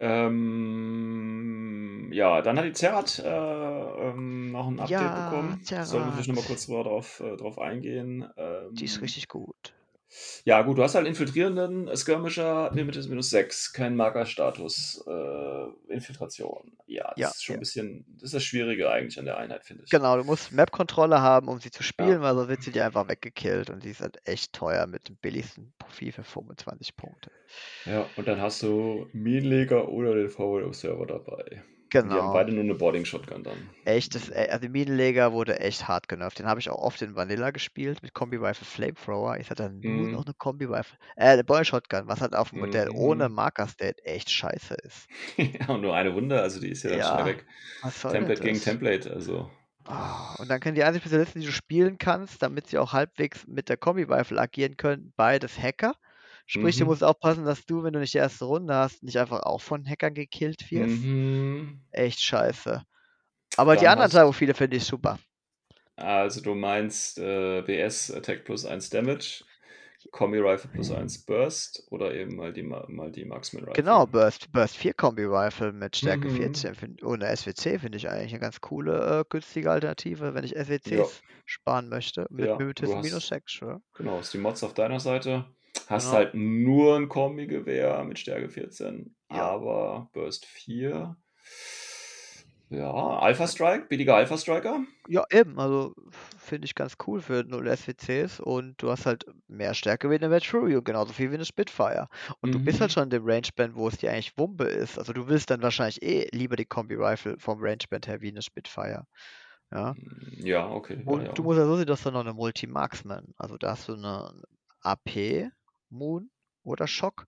Ähm, ja, dann hat die Zerrat äh, ähm, noch ein Update Ja, bekommen. Sollen wir vielleicht nochmal kurz drauf, äh, drauf eingehen. Die ist Ähm, richtig gut. Ja, gut, du hast halt infiltrierenden Skirmisher, Limited minus 6, kein Markerstatus, äh, Infiltration. Ja, das Ja, ist schon ja. ein bisschen, das ist das Schwierige eigentlich an der Einheit, finde ich. Genau, du musst Map-Kontrolle haben, um sie zu Ja. spielen, weil sonst wird sie dir einfach weggekillt und die ist halt echt teuer mit dem billigsten Profil für 25 Punkte. Ja, und dann hast du Minenleger oder den VLO-Server dabei. Die haben Genau. beide nur eine Boarding Shotgun dann. Echt, das, äh, also Minenleger wurde echt hart genervt. Den habe ich auch oft in Vanilla gespielt mit Kombi-Rifle Flamethrower. Ich hatte dann nur Mhm. noch eine Kombi-Rifle, äh, eine Boy Shotgun, was halt auf dem Modell ohne Mhm. Marker-State echt scheiße ist. ja, und nur eine Wunde, also die ist ja dann schnell Ja, weg. Template gegen? Template, also. Ah, und dann können die einzigen Spezialisten, die du spielen kannst, damit sie auch halbwegs mit der Kombi-Rifle agieren können, beides Hacker. Sprich, du Mhm. musst aufpassen, dass du, wenn du nicht die erste Runde hast, nicht einfach auch von Hackern gekillt wirst. Mhm. Echt scheiße. Aber die Dann anderen hast Profile finde ich super. also du meinst äh, WS Attack plus 1 Damage, Kombi Rifle plus 1 Burst oder eben mal die, Ma- mal die Marksman Rifle. Genau, Burst, Burst 4 Kombi Rifle mit Stärke Mhm. 14 find, ohne SWC finde ich eigentlich eine ganz coole, äh, günstige Alternative, wenn ich Ja, SWCs sparen möchte. Mit ja, du Mimetism minus hast, 6, ja. genau, hast die Mods auf deiner Seite. Hast Genau. halt nur ein Kombi-Gewehr mit Stärke 14, Ja. aber Burst 4. Ja, Alpha Strike, billiger Alpha Striker. Ja, eben, also finde ich ganz cool für 0 SWCs und du hast halt mehr Stärke wie eine Metrury und genauso viel wie eine Spitfire. Und du bist halt Mhm. schon in dem Rangeband, wo es dir eigentlich Wumpe ist. Also du willst dann wahrscheinlich eh lieber die Kombi-Rifle vom Rangeband her wie eine Spitfire. Ja. Ja, okay, ja, Und ja. du musst ja so sehen, dass du noch eine Multi-Marksman. Also da hast du eine AP, Moon oder Schock.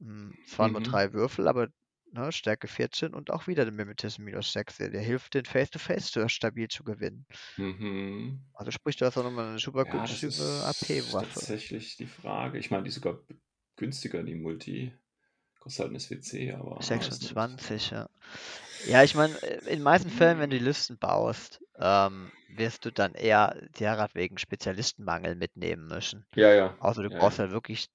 Hm, Zwar nur Mhm. drei Würfel, aber ne, Stärke 14 und auch wieder den Mimetism minus 6. Der, hilft, den Face-to-Face zu- stabil zu gewinnen. Mhm. Also sprich, du hast auch nochmal eine super Ja, das günstige ist AP-Waffe. tatsächlich die Frage. Ich meine, die ist sogar günstiger, die Multi. Kostet halt ein SWC, aber weiß nicht. 26, ja. Ja, ich meine, in den meisten Fällen, wenn du die Listen baust, ähm, wirst du dann eher derart wegen Spezialistenmangel mitnehmen müssen. Ja, ja. Außer du ja, brauchst ja. halt wirklich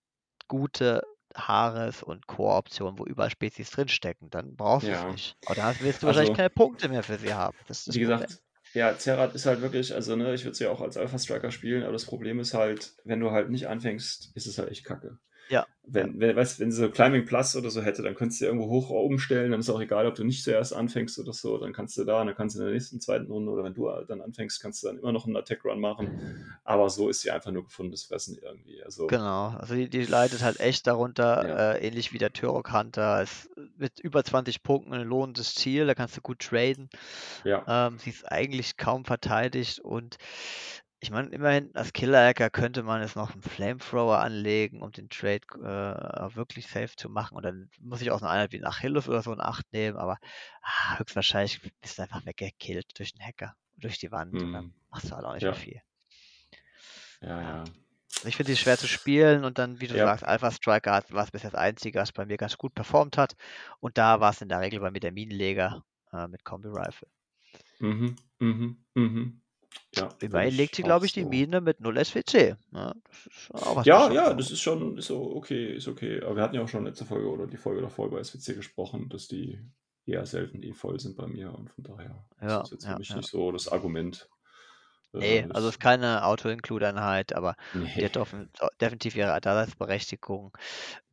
gute Haares- und Core-Optionen, wo überall Spezies drinstecken. Dann brauchst du es Ja. nicht. Aber da hast- wirst du wahrscheinlich Also, keine Punkte mehr für sie haben. Das ist das wie Problem. gesagt, ja, Zerat ist halt wirklich, also ne, ich würde sie ja auch als Alpha Striker spielen, aber das Problem ist halt, wenn du halt nicht anfängst, ist es halt echt kacke. Ja. Wenn, wenn, weißt, wenn sie so Climbing Plus oder so hätte, dann könntest du irgendwo hoch oben stellen, dann ist auch egal, ob du nicht zuerst anfängst oder so, dann kannst du da, dann kannst du in der nächsten, zweiten Runde oder wenn du dann anfängst, kannst du dann immer noch einen Attack Run machen. Aber so ist sie einfach nur gefundenes Fressen irgendwie. Also, Genau, also die, die leidet halt echt darunter, Ja. äh, ähnlich wie der Turok Hunter. Es, mit über 20 Punkten ein lohnendes Ziel, da kannst du gut traden. ja. Ähm, sie ist eigentlich kaum verteidigt und ich meine, immerhin als Killer-Hacker könnte man jetzt noch einen Flamethrower anlegen, um den Trade äh, wirklich safe zu machen. Und dann muss ich auch eine Einheit wie ein Achilles oder so in Acht nehmen, aber ah, höchstwahrscheinlich bist du einfach weggekillt durch den Hacker, durch die Wand und dann Hm. machst du halt auch nicht Ja. mehr viel. Ja, ja. Also Ich finde die schwer zu spielen und dann, wie du Ja. sagst, Alpha Striker war es bis jetzt das Einzige, was bei mir ganz gut performt hat. Und da war es in der Regel bei mir der Minenleger äh, mit Kombi Rifle. Mhm, mhm, mhm. Ja, Immerhin legt sie, glaube ich, die Mine mit 0 SWC. Ja, das Ja, ja, das ist schon ist okay, ist okay. Aber wir hatten ja auch schon letzte Folge oder die Folge davor über SWC gesprochen, dass die eher selten eh voll sind bei mir und von daher Ja, ist das jetzt ja, für mich ja. nicht so das Argument. Äh, Nee, also das- es ist keine Auto-Include-Einheit, aber die nee. hat offen- definitiv ihre Daseinsberechtigung.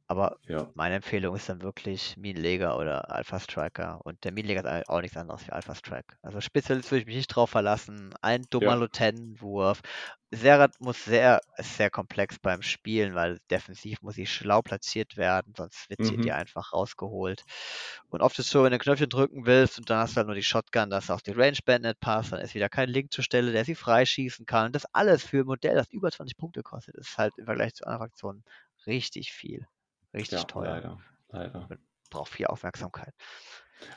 Aber Ja, meine Empfehlung ist dann wirklich Minenleger oder Alpha Striker. Und der Minenleger ist auch nichts anderes wie Alpha Strike. Also Spezialist würde ich mich nicht drauf verlassen. Ein dummer Ja. Lieutenant-Wurf. Serat muss sehr, ist sehr komplex beim Spielen, weil defensiv muss sie schlau platziert werden, sonst wird sie Mhm. dir einfach rausgeholt. Und oft ist es so, wenn du ein Knöpfchen drücken willst und dann hast du halt nur die Shotgun, dass auch die Range-Band nicht passt, dann ist wieder kein Link zur Stelle, der sie freischießen kann. Und das alles für ein Modell, das über 20 Punkte kostet, ist halt im Vergleich zu anderen Fraktionen richtig viel. Richtig ja, teuer. leider, leider. Braucht viel Aufmerksamkeit.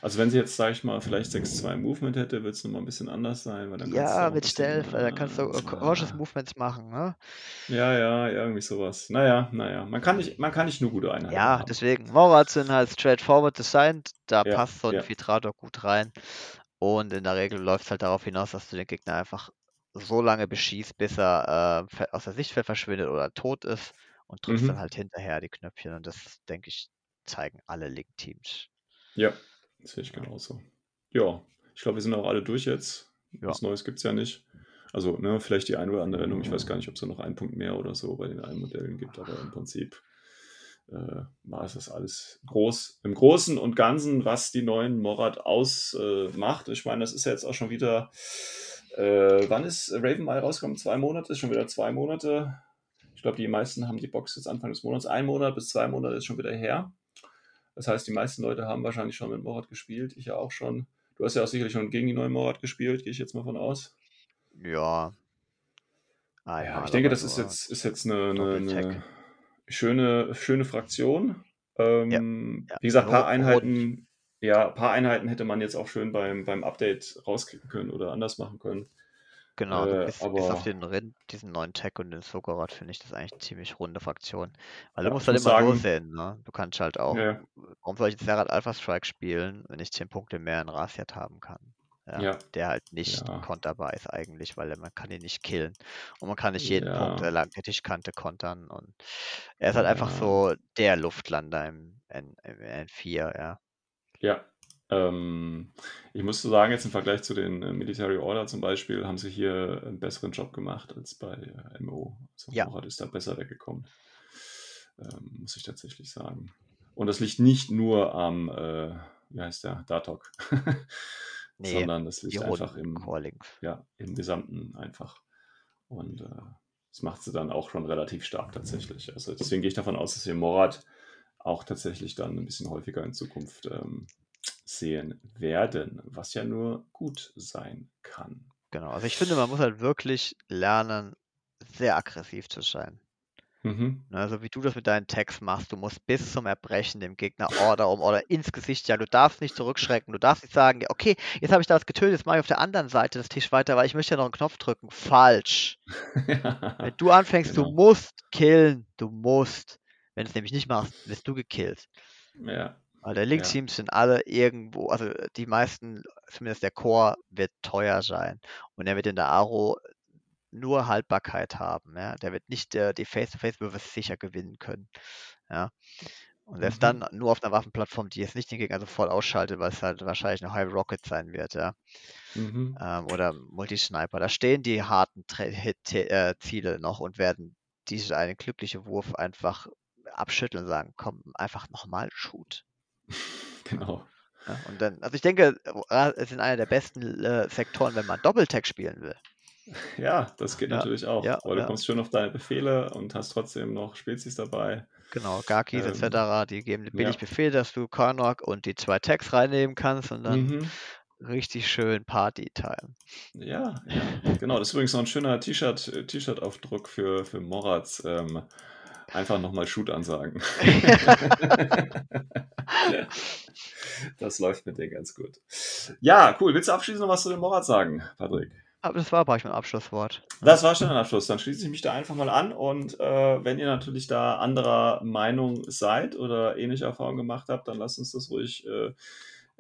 Also wenn sie jetzt, sag ich mal, vielleicht 6-2 Movement hätte, wird es nochmal ein bisschen anders sein. Weil dann Ja, mit Stealth, weil da kannst du äh, äh, cautious Movements machen, ne? Ja, ja, irgendwie sowas. Naja, naja. Man kann nicht, man kann nicht nur gute Einheiten Ja, haben. deswegen. Morats sind halt straightforward designed, da Ja, passt so ein ja. Filtrator gut rein. Und in der Regel läuft es halt darauf hinaus, dass du den Gegner einfach so lange beschießt, bis er äh, aus der Sichtfeld verschwindet oder tot ist und drückst Mhm. dann halt hinterher die Knöpfchen. Und das, denke ich, zeigen alle Link-Teams. Ja, das sehe ich genauso. Ja, ich glaube, wir sind auch alle durch jetzt. Ja. Was Neues gibt es ja nicht. Also, ne, vielleicht die eine oder andere Änderung. Ich weiß gar nicht, ob es da noch einen Punkt mehr oder so bei den allen Modellen gibt, aber im Prinzip äh, war es das alles groß. Im Großen und Ganzen, was die neuen Morat ausmacht. ich meine, das ist ja jetzt auch schon wieder. Äh, wann ist Raven mal rausgekommen? Zwei Monate? Ist schon wieder zwei Monate. Ich glaube, die meisten haben die Box jetzt Anfang des Monats. Ein Monat bis zwei Monate ist schon wieder her. Das heißt, die meisten Leute haben wahrscheinlich schon mit Morat gespielt. Ich ja auch schon. Du hast ja auch sicherlich schon gegen die neuen Morat gespielt, gehe ich jetzt mal von aus. Ja. Ja, Einmal ich denke, das ist jetzt, ist jetzt eine, eine, eine schöne, schöne Fraktion. Ähm, Ja, Wie gesagt, ein paar. Einheiten, ja, paar Einheiten hätte man jetzt auch schön beim, beim Update rauskicken können oder anders machen können. Genau, du Äh, bist, bis auf den Rind, diesen neuen Tech und den Sogorod finde ich das eigentlich eine ziemlich runde Fraktion. Weil du ja, musst ich halt muss immer so sagen, sehen, ne? Du kannst halt auch, ja, warum soll ich jetzt Serrat Alpha Strike spielen, wenn ich 10 Punkte mehr in Rasiat haben kann? Ja, der halt nicht konterbar ist eigentlich, weil man kann ihn nicht killen. Und man kann nicht jeden Punkt der Tischkante kontern. Und er ist halt einfach so der Luftlander im, N, im N4, ja. ja. Ähm, ich muss so sagen, jetzt im Vergleich zu den äh, Military Order zum Beispiel, haben sie hier einen besseren Job gemacht als bei äh, MO. Also Ja, Morat ist da besser weggekommen, ähm, muss ich tatsächlich sagen. Und das liegt nicht nur am, äh, wie heißt der, Datok, nee, sondern das liegt einfach im, ja, im Gesamten einfach. Und äh, das macht sie dann auch schon relativ stark tatsächlich. Also deswegen gehe ich davon aus, dass wir Morat auch tatsächlich dann ein bisschen häufiger in Zukunft ähm, sehen werden, was ja nur gut sein kann. Genau. Also ich finde, man muss halt wirklich lernen, sehr aggressiv zu sein. Mhm. Ne, Also wie du das mit deinen Tags machst, du musst bis zum Erbrechen dem Gegner Order um Order ins Gesicht jagen. Du darfst nicht zurückschrecken, du darfst nicht sagen, ja, okay, jetzt habe ich da was getötet, jetzt mache ich auf der anderen Seite des Tisches weiter, weil ich möchte ja noch einen Knopf drücken. Falsch. Wenn du anfängst, du genau. musst killen, du musst. Wenn du es nämlich nicht machst, wirst du gekillt. Ja, Weil der ja, Link-Teams sind alle irgendwo, also die meisten, zumindest der Core, wird teuer sein. Und er wird in der Aro nur Haltbarkeit haben. Ja? Der wird nicht äh, die Face-to-Face-Würfe sicher gewinnen können. Ja? Und selbst mhm. dann nur auf einer Waffenplattform, die jetzt nicht den Gegner sofort ausschaltet, weil es halt wahrscheinlich eine High Rocket sein wird, ja. Mhm. Ähm, oder Multisniper. Da stehen die harten Tre Hit äh, Ziele noch und werden diese einen glücklichen Wurf einfach abschütteln und sagen, komm, einfach nochmal shoot. Genau. Ja, und dann, also ich denke, es sind einer der besten äh, Sektoren, wenn man Doppeltag spielen will. Ja, das geht Ja, natürlich auch, ja, weil du kommst schön auf deine Befehle und hast trotzdem noch Spezies dabei. Genau, Garkis Ähm, etc., die geben dir billig. Befehl, dass du Karnok und die zwei Tags reinnehmen kannst und dann Mhm. richtig schön Party-Time. Ja, ja, genau. Das ist übrigens noch ein schöner T-Shirt, äh, T-Shirt-Aufdruck für, für Moratz. Ähm, einfach nochmal Shoot ansagen. das läuft mit dir ganz gut. Ja, cool. Willst du abschließend noch was zu dem Moratz sagen, Patrick? Aber das war, brauche ich mein Abschlusswort. Das war schon ein Abschluss. Dann schließe ich mich da einfach mal an. Und äh, wenn ihr natürlich da anderer Meinung seid oder ähnliche Erfahrungen gemacht habt, dann lasst uns das ruhig äh,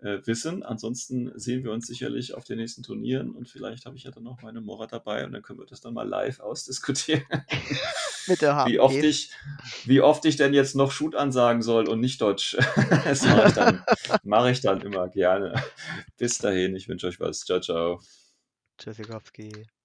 wissen. Ansonsten sehen wir uns sicherlich auf den nächsten Turnieren und vielleicht habe ich ja dann noch meine Morat dabei und dann können wir das dann mal live ausdiskutieren. Mit der wie oft ich, wie oft ich denn jetzt noch Shoot ansagen soll und nicht Dodge. das mache ich, dann, mache ich dann immer gerne. Bis dahin, ich wünsche euch was. Ciao, ciao. Tschüssikowski.